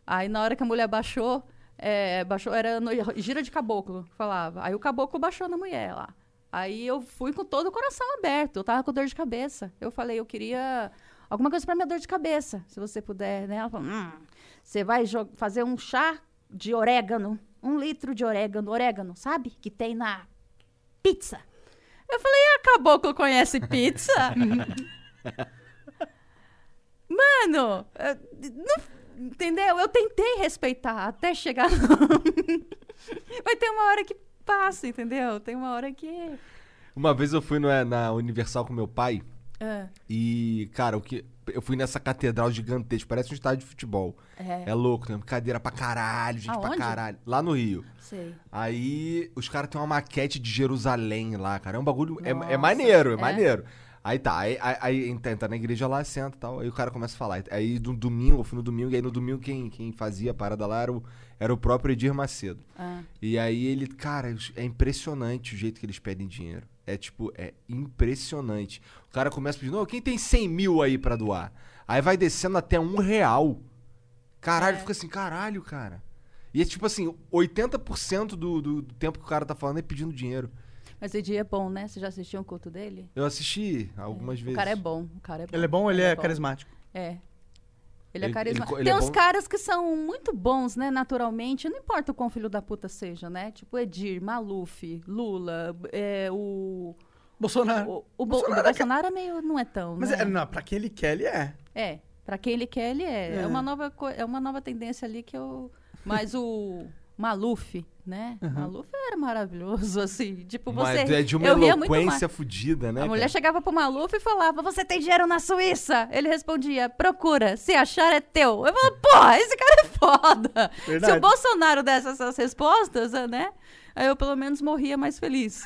Aí, na hora que a mulher baixou, é, baixou era no, gira de caboclo, falava. Aí o caboclo baixou na mulher lá. Aí eu fui com todo o coração aberto. Eu tava com dor de cabeça. Eu falei, eu queria alguma coisa para minha dor de cabeça, se você puder, né? Ela falou, hum, você vai fazer um chá de orégano, um litro de orégano, orégano, sabe? Que tem na pizza. Eu falei, ah, caboclo conhece pizza? [laughs] Mano, não, entendeu? Eu tentei respeitar até chegar. Vai [laughs] ter uma hora que passa, entendeu? Tem uma hora que. Uma vez eu fui no, é, na Universal com meu pai. É. E, cara, o que. Eu fui nessa catedral gigantesca, parece um estádio de futebol. É. É louco, né? Cadeira pra caralho, gente pra Aonde? caralho. Lá no Rio. Sei. Aí os caras têm uma maquete de Jerusalém lá, cara. É um bagulho. É, é maneiro, é, é? maneiro. Aí tá, aí, aí, aí entra, entra na igreja lá, senta e tal. Aí o cara começa a falar. Aí no domingo, eu fui no domingo, e aí no domingo quem, quem fazia a parada lá era o, era o próprio Edir Macedo. Ah. E aí ele, cara, é impressionante o jeito que eles pedem dinheiro. É tipo, é impressionante. O cara começa pedindo, "Ô, quem tem 100 mil aí pra doar? Aí vai descendo até um real. Caralho, É. fica assim, caralho, cara. E é tipo assim, 80% do, do, do tempo que o cara tá falando é pedindo dinheiro. Mas esse dia é bom, né? Você já assistiu um culto dele? Eu assisti algumas O vezes. cara é bom. O cara é bom. Ele é bom ou ele é bom. carismático? É. Ele é Ele- carismático. ele- ele Tem é uns caras que são muito bons, né, naturalmente. Não importa o quão filho da puta seja, né? Tipo Edir, Maluf, Lula, é, o... Bolsonaro. O, o, Bo- Bolsonaro o Bolsonaro é meio... Não é tão, Mas né? é, não, pra quem ele quer, ele é. É, pra quem ele quer, ele é. É, É. uma, nova, é uma nova tendência ali que eu... Mas o Maluf, né? Maluf era maravilhoso, [laughs] assim. Tipo, você... Mas é de uma eu eloquência fodida, né? A mulher cara? chegava pro Maluf e falava: Você tem dinheiro na Suíça? Ele respondia: Procura, se achar é teu. Eu falava: Porra, esse cara é foda. Verdade. Se o Bolsonaro desse essas respostas, né? Aí eu pelo menos morria mais feliz.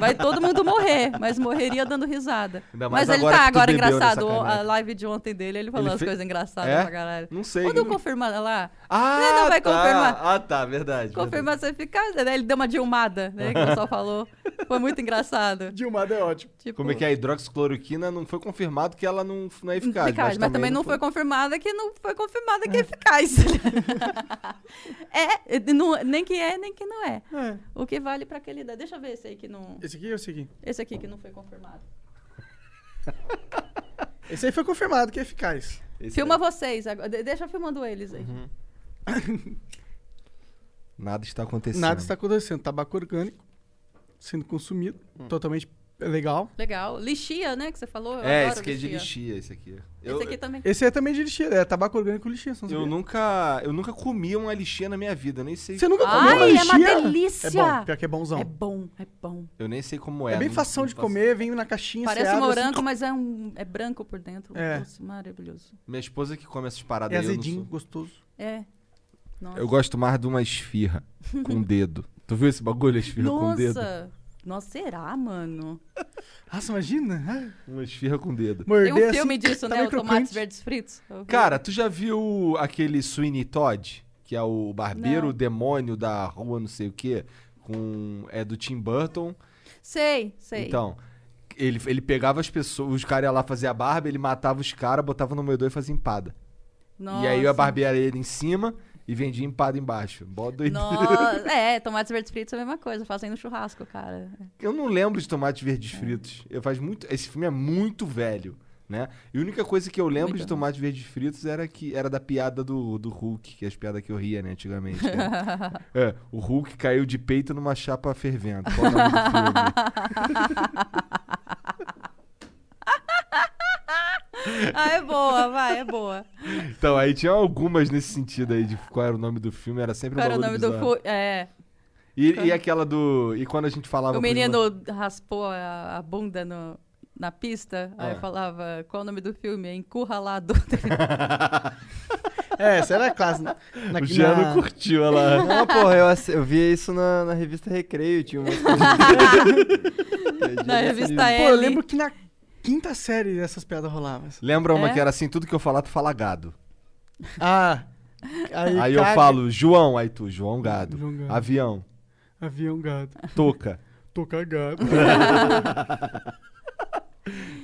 Vai todo mundo morrer, mas morreria dando risada. Mas ele tá agora engraçado. nessa A live de ontem dele, ele falou Ele as fe- coisas engraçadas É? pra caralho. Não sei. Quando confirmar lá, Ah, Ele não vai tá. confirmar. Ah, tá, verdade. confirmação eficaz, né? Ele deu uma dilmada, né? Que o pessoal falou. Foi muito engraçado. Dilmado é ótimo. Tipo, Como é que é? a hidroxicloroquina não foi confirmado que ela não, não é eficaz. eficaz, mas, também não foi confirmada que não foi confirmada que é eficaz. [laughs] é, não- nem que é, nem que não é. É. O que vale pra aquele dá. Deixa eu ver esse aí que não. Esse aqui ou esse aqui? Esse aqui que não foi confirmado. [laughs] Esse aí foi confirmado que é eficaz. Esse Filma aí. vocês agora. de- Deixa filmando eles aí. [laughs] Nada está acontecendo. Nada está acontecendo. Tabaco orgânico sendo consumido. Totalmente legal. Legal. Lixia, né? Que você falou. Eu É, adoro esse aqui é de lixia, esse aqui. Eu, Esse aqui também. Esse é também de lixia. É tabaco orgânico lixia. Não eu sabia? nunca, eu nunca comi uma lixia na minha vida, eu nem sei. você nunca Ai, comeu uma é lixia? uma delícia! É bom, pior que é bonzão. É bom, é bom. Eu nem sei como é. É bem fação de faço- comer, vem na caixinha, Parece um abre, morango, assim, mas é um é branco por dentro. É. Nossa, maravilhoso. Minha esposa que come essas paradas É aí, não azedinho, sou. gostoso. É. Nossa. Eu gosto mais de uma esfirra com [laughs] dedo. Tu viu esse bagulho, esfirra com o dedo? Nossa. Nossa, será, mano? Nossa, imagina. Ai, Uma esfirra com o dedo. Morder Tem um assim, filme disso, tá né? O Tomates. Verdes Fritos. Cara, tu já viu aquele Sweeney Todd? Que é o barbeiro, Não. demônio da rua não sei o quê? Com, é do Tim Burton. Sei, sei. Então, ele, ele pegava as pessoas, os caras iam lá fazer a barba, ele matava os caras, botava no moedor e fazia empada. Nossa. E aí a barbearia ele em cima e vendia empada embaixo. Bó doideira. Nossa. É, tomates verdes fritos é a mesma coisa, fazendo churrasco, cara. Eu não lembro de tomates verdes É. fritos. Eu faz muito, esse filme é muito velho, né? E a única coisa que eu lembro Muito de tomates verdes fritos era que era da piada do, do Hulk, que é as piadas que eu ria, né, antigamente. né? [laughs] é, o Hulk caiu de peito numa chapa fervendo. Qual o nome do filme? [laughs] [laughs] ah, é boa, vai, é boa. Então, aí tinha algumas nesse sentido aí de qual era o nome do filme, era sempre Qual um era o nome do bizarro. fu... É. E, e aquela do. E quando a gente falava. O menino raspou a, a bunda no, na pista, aí Ah. falava, qual o nome do filme? É Encurralado. [laughs] É, essa era a classe. Na, na, O Jean não na- curtiu, lá. Não, porra, eu, eu via isso na, na revista Recreio, tinha umas [laughs] coisas assim. Na revista Pô, L. eu lembro que na quinta série essas piadas rolavam. Lembra uma É? que era assim: tudo que eu falar, tu fala gado. Ah, Aí eu caga. falo, João, aí tu, João Gado. João Gado. Avião, Avião gado. toca. Tô cagado. [laughs]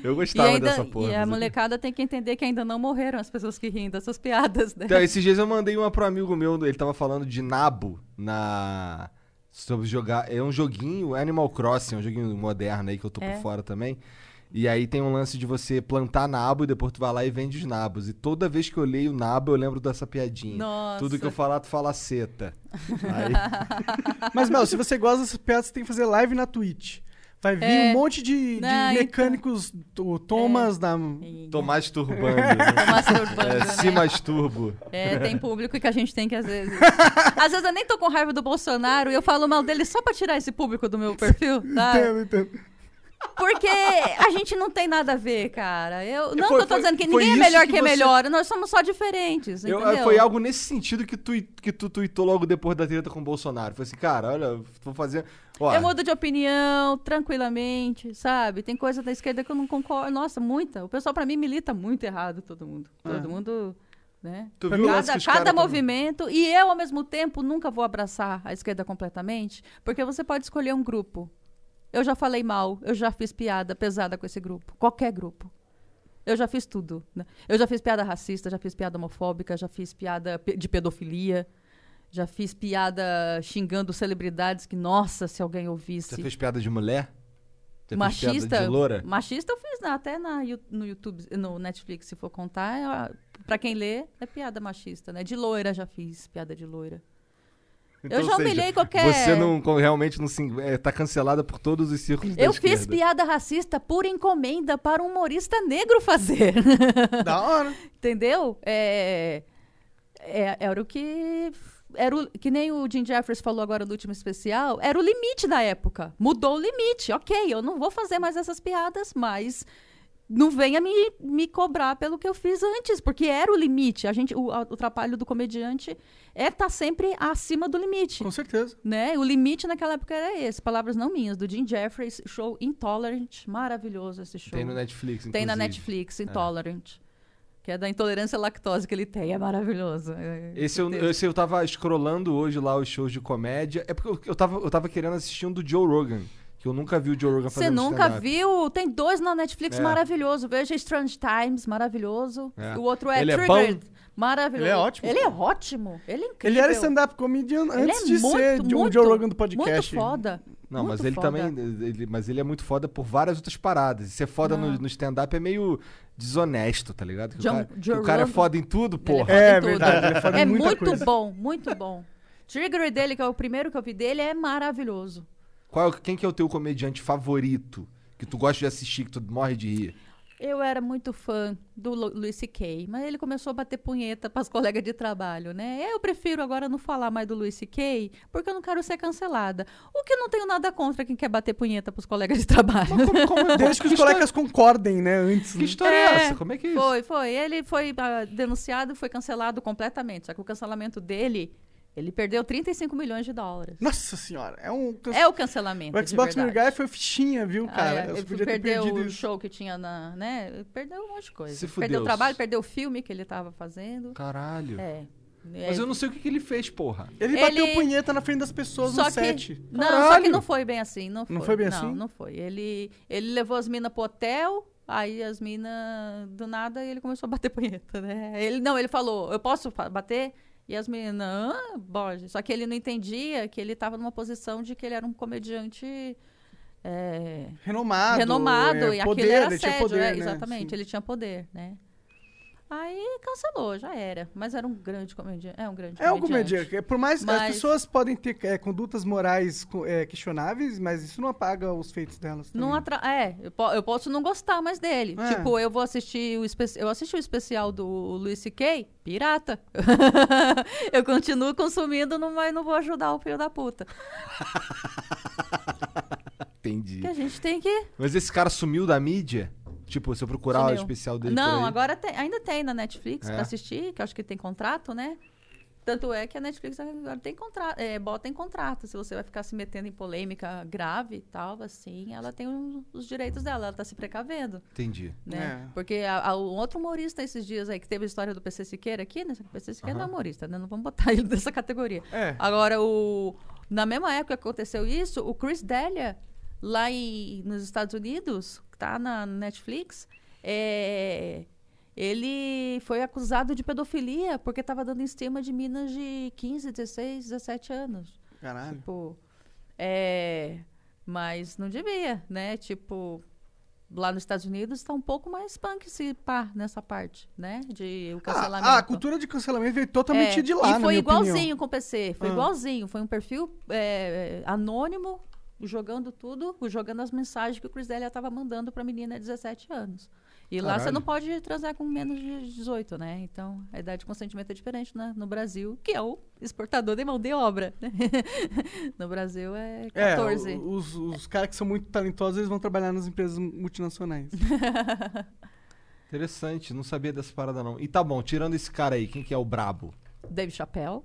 Eu E, gostava ainda, dessa porra. e a mas- molecada tem que entender que ainda não morreram as pessoas que riem dessas piadas, né? Então, esses dias eu mandei uma pro amigo meu, ele tava falando de nabo na. Sobre jogar. É um joguinho, Animal Crossing, um joguinho moderno aí que eu tô É. por fora também. E aí tem um lance de você plantar nabo e depois tu vai lá e vende os nabos. E toda vez que eu leio nabo, eu lembro dessa piadinha. Nossa. Tudo que eu falar, tu fala seta. [laughs] Aí, Mas, Mel, se você gosta dessas piadas, você tem que fazer live na Twitch. Vai vir É. um monte de, de Não, então. mecânicos, o Thomas da... tô masturbando. [laughs] né? Tô masturbando, É, né? se masturbo. É, tem público que a gente tem que às vezes. [laughs] às vezes eu nem tô com raiva do Bolsonaro e eu falo mal dele só pra tirar esse público do meu perfil, sabe? Entendo, entendo. Porque a gente não tem nada a ver, cara. Eu, não Foi- que eu tô foi- dizendo que ninguém é melhor que que, é você- melhor, nós somos só diferentes, Eu- entendeu? foi algo nesse sentido que tu, que tu tweetou logo depois da treta com o Bolsonaro. Foi assim, cara, olha, vou fazer. Ó, Eu mudo de opinião tranquilamente, sabe? Tem coisa da esquerda que eu não concordo. Nossa, muita. O pessoal pra mim milita muito errado, todo mundo. Todo Ah. mundo, né? Cada, cada movimento. E eu, ao mesmo tempo, nunca vou abraçar a esquerda completamente, porque você pode escolher um grupo. Eu já falei mal, eu já fiz piada pesada com esse grupo. Qualquer grupo. Eu já fiz tudo. né? Eu já fiz piada racista, já fiz piada homofóbica, já fiz piada de pedofilia. Já fiz piada xingando celebridades que, nossa, se alguém ouvisse. Você fez piada de mulher? Você machista, de machista eu fiz na- até na, no YouTube, no Netflix, se for contar. É, pra quem lê, é piada machista, né? De loira já fiz piada de loira. Então, eu já ou seja, humilhei qualquer... Você não realmente não se, é, tá cancelada por todos os círculos Eu fiz piada racista por encomenda para um humorista negro fazer. [laughs] Da hora. Entendeu? É, é- era o que. Era o, que nem o Jim Jeffers falou agora no último especial, era o limite da época. Mudou o limite. Ok, eu não vou fazer mais essas piadas, mas não venha me, me cobrar pelo que eu fiz antes, porque era o limite. A gente, o, a- o trabalho do comediante é estar sempre acima do limite. Com certeza. Né? O limite naquela época era esse. Palavras não minhas, do Jim Jeffries, show Intolerant. Maravilhoso esse show. Tem no Netflix, Tem na inclusive. Netflix, Intolerant. Que é da intolerância à lactose que ele tem. É maravilhoso. É- Esse eu, esse eu tava scrollando hoje lá os shows de comédia. É porque eu, eu, tava, eu tava querendo assistir um do Joe Rogan. Que eu nunca vi o Joe Rogan Você fazendo nunca stand-up. viu? Tem dois na Netflix É. maravilhoso. Veja Strange Times, maravilhoso. É. O outro é Ele é Triggered. Maravilhoso. Ele é ótimo. Ele é ótimo. Ele é incrível. Ele era stand-up comedian Ele antes é de muito, ser o muito, Joe Rogan do podcast. Muito foda. Não, Muito mas ele foda. também. Ele, mas ele é muito foda por várias outras paradas. E ser foda no, Não. no stand-up é meio desonesto, tá ligado? Que John- o cara, que o cara é foda em tudo, Ele porra. foda É em tudo. verdade, ele é foda em É muita muito coisa. bom, muito bom. Trigger dele, que é o primeiro que eu vi dele, é maravilhoso. Qual, quem que é o teu comediante favorito? Que tu gosta de assistir, que tu morre de rir? Eu era muito fã do Lu- Louis C.K., mas ele começou a bater punheta [laughs] para as colegas de trabalho, né? Eu prefiro agora não falar mais do Louis C.K., porque eu não quero ser cancelada. O que eu não tenho nada contra quem quer bater punheta para os colegas de trabalho. Mas como, como, [laughs] Desde que os colegas concordem, né? Antes. Que história é, essa? Como é que é isso? Foi, foi. Ele foi ah, denunciado e foi cancelado completamente. Só que o cancelamento dele, ele perdeu 35 milhões de dólares. Nossa senhora, é um. É o cancelamento. O Xbox verdade. Guy foi fichinha, viu, Ah, cara? é, Eu ele podia perdeu o isso. show que tinha na. né? Perdeu um monte de coisa. Se perdeu o trabalho, perdeu o filme que ele estava fazendo. Caralho. É. Mas eu não sei o que, que ele fez, porra. Ele bateu Ele- punheta na frente das pessoas Só no que, set. não, só Caralho! que não foi bem assim. Não foi, Não foi bem não, assim? Não, foi. Ele, ele levou as minas pro hotel, aí as minas, do nada, ele começou a bater punheta, né? Ele, não, ele falou, eu posso bater? E as meninas, ah, pode. Só que ele não entendia que ele estava numa posição de que ele era um comediante é, Renomado. renomado é, e poder, aquilo era assédio, poder, é, né? exatamente, Sim. ele tinha poder, né? Aí cancelou, já era. Mas era um grande comediante. É um grande É um comediante. comediante. Por mais Mas- as pessoas podem ter é, condutas morais é, questionáveis, mas isso não apaga os feitos delas. Não também. atra... É, eu, po- eu posso não gostar mais dele. É. Tipo, eu vou assistir o espe... eu assisti o especial do Luis C.K., pirata. [laughs] eu continuo consumindo, não- mas não vou ajudar o filho da puta. [laughs] Entendi. Porque a gente tem que. Mas esse cara sumiu da mídia? Tipo, se eu procurar o especial dele Não, por aí. agora tem- ainda tem na Netflix É? pra assistir, que eu acho que tem contrato, né? Tanto é que a Netflix agora tem contrato, é, bota em contrato. Se você vai ficar se metendo em polêmica grave e tal, assim, ela tem os, os direitos dela, ela tá se precavendo, Entendi. né? É. Porque a, a- um outro humorista esses dias aí, que teve a história do PC Siqueira aqui, né? O PC Siqueira não é humorista, né? Não vamos botar [laughs] ele nessa categoria. É. Agora, o, na mesma época que aconteceu isso, o Chris Delia, lá em, nos Estados Unidos, tá na Netflix, é, ele foi acusado de pedofilia porque estava dando em estima de minas de 15, 16, 17 anos. Caralho. Tipo, é, mas não devia, né? Tipo, lá nos Estados Unidos está um pouco mais punk se pá nessa parte, né? De o cancelamento. Ah, a cultura de cancelamento veio totalmente É, de lá, E foi igualzinho opinião. com o PC. Foi Ah. igualzinho. Foi um perfil é, anônimo, jogando tudo, jogando as mensagens que o Chris Delia estava mandando para a menina de 17 anos. E lá você Caralho. não pode transar com menos de 18, né? Então, a idade de consentimento é diferente né? no Brasil, que é o exportador de mão de obra. né? [laughs] no Brasil é É, 14. o- os, os caras que são muito talentosos, eles vão trabalhar nas empresas multinacionais. [laughs] Interessante, não sabia dessa parada não. E tá bom, tirando esse cara aí, quem que é o brabo? Dave Chappelle.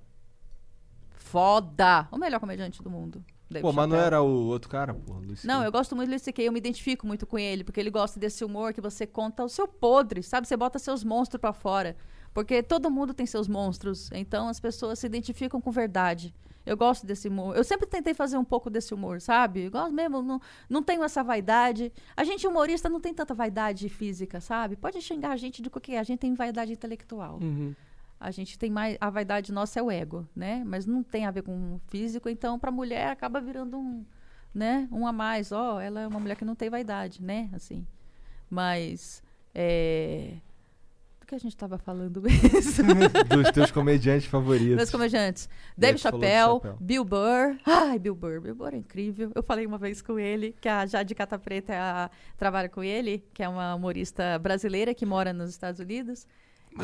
Foda! O melhor comediante do mundo. Dave Pô, mas não era o outro cara, pô? Luiz Não, eu gosto muito do Luis C.K., eu me identifico muito com ele, porque ele gosta desse humor que você conta o seu podre, sabe? Você bota seus monstros pra fora. Porque todo mundo tem seus monstros, então as pessoas se identificam com verdade. Eu gosto desse humor. Eu sempre tentei fazer um pouco desse humor, sabe? Eu gosto mesmo, não, não tenho essa vaidade. A gente humorista não tem tanta vaidade física, sabe? Pode xingar a gente de qualquer, a gente tem vaidade intelectual. Uhum. A gente tem mais. A vaidade nossa é o ego, né? Mas não tem a ver com o físico, então, pra mulher acaba virando um. Né? Um a mais. Ó, ela é uma mulher que não tem vaidade, né? Assim. Mas. É... Do que a gente tava falando mesmo? [laughs] Dos teus comediantes favoritos. Meus comediantes. Dave Chappelle, Chappelle. Bill Burr. Ai, Bill Burr. Bill Burr é incrível. Eu falei uma vez com ele, que a Jade Cata Preta a- trabalha com ele, que é uma humorista brasileira que mora nos Estados Unidos.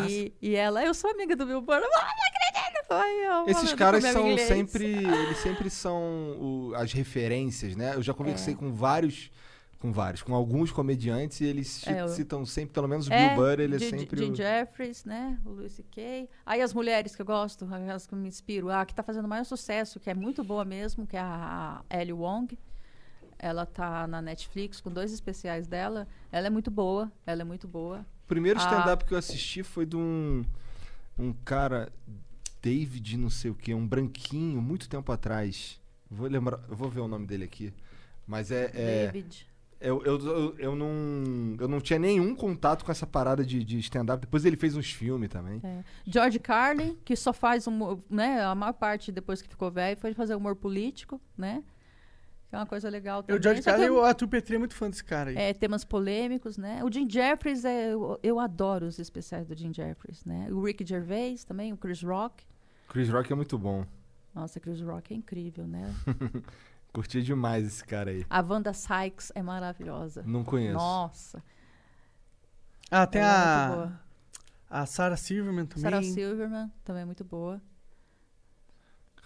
E, e ela, eu sou amiga do Bill Burr. Ah, não acredito! Ai, eu Esses caras são inglês. sempre. Eles sempre são o- as referências, né? Eu já conversei É. com vários. Com vários, com alguns comediantes e eles É, eu- citam sempre, pelo menos o É, Bill Burr, ele é sempre. Jim o- Jeffries, né? O Louis C.K. Aí as mulheres que eu gosto, as que me inspiro. A que tá fazendo maior sucesso, que é muito boa mesmo, que é a Ellie Wong. Ela tá na Netflix com dois especiais dela. Ela é muito boa, ela é muito boa. O primeiro Ah. stand-up que eu assisti foi de um, um cara, David, não sei o que, um branquinho, muito tempo atrás. Vou lembrar, eu vou ver o nome dele aqui. Mas é. é- David. eu, eu, eu, eu não, eu não tinha nenhum contato com essa parada de, de stand-up. Depois ele fez uns filmes também. É. George Carlin, que só faz humor, né? A maior parte depois que ficou velho foi fazer humor político, né? Que é uma coisa legal Eu, também. o George Só Carlin, o Arthur Petri é muito fã desse cara aí. É, temas polêmicos, né? O Jim Jeffries, é, eu, eu adoro os especiais do Jim Jeffries, né? O Rick Gervais também, o Chris Rock. Chris Rock é muito bom. Nossa, Chris Rock é incrível, né? [laughs] Curti demais esse cara aí. A Wanda Sykes é maravilhosa. Não conheço. Nossa, Ah, tem é a, a Sarah Silverman também. Sarah Silverman também é muito boa.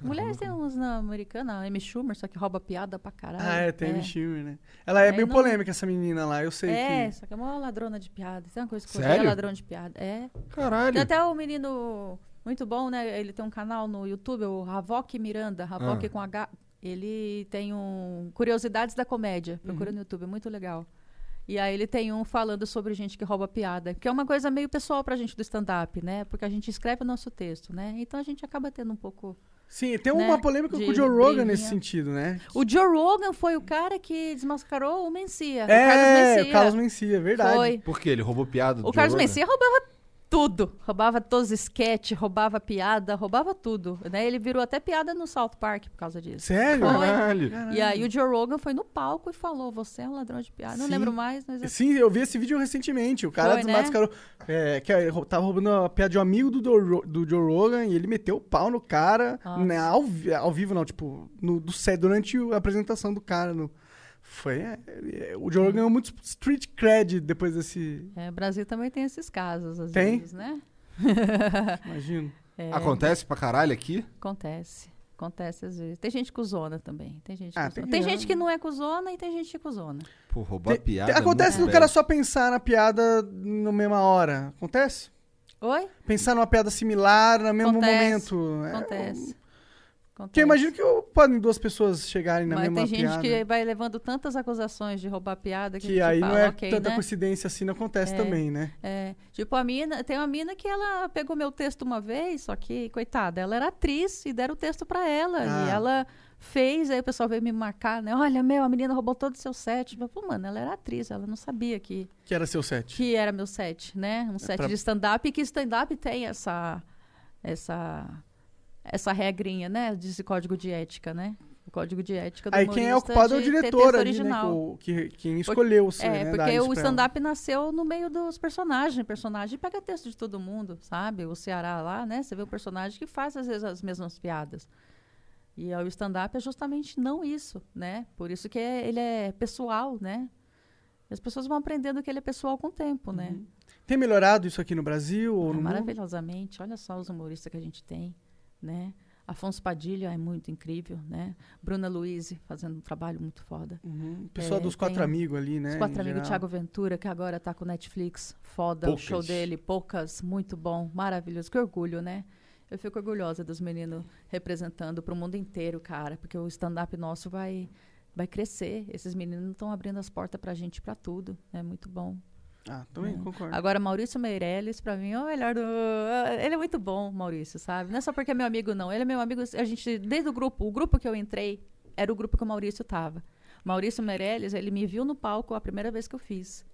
Mulheres tem uns na americana, a Amy Schumer, só que rouba piada pra caralho. Ah, é, tem a Amy Schumer, né? Ela é, É, meio não- polêmica, essa menina lá, eu sei É, que... só que é uma ladrona de piada. Tem uma coisa que Sério? odeio, ladrão de piada. É. Caralho. Tem até o menino muito bom, né? Ele tem um canal no YouTube, o Havok Miranda, Havok Ah. com H. Ele tem um Curiosidades da Comédia. Procura Uhum. no YouTube, é muito legal. E aí ele tem um falando sobre gente que rouba piada, que é uma coisa meio pessoal pra gente do stand-up, né? Porque a gente escreve o nosso texto, né? Então a gente acaba tendo um pouco. Sim, tem né, uma polêmica com o de Joe Rogan nesse sentido, né? O Joe Rogan foi o cara que desmascarou o Mencia. é, o Carlos Mencia. o Carlos Mencia, é verdade. Foi. Por quê? Ele roubou piada do O Carlos Joe Rogan? Mencia roubava tudo. Roubava todos os sketches, roubava piada, roubava tudo. Né? Ele virou até piada no South Park por causa disso. Sério? Foi. Caralho. Caralho. E aí o Joe Rogan foi no palco e falou: Você é um ladrão de piada. Não Sim. lembro mais, mas. Sim, eu vi esse vídeo recentemente. O cara Foi, né? desmascarou. É, que é, rou- tava roubando a piada de um amigo do, Joe Ro- do Joe Rogan e ele meteu o pau no cara. Né, ao, ao vivo, não, tipo, no, do set, durante a apresentação do cara. No, foi. é, é, o Joe ganhou muito street cred depois desse. É, o Brasil também tem esses casos, às Tem? vezes, né? [laughs] [laughs] Imagino. É, Acontece pra caralho aqui? Acontece. Acontece às vezes. Tem gente cuzona também. Tem gente, Ah, tem tem que- gente que não é cuzona e tem gente que é cuzona. Pô, roubar Tem- piada. tem- é acontece do cara só pensar na piada na mesma hora. Acontece? Oi? Pensar numa piada similar no mesmo Acontece, momento. É, Acontece. Porque eu imagino que eu- podem duas pessoas chegarem na Mas mesma tem gente piada. que vai levando tantas acusações de roubar piada que, Que aí não fala, é ok, tanta né? coincidência assim, não acontece também, né? É, tipo, a mina, tem uma mina que ela pegou meu texto uma vez, só que, coitada, ela era atriz e deram o texto pra ela. Ah. E ela fez, aí o pessoal veio me marcar, né? Olha, meu, a menina roubou todo o seu set. Eu falei, mano, ela era atriz, ela não sabia que, Que era seu set. que era meu set, né? Um set pra- de stand-up e que stand-up tem essa, essa, essa regrinha, né? Desse código de ética, né? O código de ética do Aí quem é ocupado é o diretor ali, né? original. que o- Que, quem escolheu você, É, né? porque o stand-up nasceu no meio dos personagens. O personagem pega texto de todo mundo, sabe? O Ceará lá, né? Você vê um personagem que faz, às vezes, as mesmas piadas. E o stand-up é justamente não isso, né? Por isso que é- ele é pessoal, né? As pessoas vão aprendendo que ele é pessoal com o tempo, né? Uhum. Tem melhorado isso aqui no Brasil ou Ah, no mundo? maravilhosamente. Olha só os humoristas que a gente tem, né? Afonso Padilha é muito incrível, né? Bruna Luiz fazendo um trabalho muito foda. Uhum. Pessoal É, dos quatro amigos ali, né? Os quatro amigos. Thiago Ventura, que agora tá com Netflix. Foda Poucas. o show dele, poucas, muito bom, maravilhoso. Que orgulho, né? Eu fico orgulhosa dos meninos representando pro mundo inteiro, cara, porque o stand-up nosso vai, vai crescer. Esses meninos estão abrindo as portas pra gente pra tudo. É muito bom. Ah, também É. concordo. Agora, Maurício Meirelles, pra mim, é o melhor do. Ele é muito bom, Maurício, sabe? Não é só porque é meu amigo, não. Ele é meu amigo. A gente, desde o grupo, o grupo que eu entrei era o grupo que o Maurício tava. Maurício Meirelles, ele me viu no palco a primeira vez que eu fiz.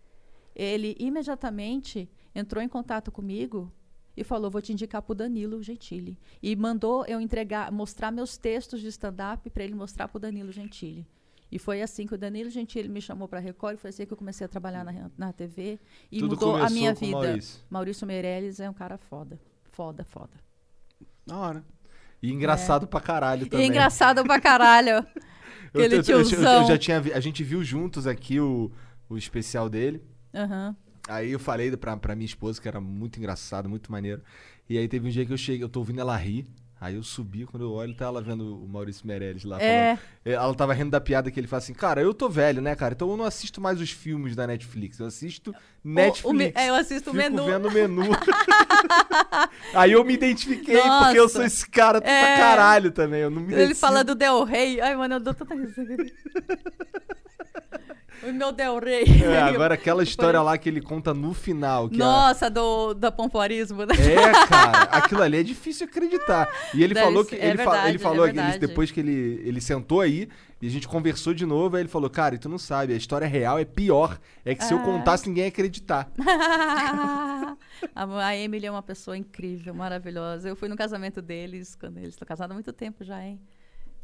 Ele imediatamente entrou em contato comigo e falou: vou te indicar pro Danilo Gentili. E mandou eu entregar, mostrar meus textos de stand-up para ele mostrar pro Danilo Gentili. E foi assim que o Danilo Gentili me chamou para Record, e foi assim que eu comecei a trabalhar na, na TV e Tudo mudou a minha vida. Maurício. Maurício Meirelles é um cara foda. Foda, foda. Da hora. E engraçado pra caralho E também. engraçado pra caralho. [laughs] Eu- Aquele eu- eu- eu- tiozão. Eu já tinha vi- a gente viu juntos aqui o, o especial dele. Aham. Aí eu falei pra, pra minha esposa que era muito engraçado, muito maneiro. E aí teve um dia que eu cheguei, eu tô ouvindo ela rir. Aí eu subi, quando eu olho, tá ela vendo o Maurício Meirelles lá É. falando. É, Ela tava rindo da piada que ele fala assim, cara, eu tô velho, né, cara? Então eu não assisto mais os filmes da Netflix, eu assisto Netflix. O- o me- é, eu assisto o menu. vendo o menu. [laughs] aí eu me identifiquei, porque eu Nossa. sou esse cara pra É. caralho também. Eu não me Ele fala do Del Rey. Ai, mano, eu dou tanta risada. [laughs] o meu Del Rey. É, agora aquela história lá que ele conta no final. Que a- Nossa, do, do pompoarismo. né? É, cara, aquilo ali é difícil acreditar. E ele Deve falou ser- que. é ele, fa- verdade, ele é falou ele- verdade. depois que ele, ele sentou aí e a gente conversou de novo, aí ele falou: Cara, e tu não sabe, a história real é pior. É que se eu Ah. contasse, ninguém ia acreditar. [laughs] a, a Emily é uma pessoa incrível, maravilhosa. Eu fui no casamento deles, quando eles estão casados há muito tempo já, hein?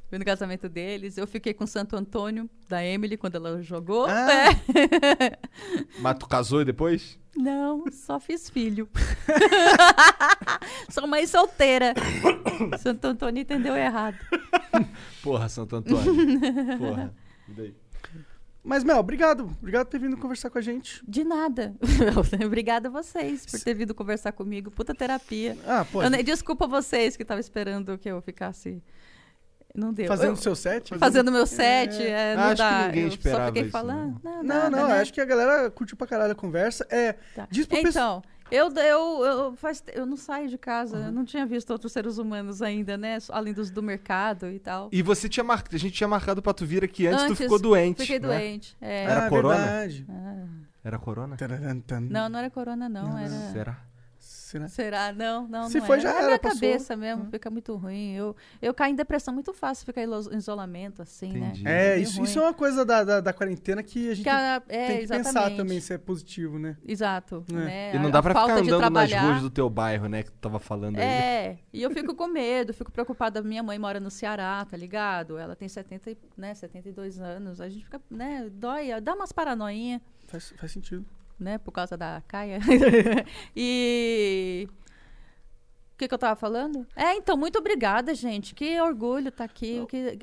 Fui no casamento deles. Eu fiquei com o Santo Antônio, da Emily, quando ela jogou. Ah. É. [laughs] Mas tu casou depois? Não, só fiz filho. [laughs] Sou mãe solteira. [coughs] Santo Antônio entendeu errado. [laughs] Porra, Santo Antônio. Porra. E daí? Mas, Mel, obrigado. Obrigado por ter vindo conversar com a gente. De nada. Obrigada a vocês por ter vindo conversar comigo. Puta terapia. Ah, pô. Desculpa vocês que estavam esperando que eu ficasse. Não deu. Fazendo Eu- seu set? fazendo meu set, é, não Acho que dá. ninguém eu esperava só fiquei isso, falando. Não, Não, nada, não, né? acho que a galera curtiu pra caralho a conversa. É, Tá. diz pro pessoal. Então, eu, eu, eu, faz, eu não saio de casa, Uhum. eu não tinha visto outros seres humanos ainda, né? Além dos do mercado e tal. E você tinha marcado. A gente tinha marcado pra tu vir aqui antes, tu ficou doente. Fiquei né? doente. é. Era ah, corona? verdade. Ah. Era corona? Não, não era corona, não. Não, era... Será? Será? Será? Não, não, Se não foi, era. já É era, minha passou. cabeça mesmo, fica muito ruim. Eu, eu caio em depressão muito fácil, ficar em isolamento, assim, Entendi. né? É, isso, ruim. isso é uma coisa da, da, da quarentena que a gente Que a- é, tem que exatamente. pensar também se é positivo, né? Exato. É. Né? E não dá a pra ficar andando nas ruas do teu bairro, né? Que tu tava falando aí. É, [laughs] e eu fico com medo, fico preocupada. Minha mãe mora no Ceará, tá ligado? Ela tem 70, e- né, 72 anos. A gente fica, né, dói, dá umas paranoinhas, Faz, faz sentido. Né, por causa da Caia. [laughs] e. O que, que eu tava falando? É, então, muito obrigada, gente. Que orgulho tá aqui, que,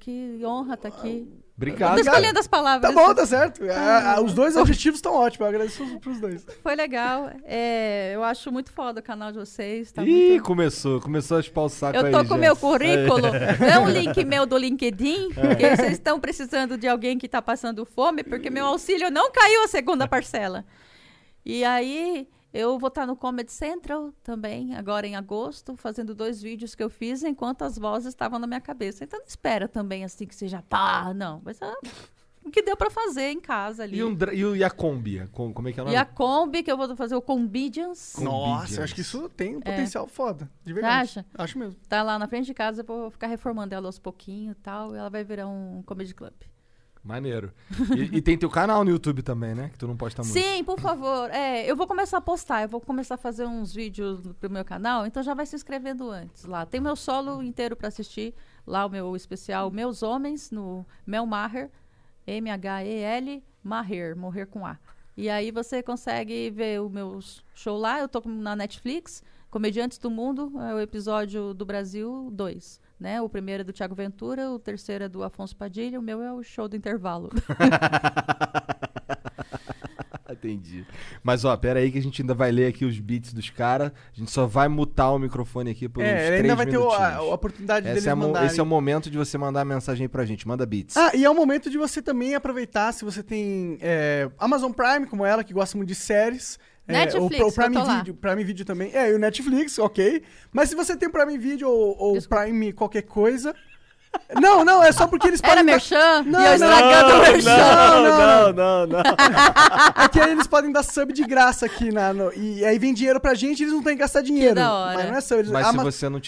que honra tá aqui. Obrigado. Tô escolhendo as palavras. Tá bom, tá certo. Ah, os dois objetivos estão ótimos. Eu agradeço pros dois. Foi legal. É, eu acho muito foda o canal de vocês. Tá Ih, muito... começou. Começou a chupar o saco Eu aí, tô com Jess. meu currículo. É um link meu do LinkedIn. É. Que vocês estão precisando de alguém que tá passando fome, porque meu auxílio não caiu a segunda parcela. E aí Eu vou estar no Comedy Central também, agora em agosto, fazendo dois vídeos que eu fiz enquanto as vozes estavam na minha cabeça. Então não espera também assim que seja pá, não. Mas é o que deu pra fazer em casa ali. E, um, e, o- e a Kombi? Como é que é o nome? E a Kombi, que eu vou fazer o Combidians. Nossa, eu acho que isso tem um potencial foda. De verdade. acha? Acho mesmo. Tá lá na frente de casa, eu vou ficar reformando ela aos pouquinhos e tal. E ela vai virar um comedy club. Maneiro. E, e tem teu canal no YouTube também, né? Que tu não posta muito. Sim, por favor. É, eu vou começar a postar, eu vou começar a fazer uns vídeos pro meu canal, então já vai se inscrevendo antes lá. Tem meu solo inteiro pra assistir, lá o meu especial Meus Homens, no Mel Maher, M-H-E-L, Maher, morrer com A. E aí você consegue ver o meu show lá, eu tô na Netflix, Comediantes do Mundo, é o episódio do Brasil 2. Né? O primeiro é do Thiago Ventura, o terceiro é do Afonso Padilha, o meu é o show do intervalo. [laughs] Entendi. Mas, ó, pera aí que a gente ainda vai ler aqui os beats dos caras. A gente só vai mutar o microfone aqui por uns É, ele três ainda vai ter o- a, a oportunidade Esse deles é, mo- mandarem. esse é o momento de você mandar a mensagem aí pra gente. Manda beats. Ah, e é o momento de você também aproveitar, se você tem é, Amazon Prime, como ela, que gosta muito de séries. É, Netflix, o, o Prime eu tô lá. Video, Prime Video também. É, e o Netflix, ok. Mas se você tem Prime Video ou, ou. Prime qualquer coisa... Não, não, é só porque eles Era podem... dar- merchan? Não, e eu não, estragando o merchan. não, não, não, não. [laughs] É que aí eles podem dar sub de graça aqui, na, no- e aí vem dinheiro pra gente e eles não têm que gastar dinheiro. da hora. Mas não é sub. Eles, Mas se Ama- você não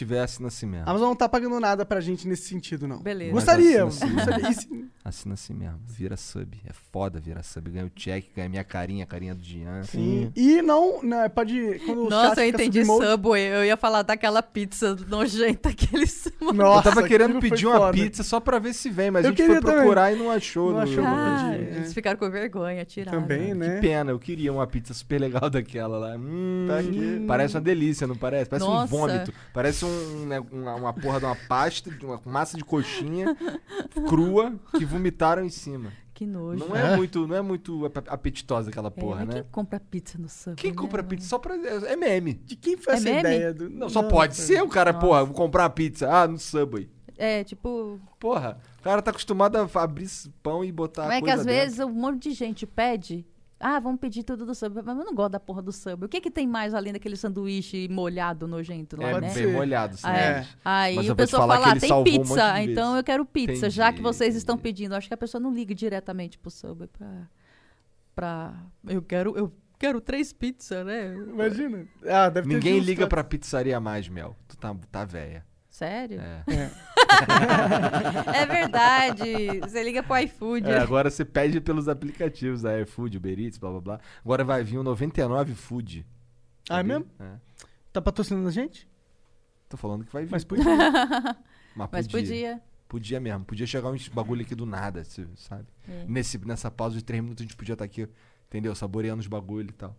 assim mesmo. a Amazon não tá pagando nada pra gente nesse sentido, não. Beleza. Gostaria. Gostaria. E Assina assim mesmo. Vira sub. É foda virar sub. Ganha o check, ganha minha carinha, a carinha do Jean. Sim. E não, não, pode. Quando o chat Nossa, eu entendi submode- Subway. Eu ia falar daquela pizza nojenta que eles [laughs] Nossa, eu tava querendo pedir uma foda. pizza só pra ver se vem, mas Eu a gente foi queria também. procurar e não achou. Não no- achou, Ah, é. eles ficaram com vergonha, tiraram. Também, né? Que pena, eu queria uma pizza super legal [laughs] daquela lá. Hum, Tá aqui. Parece uma delícia, não parece? Parece Nossa. um vômito. Parece um, né, uma, uma porra de uma pasta, de uma massa de coxinha crua que vomitaram em cima. Que nojo. Não é, muito, não é muito ap- apetitosa aquela É, porra, né? Quem compra pizza no Subway? Quem né? compra pizza só pra. É é meme. De quem foi É essa meme? ideia? Do... Não, só pode ser o cara, porra, vou comprar uma pizza. Ah, no Subway. É, tipo... Porra, o cara tá acostumado a abrir pão e botar Como é que coisa às dentro. vezes um monte de gente pede... Ah, vamos pedir tudo do Subway. Mas eu não gosto da porra do Subway. O que que tem mais além daquele sanduíche molhado, nojento lá, É né? Bem ser. molhado, sim. é. Aí Mas eu o pessoal falar fala, ah, tem um pizza, de então vezes. eu quero pizza. Já que Entendi, vocês estão entendi. pedindo, acho que a pessoa não liga diretamente pro Subway pra... pra... Eu quero... Eu quero três pizzas, né? Imagina. Ah, Ninguém liga pra pizzaria mais, Mel. Tu tá, tá velha. Sério? É. [laughs] É verdade. Você liga pro iFood. É, agora você pede pelos aplicativos, a iFood, Uber Eats, blá blá blá. Agora vai vir o 99 Food. Ah, é Sabia? mesmo? É. Tá patrocinando a gente? Tô falando que vai vir. Mas podia. [laughs] Mas Mas podia. podia. Podia mesmo. Podia chegar uns bagulho aqui do nada, sabe? É. Nesse, nessa pausa de três minutos a gente podia estar aqui, entendeu? Saboreando os bagulho e tal.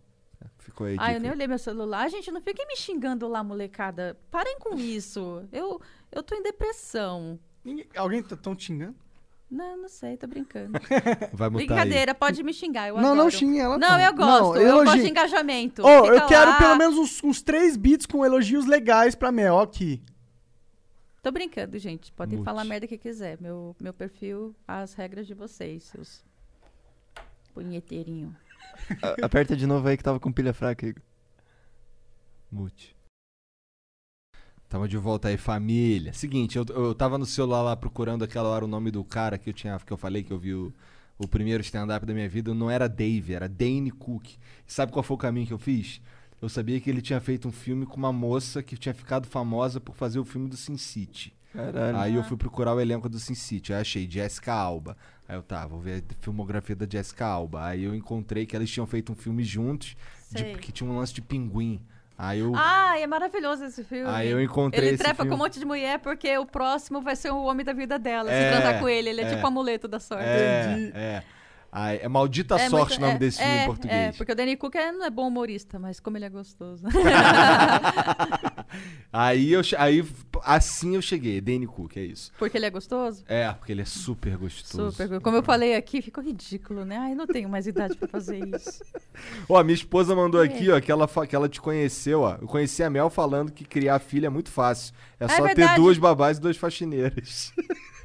Ficou aí. Ah, eu nem olhei meu celular. Gente, não fiquem me xingando lá, molecada. Parem com isso. Eu, eu tô em depressão. Ninguém- Alguém tá tão te xingando? Não, não sei, tô brincando. [laughs] Vai mutar Brincadeira, pode me xingar. Eu não, não adoro. xingue ela. Não, eu gosto. eu elogie. gosto de engajamento. Ô, Fica eu quero lá. pelo menos uns, uns três beats com elogios legais pra Mel aqui. Tô brincando, gente. Podem Mute. falar a merda que quiser. Meu, meu perfil, as regras de vocês, seus punheteirinho. Aperta de novo aí que tava com pilha fraca, Igor. Mute. Tamo de volta aí, família. Seguinte, eu, eu tava no celular lá procurando aquela hora o nome do cara que eu tinha, que eu falei que eu vi o, o primeiro stand-up da minha vida. Não era Dave, era Dane Cook. Sabe qual foi o caminho que eu fiz? Eu sabia que ele tinha feito um filme com uma moça que tinha ficado famosa por fazer o filme do Sin City. Caralho. Aí eu fui procurar o elenco do Sin City. Aí achei Jessica Alba. Aí eu, tá, vou ver a filmografia da Jessica Alba. Aí eu encontrei que eles tinham feito um filme juntos, de- que tinha um lance de pinguim. Aí eu, Ah, é maravilhoso esse filme. aí eu encontrei Ele esse trepa filme. com um monte de mulher porque o próximo vai ser o homem da vida dela. É, se transar com ele. Ele é, é. tipo amuleto da sorte. É, é. Aí, é Maldita É Sorte muito- o nome é, desse filme é, em português. É, porque o Danny Cook é- não é bom humorista, mas como ele é gostoso. [laughs] [laughs] Aí eu aí assim eu cheguei, Danny Cook, é isso. porque ele é gostoso? É, porque ele é super gostoso. Super. Como eu falei aqui, ficou ridículo, né? Ai, não tenho mais idade pra fazer isso. [laughs] Ó, minha esposa mandou É. aqui, ó, que ela, que ela te conheceu, ó. Eu conheci a Mel falando que criar filha é muito fácil. É, É só ter verdade. duas babás e duas faxineiras. [laughs]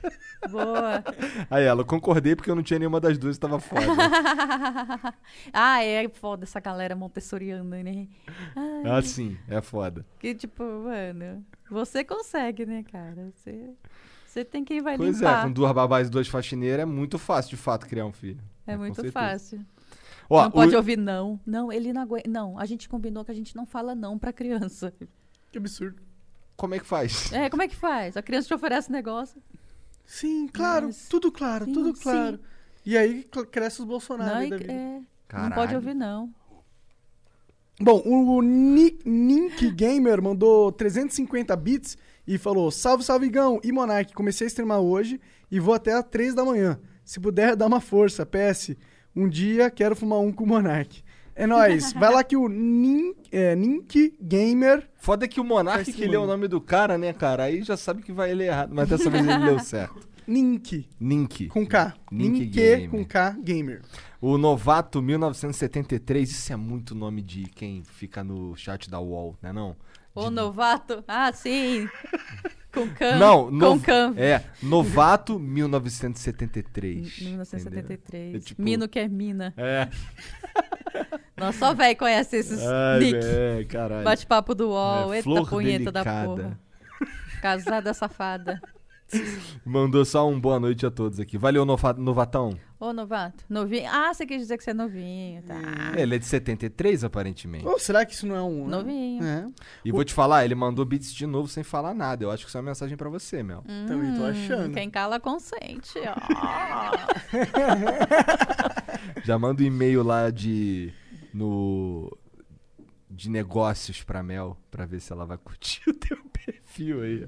Boa. [laughs] Aí ela, concordei porque eu não tinha nenhuma das duas, tava foda. [laughs] ah, é foda essa galera montessoriana, né? Ai, ah, sim, é foda. Que tipo, mano, você consegue, né, cara? Você, você tem quem vai Pois é, limpar. com duas babás e duas faxineiras é muito fácil, de fato, criar um filho. É com muito fácil. Ó, não pode o- ouvir não. Não, ele não aguenta. Não, a gente combinou que a gente não fala não pra criança. Que absurdo. Como é que faz? É, como é que faz? A criança te oferece negócio. Sim, claro, Mas- tudo claro, Sim, tudo sim. claro. E aí cresce os Bolsonaro não, aí é, não pode ouvir não. Bom, o Ni- Nink Gamer mandou 350 bits e falou: Salve, salve, Igão e Monark. Comecei a streamar hoje e vou até às 3 da manhã. Se puder, dá uma força. PS, um dia quero fumar um com o Monark. É nóis. Vai lá que o Nin, é, Nink Gamer. Foda que o Monark que leu o nome do cara, né, cara? Aí já sabe que vai ler errado. Mas dessa vez ele leu certo. Nink, Nink. com K. Nink Nink Gamer. com K Gamer. O Novato 1973, isso é muito nome de quem fica no chat da UOL, né não? O novato. Ah, sim. [laughs] Com can. Não, Com no... can. é, Novato 1973. 1973. entendeu? É tipo- Mino que é mina. É. [laughs] Nossa, só velho conhece esses Ai, nick. é, caralho. Bate-papo do UOL. É, Eita punheta da delicada. porra. Casada safada. [laughs] [laughs] Mandou só um boa noite a todos aqui. Valeu, Nova- Novatão. Ô, novato. Novinho. Ah, você quis dizer que você é novinho, tá? Ele é de 73, aparentemente. Ou será que isso não é um. Novinho. É. E vou te falar, ele mandou beats de novo sem falar nada. Eu acho que isso é uma mensagem pra você, Mel. Também tô Hum, achando. Quem cala consente. ó. [laughs] Já manda um e-mail lá de. no. de negócios pra Mel, pra ver se ela vai curtir [laughs] o teu perfil aí.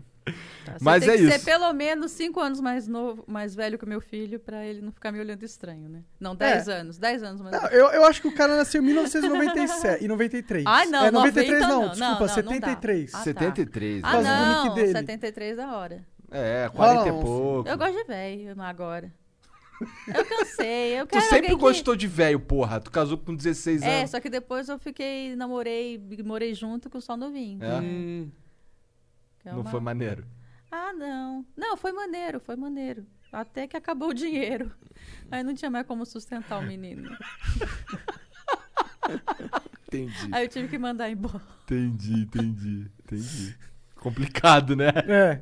Tá, você Mas tem é que isso. ser pelo menos 5 anos mais novo, mais velho que o meu filho, pra ele não ficar me olhando estranho, né? Não, 10 anos. 10 anos mais Não, eu, eu acho que o cara nasceu em 1997 e 93. Ai, não, é, 93 90 não, não, desculpa, não, não, não 73. dá. Ah, tá. 73. Ah, causa do nick não. dele. 73 da hora. É, 40 Fala e um. pouco. Eu gosto de velho agora. Eu cansei. Eu Tu quero sempre alguém que- gostou de velho, porra. Tu casou com 16 É, anos. só que depois eu fiquei, namorei, morei junto com só novinho. É? Hum, é Não uma- foi maneiro. Ah, não. Não, foi maneiro, foi maneiro. Até que acabou o dinheiro. Aí não tinha mais como sustentar o menino. Entendi. Aí eu tive que mandar embora. Entendi, entendi, entendi. Complicado, né? é.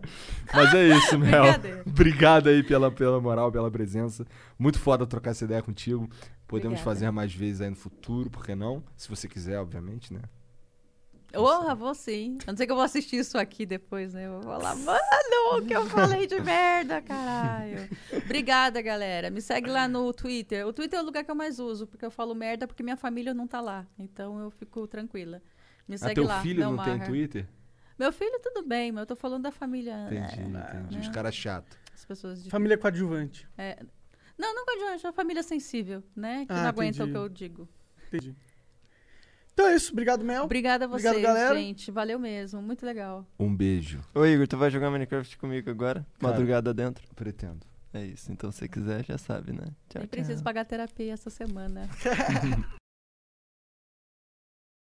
Mas é isso, Mel. Obrigado aí pela, pela moral, pela presença. Muito foda trocar essa ideia contigo. Podemos Obrigada. fazer mais vezes aí no futuro, por que não? Se você quiser, obviamente, né? Porra, vou sim. A não ser que eu vou assistir isso aqui depois, né? Eu vou falar, mano, o que eu falei de merda, caralho. Obrigada, galera. Me segue lá no Twitter. O Twitter é o lugar que eu mais uso, porque eu falo merda porque minha família não tá lá. Então eu fico tranquila. Me Ah, segue teu lá. filho não tem Maher. Twitter? Meu filho, tudo bem, mas eu tô falando da família. Entendi, é, entendi. Os né? caras chatos. As pessoas de. Família coadjuvante. É, não, não coadjuvante, é uma família sensível, né? Que Ah, não aguenta o entendi. que eu digo. Entendi. Então é isso. Obrigado, Mel. Obrigada a Obrigado, vocês, galera. gente. Valeu mesmo. Muito legal. Um beijo. Ô Igor, tu vai jogar Minecraft comigo agora? Cara. Madrugada dentro? Pretendo. É isso, então se você quiser, já sabe, né? Tchau, Nem preciso tchau. pagar terapia essa semana. [laughs]